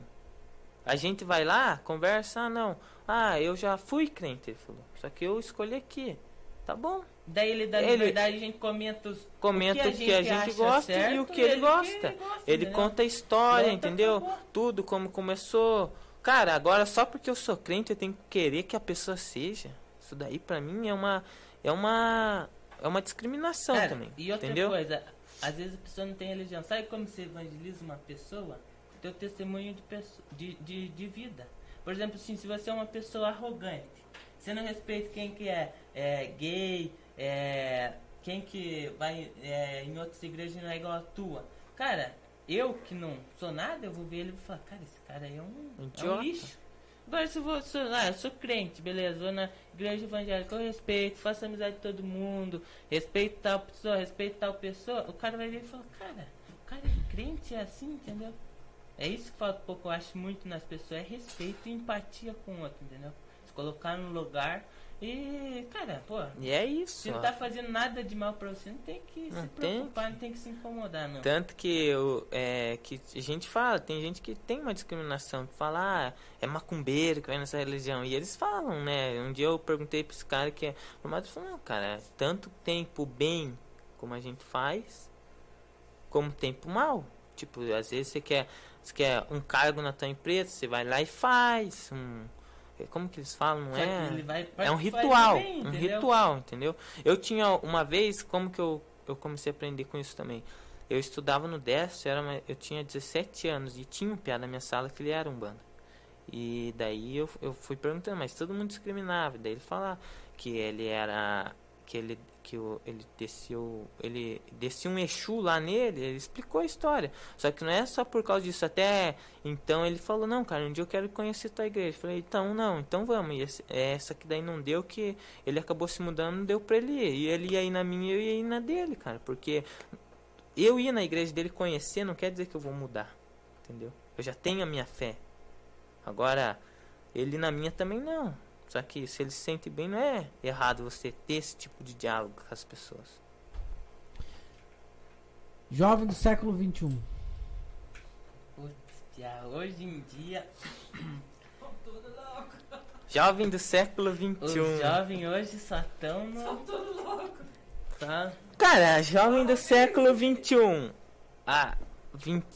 A gente vai lá, conversa, ah não, ah eu já fui crente, ele falou. Só que eu escolhi aqui, tá bom? Daí ele dá Ele- liberdade, a gente comenta os. Comenta o que a gente, acha gosta certo, e o que ele, gosta. ele gosta, Ele entendeu? conta a história, Pronto, entendeu? acabou. Tudo como começou. Cara, agora só porque eu sou crente eu tenho que querer que a pessoa seja. Isso daí pra mim é uma é uma é uma discriminação Cara, também, E outra entendeu? coisa, às vezes a pessoa não tem religião. Sabe como você evangeliza uma pessoa? Teu testemunho de, pesso- de, de, de vida. Por exemplo, assim, se você é uma pessoa arrogante, você não respeita quem que é, é gay, é, quem que vai é, em outras igrejas não é igual a tua. Cara, eu que não sou nada, eu vou ver ele e vou falar, cara, esse cara aí é um, é um lixo. Agora se eu vou, sou, ah, eu sou crente, beleza, vou na igreja evangélica, eu respeito, faço amizade com todo mundo, respeito tal pessoa, respeito tal pessoa, o cara vai ver e fala, cara, o cara é crente, é assim, entendeu? É isso que falta pouco, eu acho muito nas pessoas, é respeito e empatia com o outro, entendeu? Se colocar no lugar e, cara, pô, E é isso. se não tá fazendo nada de mal pra você, não tem que Não se tem preocupar, não tem que se incomodar, não. Tanto que, eu, é, que a gente fala, tem gente que tem uma discriminação, que fala, ah, é macumbeiro que vai nessa religião. E eles falam, né? Um dia eu perguntei pra esse cara que é formado, ele falou, não, cara, tanto tem pro bem como a gente faz, como tem pro mal. Tipo, às vezes você quer, você quer um cargo na tua empresa, você vai lá e faz. Um, como que eles falam? Não é? É um ritual, bem, um ritual, entendeu? Eu tinha uma vez, como que eu, eu comecei a aprender com isso também? Eu estudava no DES, era uma- eu tinha 17 anos e tinha um piá na minha sala que ele era um banda. E daí eu, eu fui perguntando, mas todo mundo discriminava. Daí ele falava que ele era que ele que o, ele desceu, ele descia um Exu lá nele, ele explicou a história. Só que não é só por causa disso, até então ele falou, não, cara, um dia eu quero conhecer tua igreja. Eu falei, então não, então vamos. E esse, é essa que daí não deu, que ele acabou se mudando, não deu pra ele ir. E ele ia ir na minha e eu ia na dele, cara. Porque eu ir na igreja dele conhecer não quer dizer que eu vou mudar. Entendeu? Eu já tenho a minha fé. Agora, ele na minha também não. Só que se ele se sente bem, não é errado você ter esse tipo de diálogo com as pessoas. Jovem do século. XXI. Hoje em dia, Tudo louco. (coughs) Jovem do século os 21. jovens hoje só estão no. São tudo louco. Tá? Cara, jovem do século 21. Ah, 20,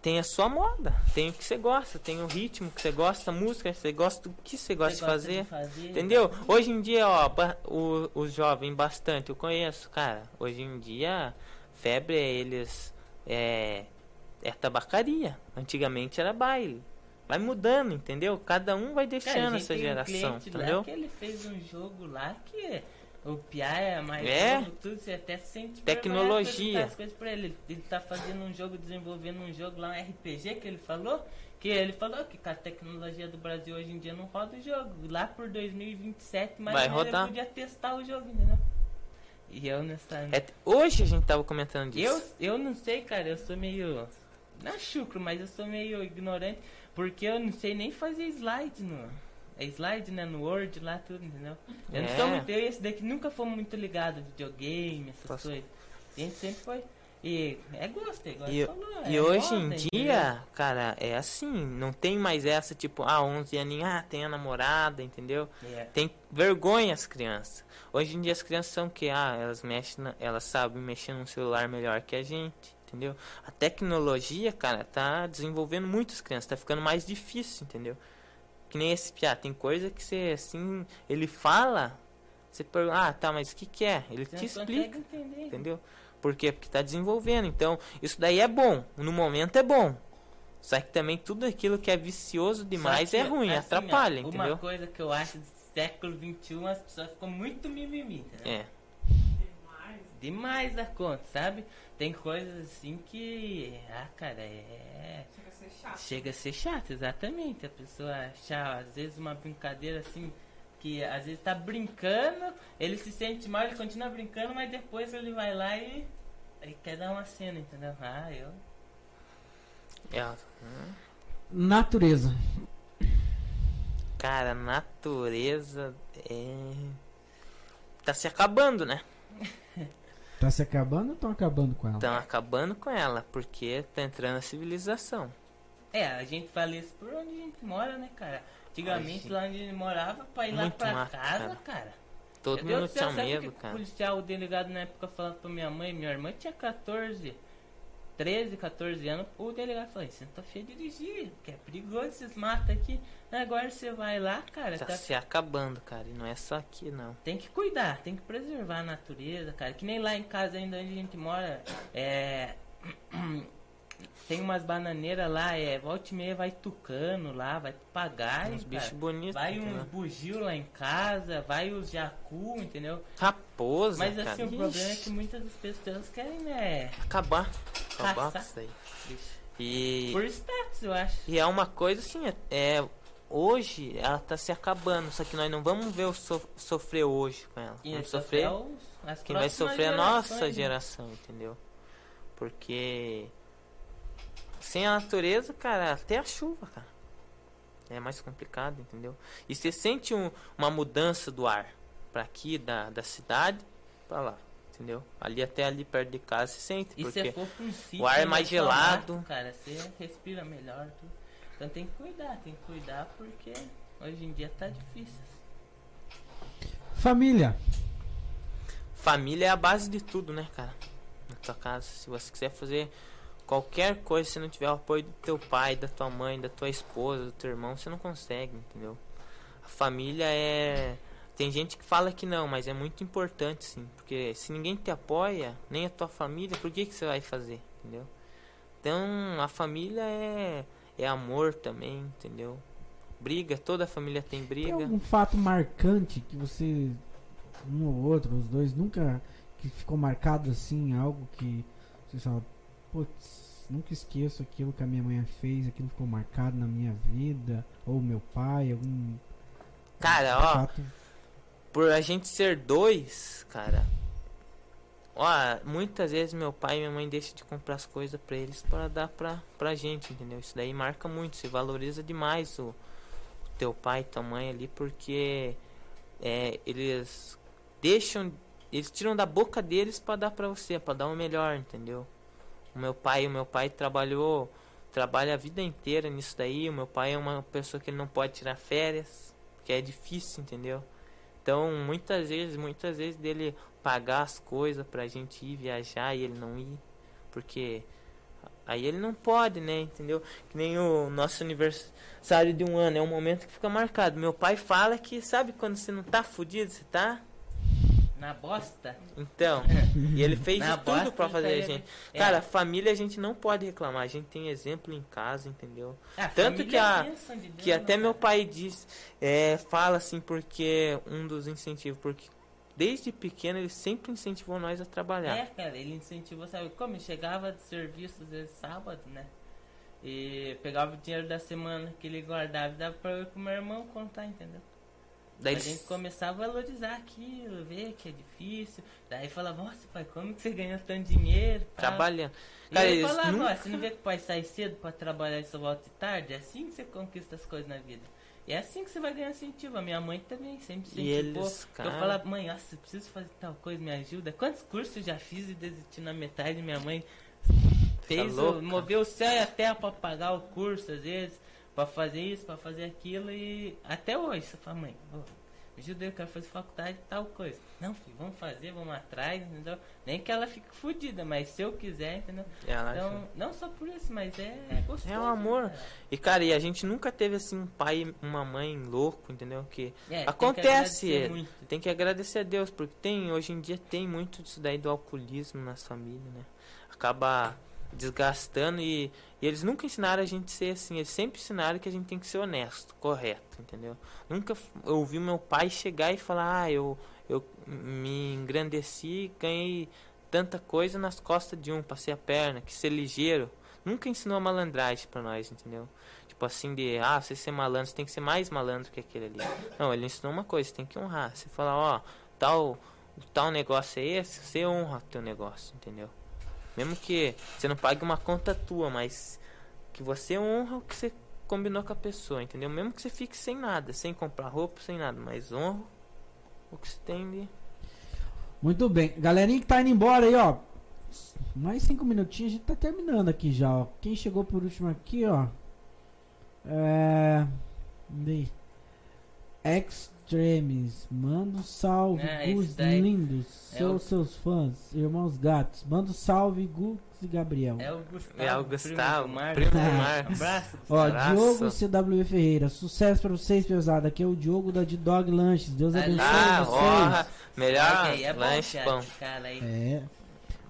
tem a sua moda. Tem o que você gosta, tem o ritmo que você gosta, a música que você gosta, o que você gosta de fazer. fazer Entendeu? Hoje em dia, ó, o, os jovens bastante, eu conheço, cara. Hoje em dia, febre é eles. É, é tabacaria. Antigamente era baile. Vai mudando, entendeu? Cada um vai Cara, deixando gente essa um geração, lá entendeu? que ele fez um jogo lá que o Pia é mais É. novo, tudo, você até sente Tecnologia. as coisas pra ele. Ele tá fazendo um jogo, desenvolvendo um jogo lá, um RPG que ele falou. Que ele falou que com a tecnologia do Brasil hoje em dia não roda o jogo. Lá por 2027, mas Vai ele rodar. podia testar o jogo, entendeu? E eu nessa. É, hoje a gente tava comentando disso. Eu, eu não sei, cara, eu sou meio. Não é chucro, mas eu sou meio ignorante. Porque eu não sei nem fazer slide no. É slide, né? No Word lá, tudo, entendeu? Eu não É. sou muito. Eu e esse daqui nunca fomos muito ligados videogame, essas Posso- coisas. A gente sempre foi. E é gosto, é igual E, você falou, e é hoje em entendeu? dia, cara, é assim, não tem mais essa tipo, ah, 11 aninhos, ah, tem a namorada, entendeu? É. Tem vergonha as crianças. Hoje em dia as crianças são que, ah, elas mexem, na- elas sabem mexer num celular melhor que a gente, entendeu? A tecnologia, cara, tá desenvolvendo muitas crianças, tá ficando mais difícil, entendeu? Que nem esse piá, tem coisa que você, assim, ele fala, você pergunta, ah, tá, mas o que que é? Ele Você te explica. entender. Entendeu? Por quê? Porque tá desenvolvendo. Então, isso daí é bom. No momento é bom. Só que também tudo aquilo que é vicioso demais Só é que, ruim, assim, ó, atrapalha, Uma entendeu? coisa que eu acho do século XXI, as pessoas ficam muito mimimi, entendeu? É. Demais. demais da conta, sabe? Tem coisas assim que. Ah, cara, é. Chega a ser chato. Chega a ser chato, exatamente. A pessoa achar, às vezes, uma brincadeira assim, que às vezes tá brincando, ele se sente mal, ele continua brincando, mas depois ele vai lá e. Ele quer dar uma cena, entendeu? Ah, eu. É. Natureza. Cara, natureza é. Tá se acabando, né? Tá se acabando ou estão acabando com ela? Estão acabando com ela, porque tá entrando a civilização. É, a gente fala isso por onde a gente mora, né, cara? Antigamente, Ai, lá onde a gente morava, pra ir lá pra mato, casa, cara. cara. Todo Meu mundo tinha medo, que O cara. policial, o delegado na época falando pra minha mãe, minha irmã tinha 14, 13, 14 anos. O delegado falou: Você não tá feio de dirigir, que é perigoso esses matos aqui. Agora você vai lá, cara, Tá tá- se acabando, cara. E não é só aqui, não. tem que cuidar, tem que preservar a natureza, cara. Que nem lá em casa, ainda onde a gente mora, é. (clears throat) Tem umas bananeiras lá, é. Volta e meia vai tucano lá, vai papagaio. Uns bichos cara. bonitos. Vai uns né? bugio lá em casa, vai os jacu, entendeu? Raposa, Mas cara. assim, o Ixi, problema é que muitas das pessoas querem, né? Acabar. Acabar com isso aí. E, Por status, eu acho. e é uma coisa assim, é, é- Hoje ela tá se acabando, só que nós não vamos ver o so- sofrer hoje com ela. E Vamos sofrer os- Quem vai sofrer é a nossa né? geração, entendeu? Porque sem a natureza, cara, até a chuva, cara. É mais complicado, entendeu? E você sente um- uma mudança do ar pra aqui, da, da cidade, pra lá, entendeu? Ali até ali perto de casa você sente, E se porque for pra um sítio, o ar é mais só mato, gelado. cara, você respira melhor. Tudo. Então tem que cuidar, tem que cuidar porque hoje em dia tá difícil. Família. família é a base de tudo, né, cara? Na tua casa, se você quiser fazer qualquer coisa, se não tiver o apoio do teu pai, da tua mãe, da tua esposa, do teu irmão, você não consegue, entendeu? A família é. Tem gente que fala que não, mas é muito importante, sim. Porque se ninguém te apoia, nem a tua família, por que, que você vai fazer, entendeu? Então, a família é, é amor também, entendeu? Briga, toda a família tem Tem briga. algum fato marcante que você, um ou outro, os dois, nunca que ficou marcado assim, algo que você fala, putz, nunca esqueço aquilo que a minha mãe fez, aquilo ficou marcado na minha vida, ou meu pai, algum Cara, ó, fato. por a gente ser dois, cara. Ó, muitas vezes meu pai e minha mãe deixam de comprar as coisas pra eles para dar pra, pra gente, entendeu? Isso daí marca muito, se valoriza demais o, o teu pai e tua mãe ali, porque é, eles deixam, eles tiram da boca deles pra dar pra você, pra dar o melhor, entendeu? O meu pai, o meu pai trabalhou, trabalha a vida inteira nisso daí. O meu pai é uma pessoa que ele não pode tirar férias, que é difícil, entendeu? Então, muitas vezes, muitas vezes dele pagar as coisas pra gente ir viajar e ele não ir, porque aí ele não pode, né, entendeu? Que nem o nosso aniversário de um ano, é um momento que fica marcado. Meu pai fala que, sabe quando você não tá fudido, você tá? Na bosta. Então, e ele fez (laughs) de tudo pra fazer a ele- gente. é. Cara, família a gente não pode reclamar, a gente tem exemplo em casa, entendeu? Ah, tanto que a- é de Deus, Que até meu cara? pai diz, é, fala assim, porque um dos incentivos, porque desde pequeno ele sempre incentivou nós a trabalhar. É, cara, ele incentivou, sabe? Como chegava de serviço às vezes sábado, né? E pegava o dinheiro da semana que ele guardava e dava pra eu e pro meu irmão contar, entendeu? Daí a ele- gente começava a valorizar aquilo, ver que é difícil. Daí falava, nossa pai, como que você ganha tanto dinheiro? pá?" trabalhando. E Cara, ele eles falava, nunca- você não vê que o pai sai cedo pra trabalhar e só volta de tarde? É assim que você conquista as coisas na vida. E é assim que você vai ganhar incentivo. A minha mãe também sempre E incentivou. eles, Eu cara, falava, mãe, nossa, eu preciso fazer tal coisa, me ajuda. Quantos cursos eu já fiz e desisti na metade? Minha mãe fez, o- louca. moveu o céu e a terra pra pagar o curso, às vezes, pra fazer isso, pra fazer aquilo. E até hoje, você fala, mãe, me ajuda aí, eu quero fazer faculdade tal coisa. Não, filho, vamos fazer, vamos atrás, entendeu? Nem que ela fique fodida, mas se eu quiser, entendeu? ela Então, não só por isso, mas é, é gostoso. É um amor. né? E cara, e a gente nunca teve assim um pai uma mãe louco, entendeu? Que É, tem que Acontece, é. muito. tem que agradecer a Deus, porque tem, hoje em dia tem muito disso daí do alcoolismo nas famílias, né? Acaba desgastando e, e eles nunca ensinaram a gente ser assim, eles sempre ensinaram que a gente tem que ser honesto, correto, entendeu? Nunca eu ouvi meu pai chegar e falar, ah, eu, eu me engrandeci, ganhei tanta coisa nas costas de um, passei a perna, que ser ligeiro. Nunca ensinou a malandragem pra nós, entendeu? Tipo assim de, ah, você ser malandro, você tem que ser mais malandro que aquele ali. Não, ele ensinou uma coisa, tem que honrar. Você fala, ó, tal, tal negócio é esse, você honra teu negócio, entendeu? Mesmo que você não pague uma conta tua, mas que você honra o que você combinou com a pessoa, entendeu? Mesmo que você fique sem nada, sem comprar roupa, sem nada, mas honra o que você tem de. Muito bem. Galerinha que tá indo embora aí, ó. Mais cinco minutinhos, a gente tá terminando aqui já, ó. Quem chegou por último aqui, ó. É. Cadê? Extremes. Manda um salve, É, Gus lindos. é Sou o- seus fãs, irmãos gatos. Manda um salve, Gus e Gabriel. É o Gustavo. É o primo Gustavo, do primo. (laughs) Abraço. Ó. Diogo CW Ferreira. Sucesso pra vocês, pesada. Aqui é o Diogo da D-Dog Lanches. Deus Ah, abençoe Ah, vocês. Melhor Ok, é lanche pão. esse cara aí. É.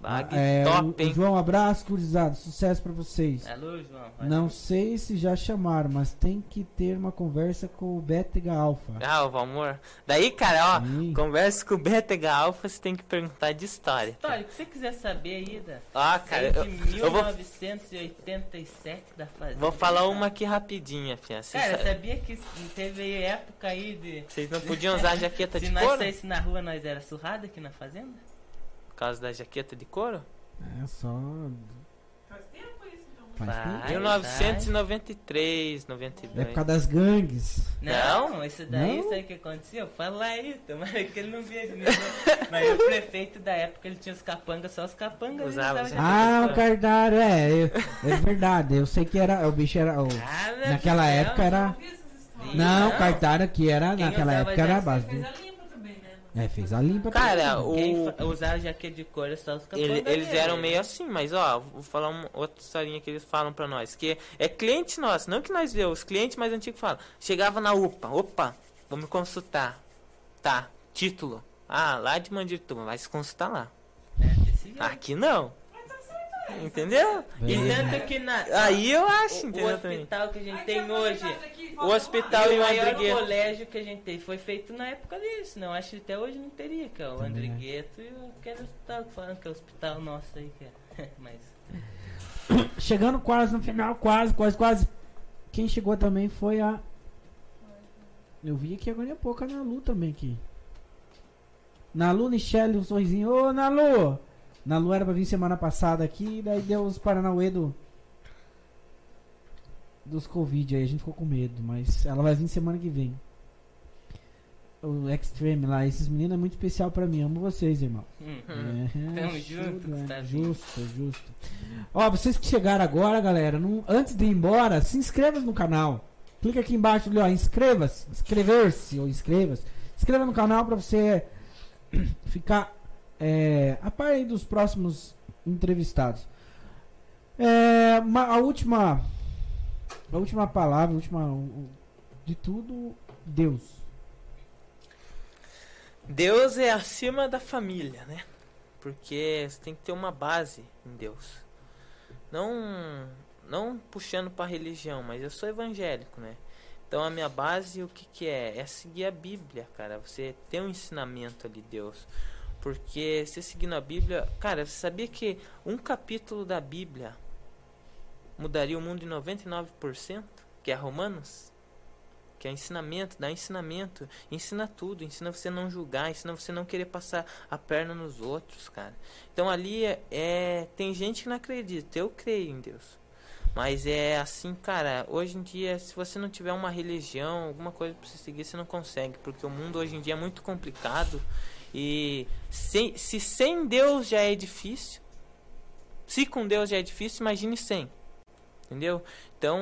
Bag é, top, hein? João, abraço, gurizada. Sucesso pra vocês. Alô, João. Não sei se já chamaram, mas tem que ter uma conversa com o Bétega Alpha. Ah, o Valmor. Daí, cara, ó, Ih. conversa com o Betega Alpha, você tem que perguntar de história. História, o que você quiser saber aí, da Ó, cara, eu, eu vou, 1987 da Fazenda. vou falar uma aqui rapidinha, Fia. Vocês, Cara, sabia que teve época aí de... vocês não podiam usar jaqueta (laughs) Se de nós couro? saísse na rua, nós era surrado aqui na Fazenda? Por causa da jaqueta de couro? É só. Faz tempo isso, então. Faz tempo. 1993, 92. Época das gangues. Não, isso daí, Não? sabe o que aconteceu? Fala aí, tomara que ele não veja. Mas o prefeito da época, ele tinha os capangas, só os capangas. Usava Ah, o cardário, é. eu- É verdade. Eu sei que era. O bicho era. O, Ah, naquela época céu. era. Histórias. Não, o Não. cardário aqui era. Quem Naquela época era a base. É, fez a limpa. Cara, o- usava jaqueta de couro, só os. Ele- eles eram meio assim, mas ó, vou falar uma outra historinha que eles falam pra nós, que é cliente nosso, não que nós vê, os clientes mais antigos falam. Chegava na UPA, opa, vamos consultar. Tá, título. Ah, lá de Mandirituba, vai se consultar lá. É. Aqui não. Entendeu? E É. tanto que na. Aí eu acho, o, o entendeu também. hospital que a gente tem hoje. e O hospital e o o maior Andrigueto. colégio que a gente tem foi feito na época disso, não acho que até hoje não teria, que é o Também Andrigueto e aquele hospital falando que é o hospital nosso aí, que é. (laughs) Mas. Chegando quase no final, quase, quase, quase. Quem chegou também foi a. Eu vi aqui agora há pouco a Nalu também aqui. Nalu, Michelle, um sorrisinho. Ô, Nalu! Nalu era pra vir semana passada aqui, daí deu os Paranauê do. Dos Covid aí, a gente ficou com medo, mas ela vai vir semana que vem. O Extreme lá, esses meninos é muito especial pra mim, amo vocês, irmão. Hum. É, Tamo justo, junto, é, Gustavinho. justo, justo. Ó, vocês que chegaram agora, galera, não- antes de ir embora, se inscreva no canal. Clica aqui embaixo ali, ó, inscreva-se, inscrever-se ou inscreva-se. Inscreva no canal pra você (clears throat) ficar é, a par dos próximos entrevistados. É, ma- a última a última palavra, a última de tudo, Deus. Deus é acima da família, né? Porque você tem que ter uma base em Deus. Não não puxando para religião, mas eu sou evangélico, né? Então a minha base o que que é? É seguir a Bíblia, cara. Você tem um ensinamento ali de Deus. Porque você seguindo a Bíblia, cara, você sabia que um capítulo da Bíblia mudaria o mundo em 99%, que é Romanos? Que é ensinamento, dá ensinamento, ensina tudo, ensina você não julgar, ensina você não querer passar a perna nos outros, cara. Então ali é, é- tem gente que não acredita, eu creio em Deus. Mas é assim, cara, hoje em dia, se você não tiver uma religião, alguma coisa pra você seguir, você não consegue, porque o mundo hoje em dia é muito complicado e sem, se sem Deus já é difícil, se com Deus já é difícil, imagine sem. Entendeu? Então,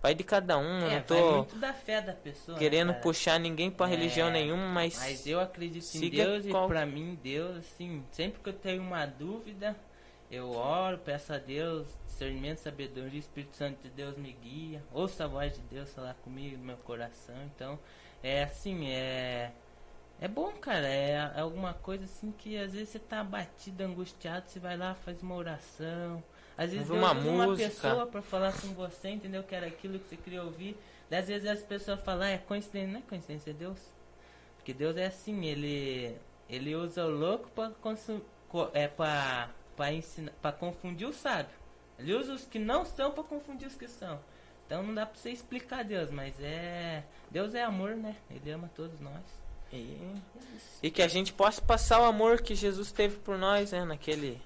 vai de cada um, eu É, não tô muito da fé da pessoa. né, querendo cara? puxar ninguém pra É, religião nenhuma, mas, Mas eu acredito em Deus qual- e pra mim Deus, assim, sempre que eu tenho uma dúvida, eu oro, peço a Deus, discernimento, sabedoria, Espírito Santo de Deus me guia, ouço a voz de Deus falar comigo no meu coração, então é assim, é é bom, cara, é, é alguma coisa assim que às vezes você tá abatido, angustiado, você vai lá, faz uma oração, Às vezes Deus uma uma pessoa pra falar com você, entendeu? Que era aquilo que você queria ouvir. Daí, às vezes as pessoas falam, ah, é coincidência. Não é coincidência, é Deus. Porque Deus é assim, ele, ele usa o louco pra, consu- co- é, pra, pra, ensinar, pra confundir o sábio. Ele usa os que não são pra confundir os que são. Então não dá pra você explicar Deus, mas é. Deus é amor, né? Ele ama todos nós. E, e que a gente possa passar o amor que Jesus teve por nós, né? Naquele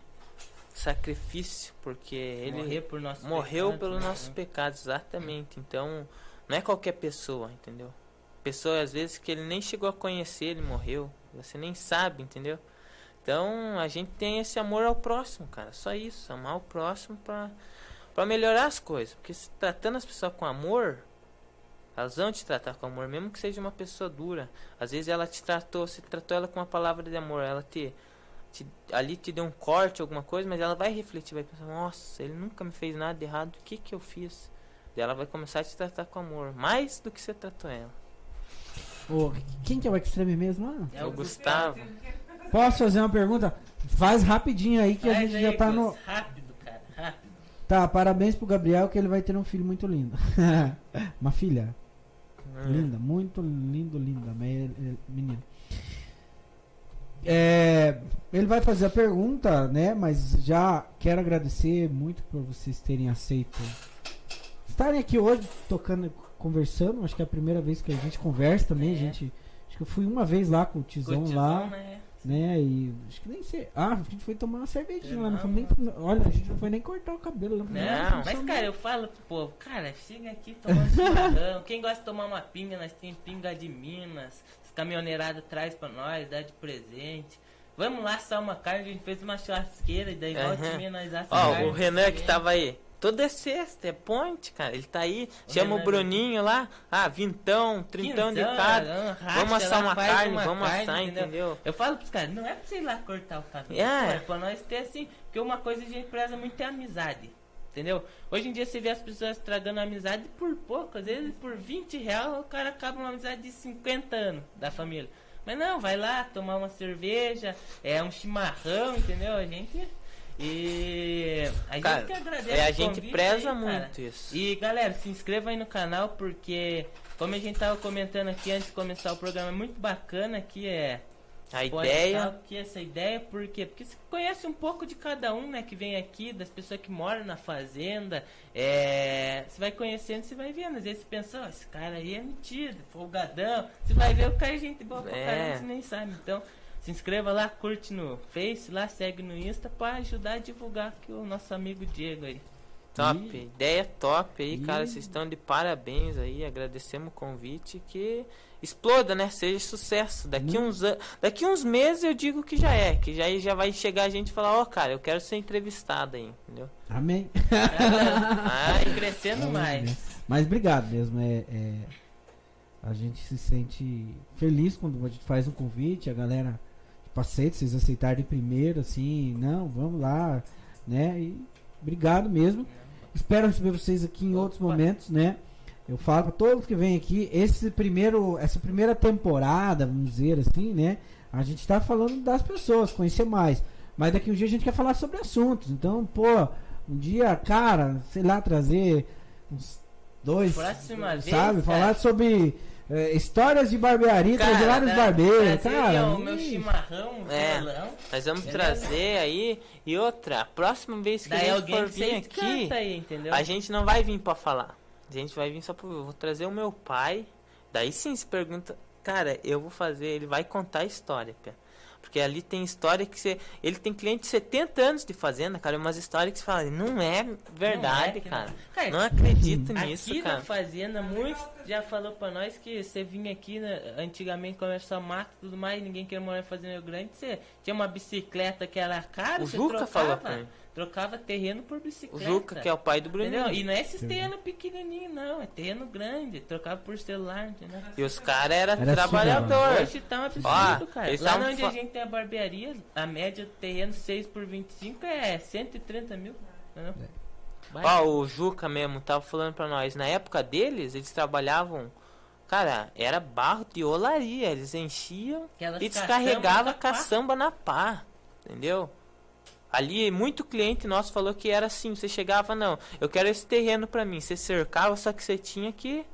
sacrifício, porque ele Morrer por morreu pelos né? nossos pecados, exatamente. Então, não é qualquer pessoa, entendeu? Pessoa, às vezes, que ele nem chegou a conhecer, ele morreu. Você nem sabe, entendeu? Então, a gente tem esse amor ao próximo, cara. Só isso, amar o próximo pra, pra melhorar as coisas. Porque se tratando as pessoas com amor, elas vão te tratar com amor, mesmo que seja uma pessoa dura. Às vezes ela te tratou, você tratou ela com uma palavra de amor, ela te, te- ali te deu um corte, alguma coisa, mas ela vai refletir, vai pensar, nossa, ele nunca me fez nada de errado, o que que eu fiz? Daí ela vai começar a te tratar com amor, mais do que você tratou ela. Ô, quem que é o extreme mesmo? lá? É o Gustavo. Posso fazer uma pergunta? Faz rapidinho aí que a Faz gente aí, já tá no. Rápido, cara, rápido. Tá, parabéns pro Gabriel que ele vai ter um filho muito lindo. (laughs) uma filha. Linda, muito lindo, linda. me- Menina. É, ele vai fazer a pergunta, né? Mas já quero agradecer muito por vocês terem aceito estarem aqui hoje tocando, conversando. Acho que é a primeira vez que a gente conversa também. É. A gente, acho que eu fui uma vez lá com o Tizão Curtizão, lá, né? Né? E acho que nem sei. Ah, a gente foi tomar uma cervejinha lá. Não Não. foi nem, olha, a gente não foi nem cortar o cabelo. Não, Não, mas cara, eu falo pro povo, cara, chega aqui tomar um chimarrão. Quem gosta de tomar uma pinga, nós tem pinga de Minas. Os caminhoneirados traz pra nós, dá de presente. Vamos lá assar uma carne, a gente fez uma churrasqueira e daí volta e meia nós assa Ó, o Renan que tava aí. Toda é sexta, é ponte, cara. Ele tá aí, O chama o Renan Bruninho lá. Ah, vintão, trintão de cara. Vamos assar uma carne, uma vamos carne, assar, entendeu? Eu falo pros caras, não é pra você ir lá cortar o cabelo. É. É pra nós ter assim, porque uma coisa a gente preza muito é amizade. Entendeu? Hoje em dia você vê as pessoas estragando a amizade por pouco, às vezes por 20 reais o cara acaba uma amizade de 50 anos da família. Mas não, vai lá tomar uma cerveja, é um chimarrão, entendeu? A gente. E a gente Cara, que agradece. é, a o gente preza aí, cara. muito isso. E galera, se inscreva aí no canal porque, como a gente tava comentando aqui antes de começar o programa, é muito bacana aqui é A ideia. aqui essa ideia, por quê? Porque você conhece um pouco de cada um, né, que vem aqui, das pessoas que moram na fazenda, é, você vai conhecendo, você vai vendo, às vezes você pensa, ó, esse cara aí é metido, folgadão, você vai ver o cara é gente boa pra É. caramba, você nem sabe, então... Se inscreva lá, curte no Face, lá segue no Insta pra ajudar a divulgar aqui o nosso amigo Diego aí. Top, E- ideia top aí, e- cara. Vocês estão de parabéns aí. Agradecemos o convite. Que exploda, né? Seja sucesso. Daqui, Hum. uns, daqui uns meses eu digo que já é. Que já, aí já vai chegar a gente e falar: Ó, cara, eu quero ser entrevistado aí, entendeu? Amém. (laughs) Vai crescendo mais. Mas obrigado mesmo. É, é, a gente se sente feliz quando a gente faz um convite, a galera aceita, vocês aceitarem primeiro, assim, não, vamos lá, né? E obrigado mesmo. Espero receber vocês aqui em outros momentos, né? Eu falo para todos que vêm aqui, esse primeiro, essa primeira temporada, vamos dizer assim, né? A gente tá falando das pessoas, conhecer mais. Mas daqui um dia a gente quer falar sobre assuntos. Então, pô, um dia, cara, sei lá, trazer uns dois, Próxima vez, sabe? cara. Falar sobre eh, histórias de barbearia, Cara, trazer vários Né? barbeiros, Trazer cara. o meu chimarrão, o É. violão. Nós vamos trazer aí. E outra, a próxima vez que Daí a gente alguém for que vir aqui, aí, a gente não vai vir pra falar. A gente vai vir só pra. Eu vou trazer o meu pai. Daí sim se pergunta. Cara, eu vou fazer. Ele vai contar a história, Pia. Porque ali tem história que você. Ele tem cliente de 70 anos de fazenda, cara. Umas histórias que você fala, não é verdade, Não é cara. não. Cara, Não acredito nisso, Aqui na cara. fazenda, muitos já falou pra nós que você vinha aqui, né, antigamente começou mato e tudo mais, ninguém queria morar em fazenda grande, você tinha uma bicicleta que era cara, O você Juca falou pra trocava, trocava terreno por O bicicleta. Juca, que é o pai do Entendeu? Bruninho. E não é esses terrenos pequenininhos, não, é terreno grande, trocava por celular, entendeu? E os caras eram Era trabalhador. Hoje tá um absurdo, Ó, cara. Lá onde fa- a gente tem a barbearia, a média do terreno 6 por 25 é 130 mil. Entendeu? Vai. Ó, o Juca mesmo tava falando pra nós. Na época deles, eles trabalhavam. Cara, era barro de olaria. Eles enchiam Aquelas e descarregavam caçamba na pá. Entendeu? Ali, muito cliente nosso falou que era assim, você chegava, não, eu quero esse terreno pra mim. Você cercava, só que você tinha que.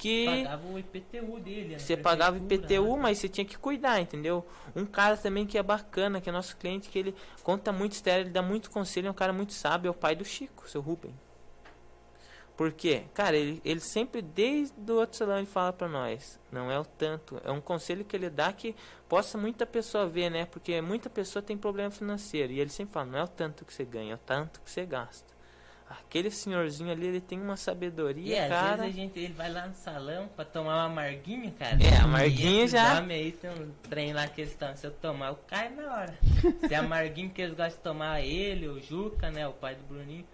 Que Pagava o IPTU dele. né? você pagava IPTU, né? mas você tinha que cuidar, entendeu? Um cara também que é bacana, que é nosso cliente, que ele conta muito sério, ele dá muito conselho, é um cara muito sábio, é o pai do Chico, seu Rubem. Por quê? Cara, ele, ele sempre, desde o outro salão, ele fala pra nós, não é o tanto, é um conselho que ele dá que possa muita pessoa ver, né? Porque muita pessoa tem problema financeiro, e ele sempre fala, não é o tanto que você ganha, é o tanto que você gasta. Aquele senhorzinho ali, ele tem uma E sabedoria, às cara. vezes a gente ele vai lá no salão pra tomar uma amarguinha, cara. É, E amarguinha já- homens aí tem um trem lá que eles estão. Se eu tomar, eu caio na hora. (laughs) Se é amarguinho que eles gostam de tomar, ele, o Juca, né? O pai do Bruninho.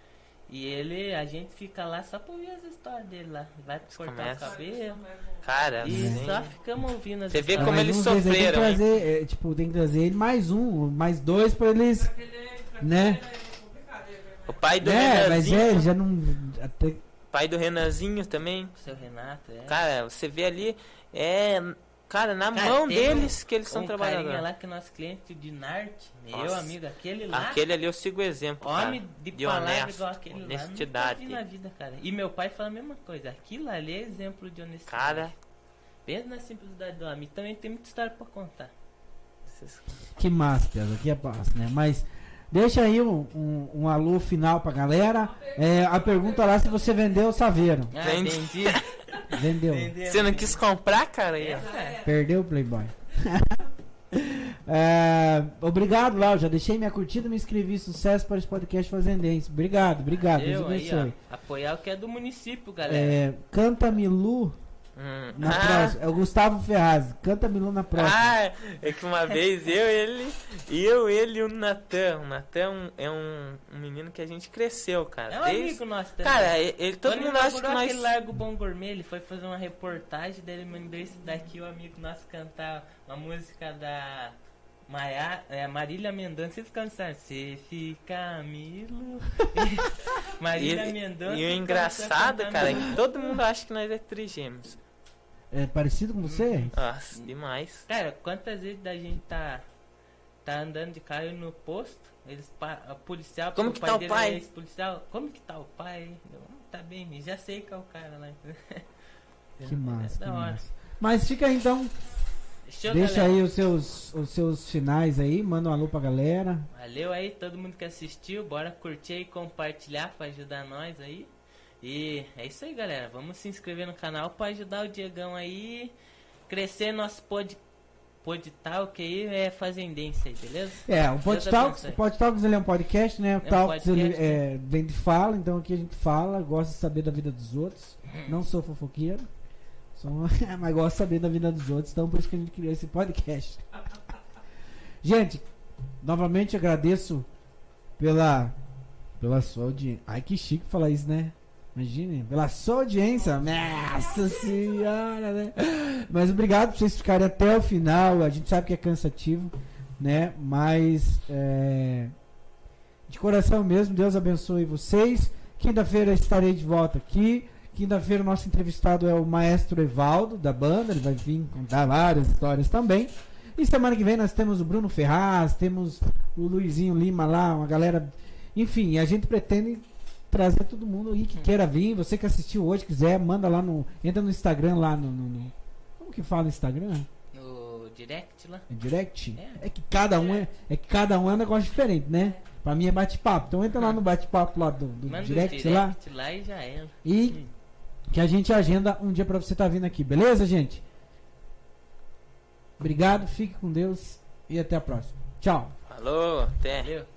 E ele, a gente fica lá só pra ouvir as histórias dele lá. Vai cortar começa. o cabelo. Cara, E assim, só ficamos ouvindo as Você vê como eles tem sofreram, hein? trazer, é, tipo, tem que trazer ele mais um, mais dois pra eles. Pra aquele, pra Né? aquele é complicado, é verdade. O pai do É, mas Renanzinho, é, ele já não. Até, pai do Renanzinho também. O seu Renato, é. Cara, você vê ali, é, cara, na Cara, mão deles que eles são um trabalhadores. lá que é nosso cliente de Narte, meu Nossa. amigo, aquele lá. Aquele ali eu sigo o exemplo, Homem cara. de, de palavra honesto, igual aquele honestidade. lá. Nunca vi na vida, cara. E meu pai fala a mesma coisa. Aquilo ali é exemplo de honestidade. Cara, Pensa na simplicidade do homem. Também tem muita história pra contar. que massa, Pedro, aqui é massa, né? Mas deixa aí um, um, um alô final pra galera. É, a pergunta lá se você vendeu o saveiro. Ah, Vendi. entendi. (laughs) Vendeu. Você não quis comprar, cara? É. Perdeu o Playboy. (laughs) É, obrigado, Lau. Já deixei minha curtida, me inscrevi. Sucesso para esse podcast Fazendense. Obrigado, obrigado. Deus Eu aí, abençoe. ó. Apoiar o que é do município, galera. É, Canta Milu Hum. na Ah, próxima. É o Gustavo Ferraz. Canta Milu na próxima. Ah, é que uma vez eu, ele, eu, ele e o Natan. O Natan é um, um menino que a gente cresceu, cara. É um Desde- amigo nosso também. Cara, ele, ele- todo Quando mundo ele acha que nós. aquele Largo Bom Gourmet, ele foi fazer uma reportagem, daí ele mandou esse daqui, o amigo nosso cantar uma música da Maia, é, Marília Mendonça. Vocês cansaram? Se fica Milo. (laughs) E, Marília Mendonça. e o engraçado, cara, é que todo mundo acha que nós é trigêmeos. É parecido com você? Nossa, demais. Cara, quantas vezes da gente tá, tá andando de carro no posto, eles pa, a policial, Como que tá o pai? é ex-policial, como que tá o pai? Eu, "Ah, tá bem, já sei que é o cara lá. (laughs) Que massa, É que massa. Mas fica aí, então. Show, Deixa galera. aí os seus, os seus finais aí. Manda um alô pra galera. Valeu aí, todo mundo que assistiu. Bora curtir e compartilhar pra ajudar nós aí. E é isso aí, galera. Vamos se inscrever no canal pra ajudar o Diegão aí. Crescer nosso pod, podtalk aí é fazendência aí, beleza? É, o Pod Deus Talks, abençoe. o ele é um podcast, né? O um Talks podcast, ele né? é, vem de fala, então aqui a gente fala, gosta de saber da vida dos outros. Não sou fofoqueiro, sou, (laughs) mas gosto de saber da vida dos outros, então por isso que a gente criou esse podcast. Gente, novamente agradeço pela pela sua audiência. Ai, que chique falar isso, né? Imagine, pela sua audiência. Nossa senhora, né? Mas obrigado por vocês ficarem até o final. A gente sabe que é cansativo, né? Mas é, de coração mesmo, Deus abençoe vocês. Quinta-feira estarei de volta aqui. Quinta-feira o nosso entrevistado é o maestro Evaldo, da banda. Ele vai vir contar várias histórias também. E semana que vem nós temos o Bruno Ferraz, temos o Luizinho Lima lá, uma galera. Enfim, a gente pretende trazer todo mundo aí que queira vir. Você que assistiu hoje, quiser, manda lá no. Entra no Instagram lá no. no- no- como que fala Instagram? No direct lá. É direct? É. É que cada um é, é que cada um é um negócio diferente, né? Pra mim é bate-papo. Então entra lá no bate-papo lá do, do Manda direct, o direct lá lá. e já é. e que a gente agenda um dia pra você estar vindo aqui, beleza, gente? Obrigado, fique com Deus e até a próxima. Tchau. Falou, até. Valeu.